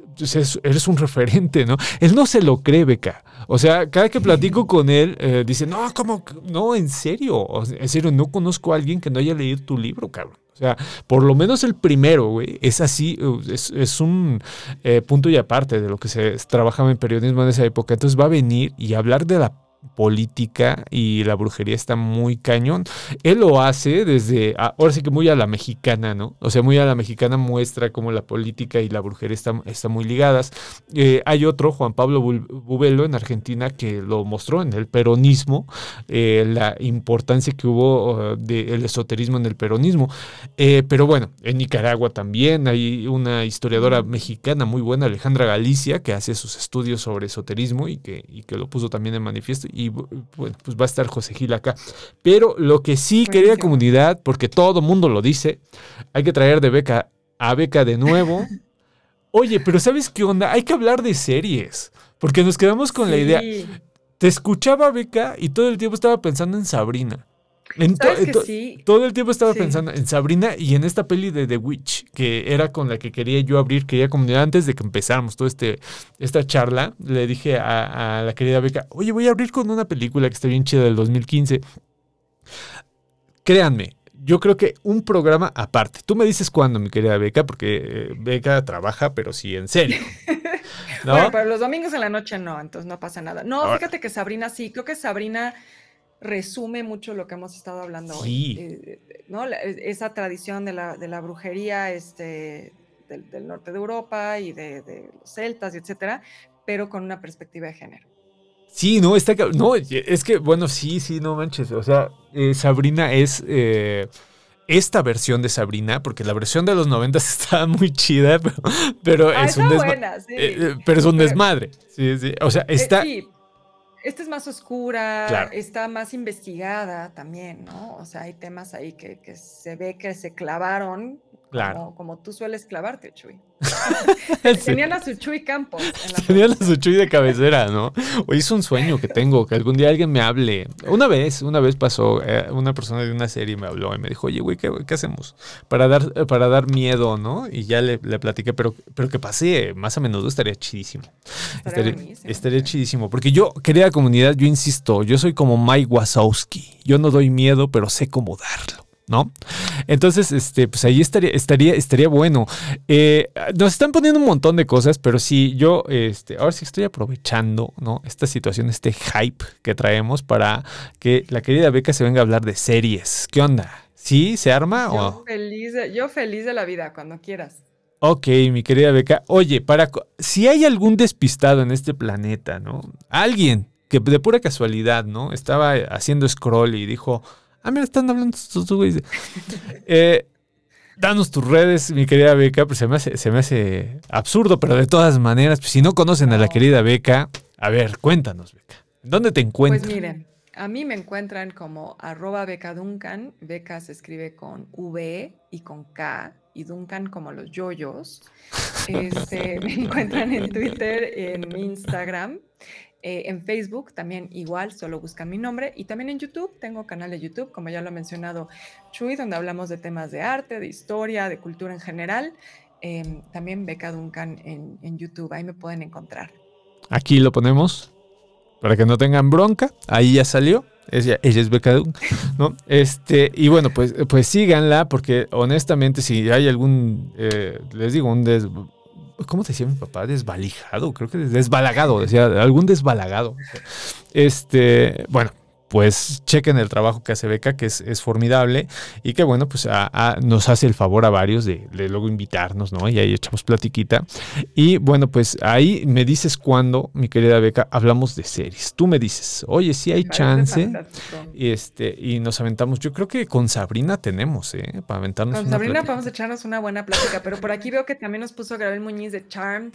[SPEAKER 2] eres un referente, ¿no? Él no se lo cree, Beca. O sea, cada que platico con él, eh, dice, no, ¿cómo? No, en serio, en serio, no conozco a alguien que no haya leído tu libro, cabrón. O sea, por lo menos el primero, güey, es así, es, un eh, punto y aparte de lo que se trabajaba en periodismo en esa época. Entonces va a venir y hablar de la política y la brujería está muy cañón. Él lo hace desde, ahora sí que muy a la mexicana, ¿no? O sea, muy a la mexicana muestra cómo la política y la brujería están, muy ligadas. Eh, hay otro, Juan Pablo Bubelo, en Argentina, que lo mostró en el peronismo, eh, la importancia que hubo uh, del esoterismo en el peronismo. Eh, pero bueno, en Nicaragua también hay una historiadora mexicana muy buena, Alejandra Galicia, que hace sus estudios sobre esoterismo y que, y que lo puso también en manifiesto y bueno, pues va a estar José Gil acá. Pero lo que sí, querida comunidad, porque todo mundo lo dice, hay que traer de beca a beca de nuevo. Oye, pero ¿sabes qué onda? Hay que hablar de series, porque nos quedamos con la idea. Te escuchaba Beca y todo el tiempo estaba pensando en Sabrina. Todo el tiempo estaba pensando en Sabrina y en esta peli de The Witch, que era con la que quería yo abrir, quería comunidad antes de que empezáramos toda este, esta charla, le dije a, la querida Beca, oye, voy a abrir con una película que está bien chida del 2015. Créanme, yo creo que un programa aparte. Tú me dices cuándo, mi querida Beca, porque eh, Beca trabaja, pero sí, en serio.
[SPEAKER 3] Bueno, pero los domingos en la noche no, entonces no pasa nada. No, fíjate que Sabrina sí, creo que Sabrina resume mucho lo que hemos estado hablando hoy. Eh, ¿no? esa tradición de la, de la brujería este, del, norte de Europa y de, los celtas, etcétera, pero con una perspectiva de género.
[SPEAKER 2] Sí, no, está no, es que, bueno, sí, sí, no manches. O sea, eh, Sabrina es eh, esta versión de Sabrina, porque la versión de los 90 está muy chida, pero, ah, es un pero es un desmadre. Sí, sí. O sea, está.
[SPEAKER 3] Esta es más oscura, está más investigada también, ¿no? O sea, hay temas ahí que, que se ve que se clavaron Claro. Como, tú sueles clavarte, Chuy. Tenían a su Chuy Campos.
[SPEAKER 2] Tenían a su Chuy de cabecera, ¿no? Hoy es un sueño que tengo, que algún día alguien me hable. Una vez, una vez pasó, eh, una persona de una serie me habló y me dijo, oye, güey, ¿qué, hacemos? Para dar, para dar miedo, ¿no? Y ya le, le, platiqué, pero, pero que pase más a menudo estaría chidísimo. Estaría, estaría, chidísimo. Porque yo, querida comunidad, yo insisto, yo soy como Mike Wazowski. Yo no doy miedo, pero sé cómo darlo. ¿No? Entonces, este, pues ahí estaría, estaría, estaría bueno. Eh, nos están poniendo un montón de cosas, pero sí, yo, este, ahora sí estoy aprovechando, ¿no? Esta situación, este hype que traemos para que la querida Beca se venga a hablar de series. ¿Qué onda? ¿Sí? ¿Se arma?
[SPEAKER 3] Yo, feliz, de, yo feliz de la vida, cuando quieras.
[SPEAKER 2] Ok, mi querida Beca. Oye, para si hay algún despistado en este planeta, ¿no? Alguien que de pura casualidad, ¿no? Estaba haciendo scroll y dijo, Ah, mira, están hablando estos güeyes. Eh, danos tus redes, mi querida Beca, pues se me, hace, se me hace absurdo, pero de todas maneras, pues si no conocen a la querida Beca, a ver, cuéntanos, Beca. ¿Dónde te encuentras?
[SPEAKER 3] Pues miren, a mí me encuentran como arroba Beca Duncan. Beca se escribe con V y con K y Duncan como los yoyos. Este, me encuentran en Twitter, en Instagram eh, en Facebook también igual, solo buscan mi nombre. Y también en YouTube, tengo canal de YouTube, como ya lo ha mencionado Chuy, donde hablamos de temas de arte, de historia, de cultura en general. Em, también Beca Duncan en, YouTube, ahí me pueden encontrar.
[SPEAKER 2] Aquí lo ponemos para que no tengan bronca. Ahí ya salió. Ella, ella es Beca Duncan, ¿no? Este, y bueno, pues, pues síganla, porque honestamente, si hay algún, eh, les digo, un des ¿Cómo decía mi papá? Desvalijado, creo que desbalagado, decía, algún desbalagado. Este, bueno, pues chequen el trabajo que hace Beca, que es, formidable y que bueno, pues nos hace el favor a varios de, luego invitarnos, ¿no? Y ahí echamos platiquita. Y bueno, pues ahí me dices cuando, mi querida Beca, hablamos de series. Tú me dices, oye, si hay chance. Y, este, y nos aventamos, yo creo que con Sabrina tenemos, ¿eh? Para aventarnos.
[SPEAKER 3] Con Sabrina podemos echarnos una buena plática, pero por aquí veo que también nos puso Gabriel Muñiz de Charmed.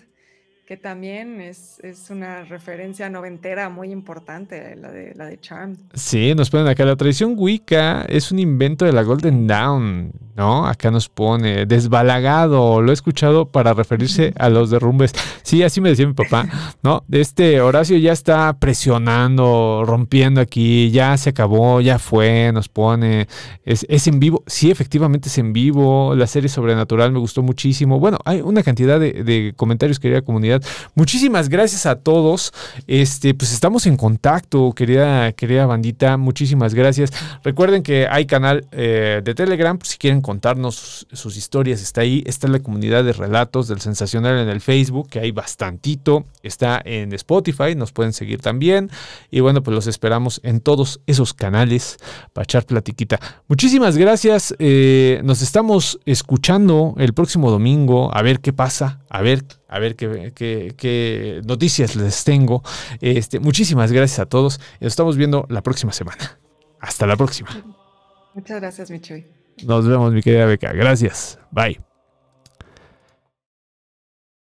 [SPEAKER 3] Que también es, es, una referencia noventera muy importante, la de, la de Charmed.
[SPEAKER 2] Sí, nos ponen acá, la tradición Wicca es un invento de la Golden Dawn, ¿no? Acá nos pone desbalagado, lo he escuchado para referirse a los derrumbes. Sí, así me decía mi papá, ¿no? Este Horacio ya está presionando, rompiendo aquí, ya se acabó, ya fue, nos pone, es, es en vivo, sí, efectivamente es en vivo, la serie sobrenatural me gustó muchísimo. Bueno, hay una cantidad de, de comentarios, querida comunidad. Muchísimas gracias a todos. Este, pues estamos en contacto, querida, querida bandita. Muchísimas gracias. Recuerden que hay canal eh, de Telegram, si quieren contarnos sus, historias, está ahí. Está la comunidad de relatos del sensacional en el Facebook, que hay bastantito. Está en Spotify, nos pueden seguir también. Y bueno, pues los esperamos en todos esos canales para echar platiquita. Muchísimas gracias. Eh, nos estamos escuchando el próximo domingo. A ver qué pasa. A ver a ver qué, qué, noticias les tengo. Este, muchísimas gracias a todos. Nos estamos viendo la próxima semana. Hasta la próxima.
[SPEAKER 3] Muchas gracias, Michoy.
[SPEAKER 2] Nos vemos, mi querida Beca. Gracias. Bye.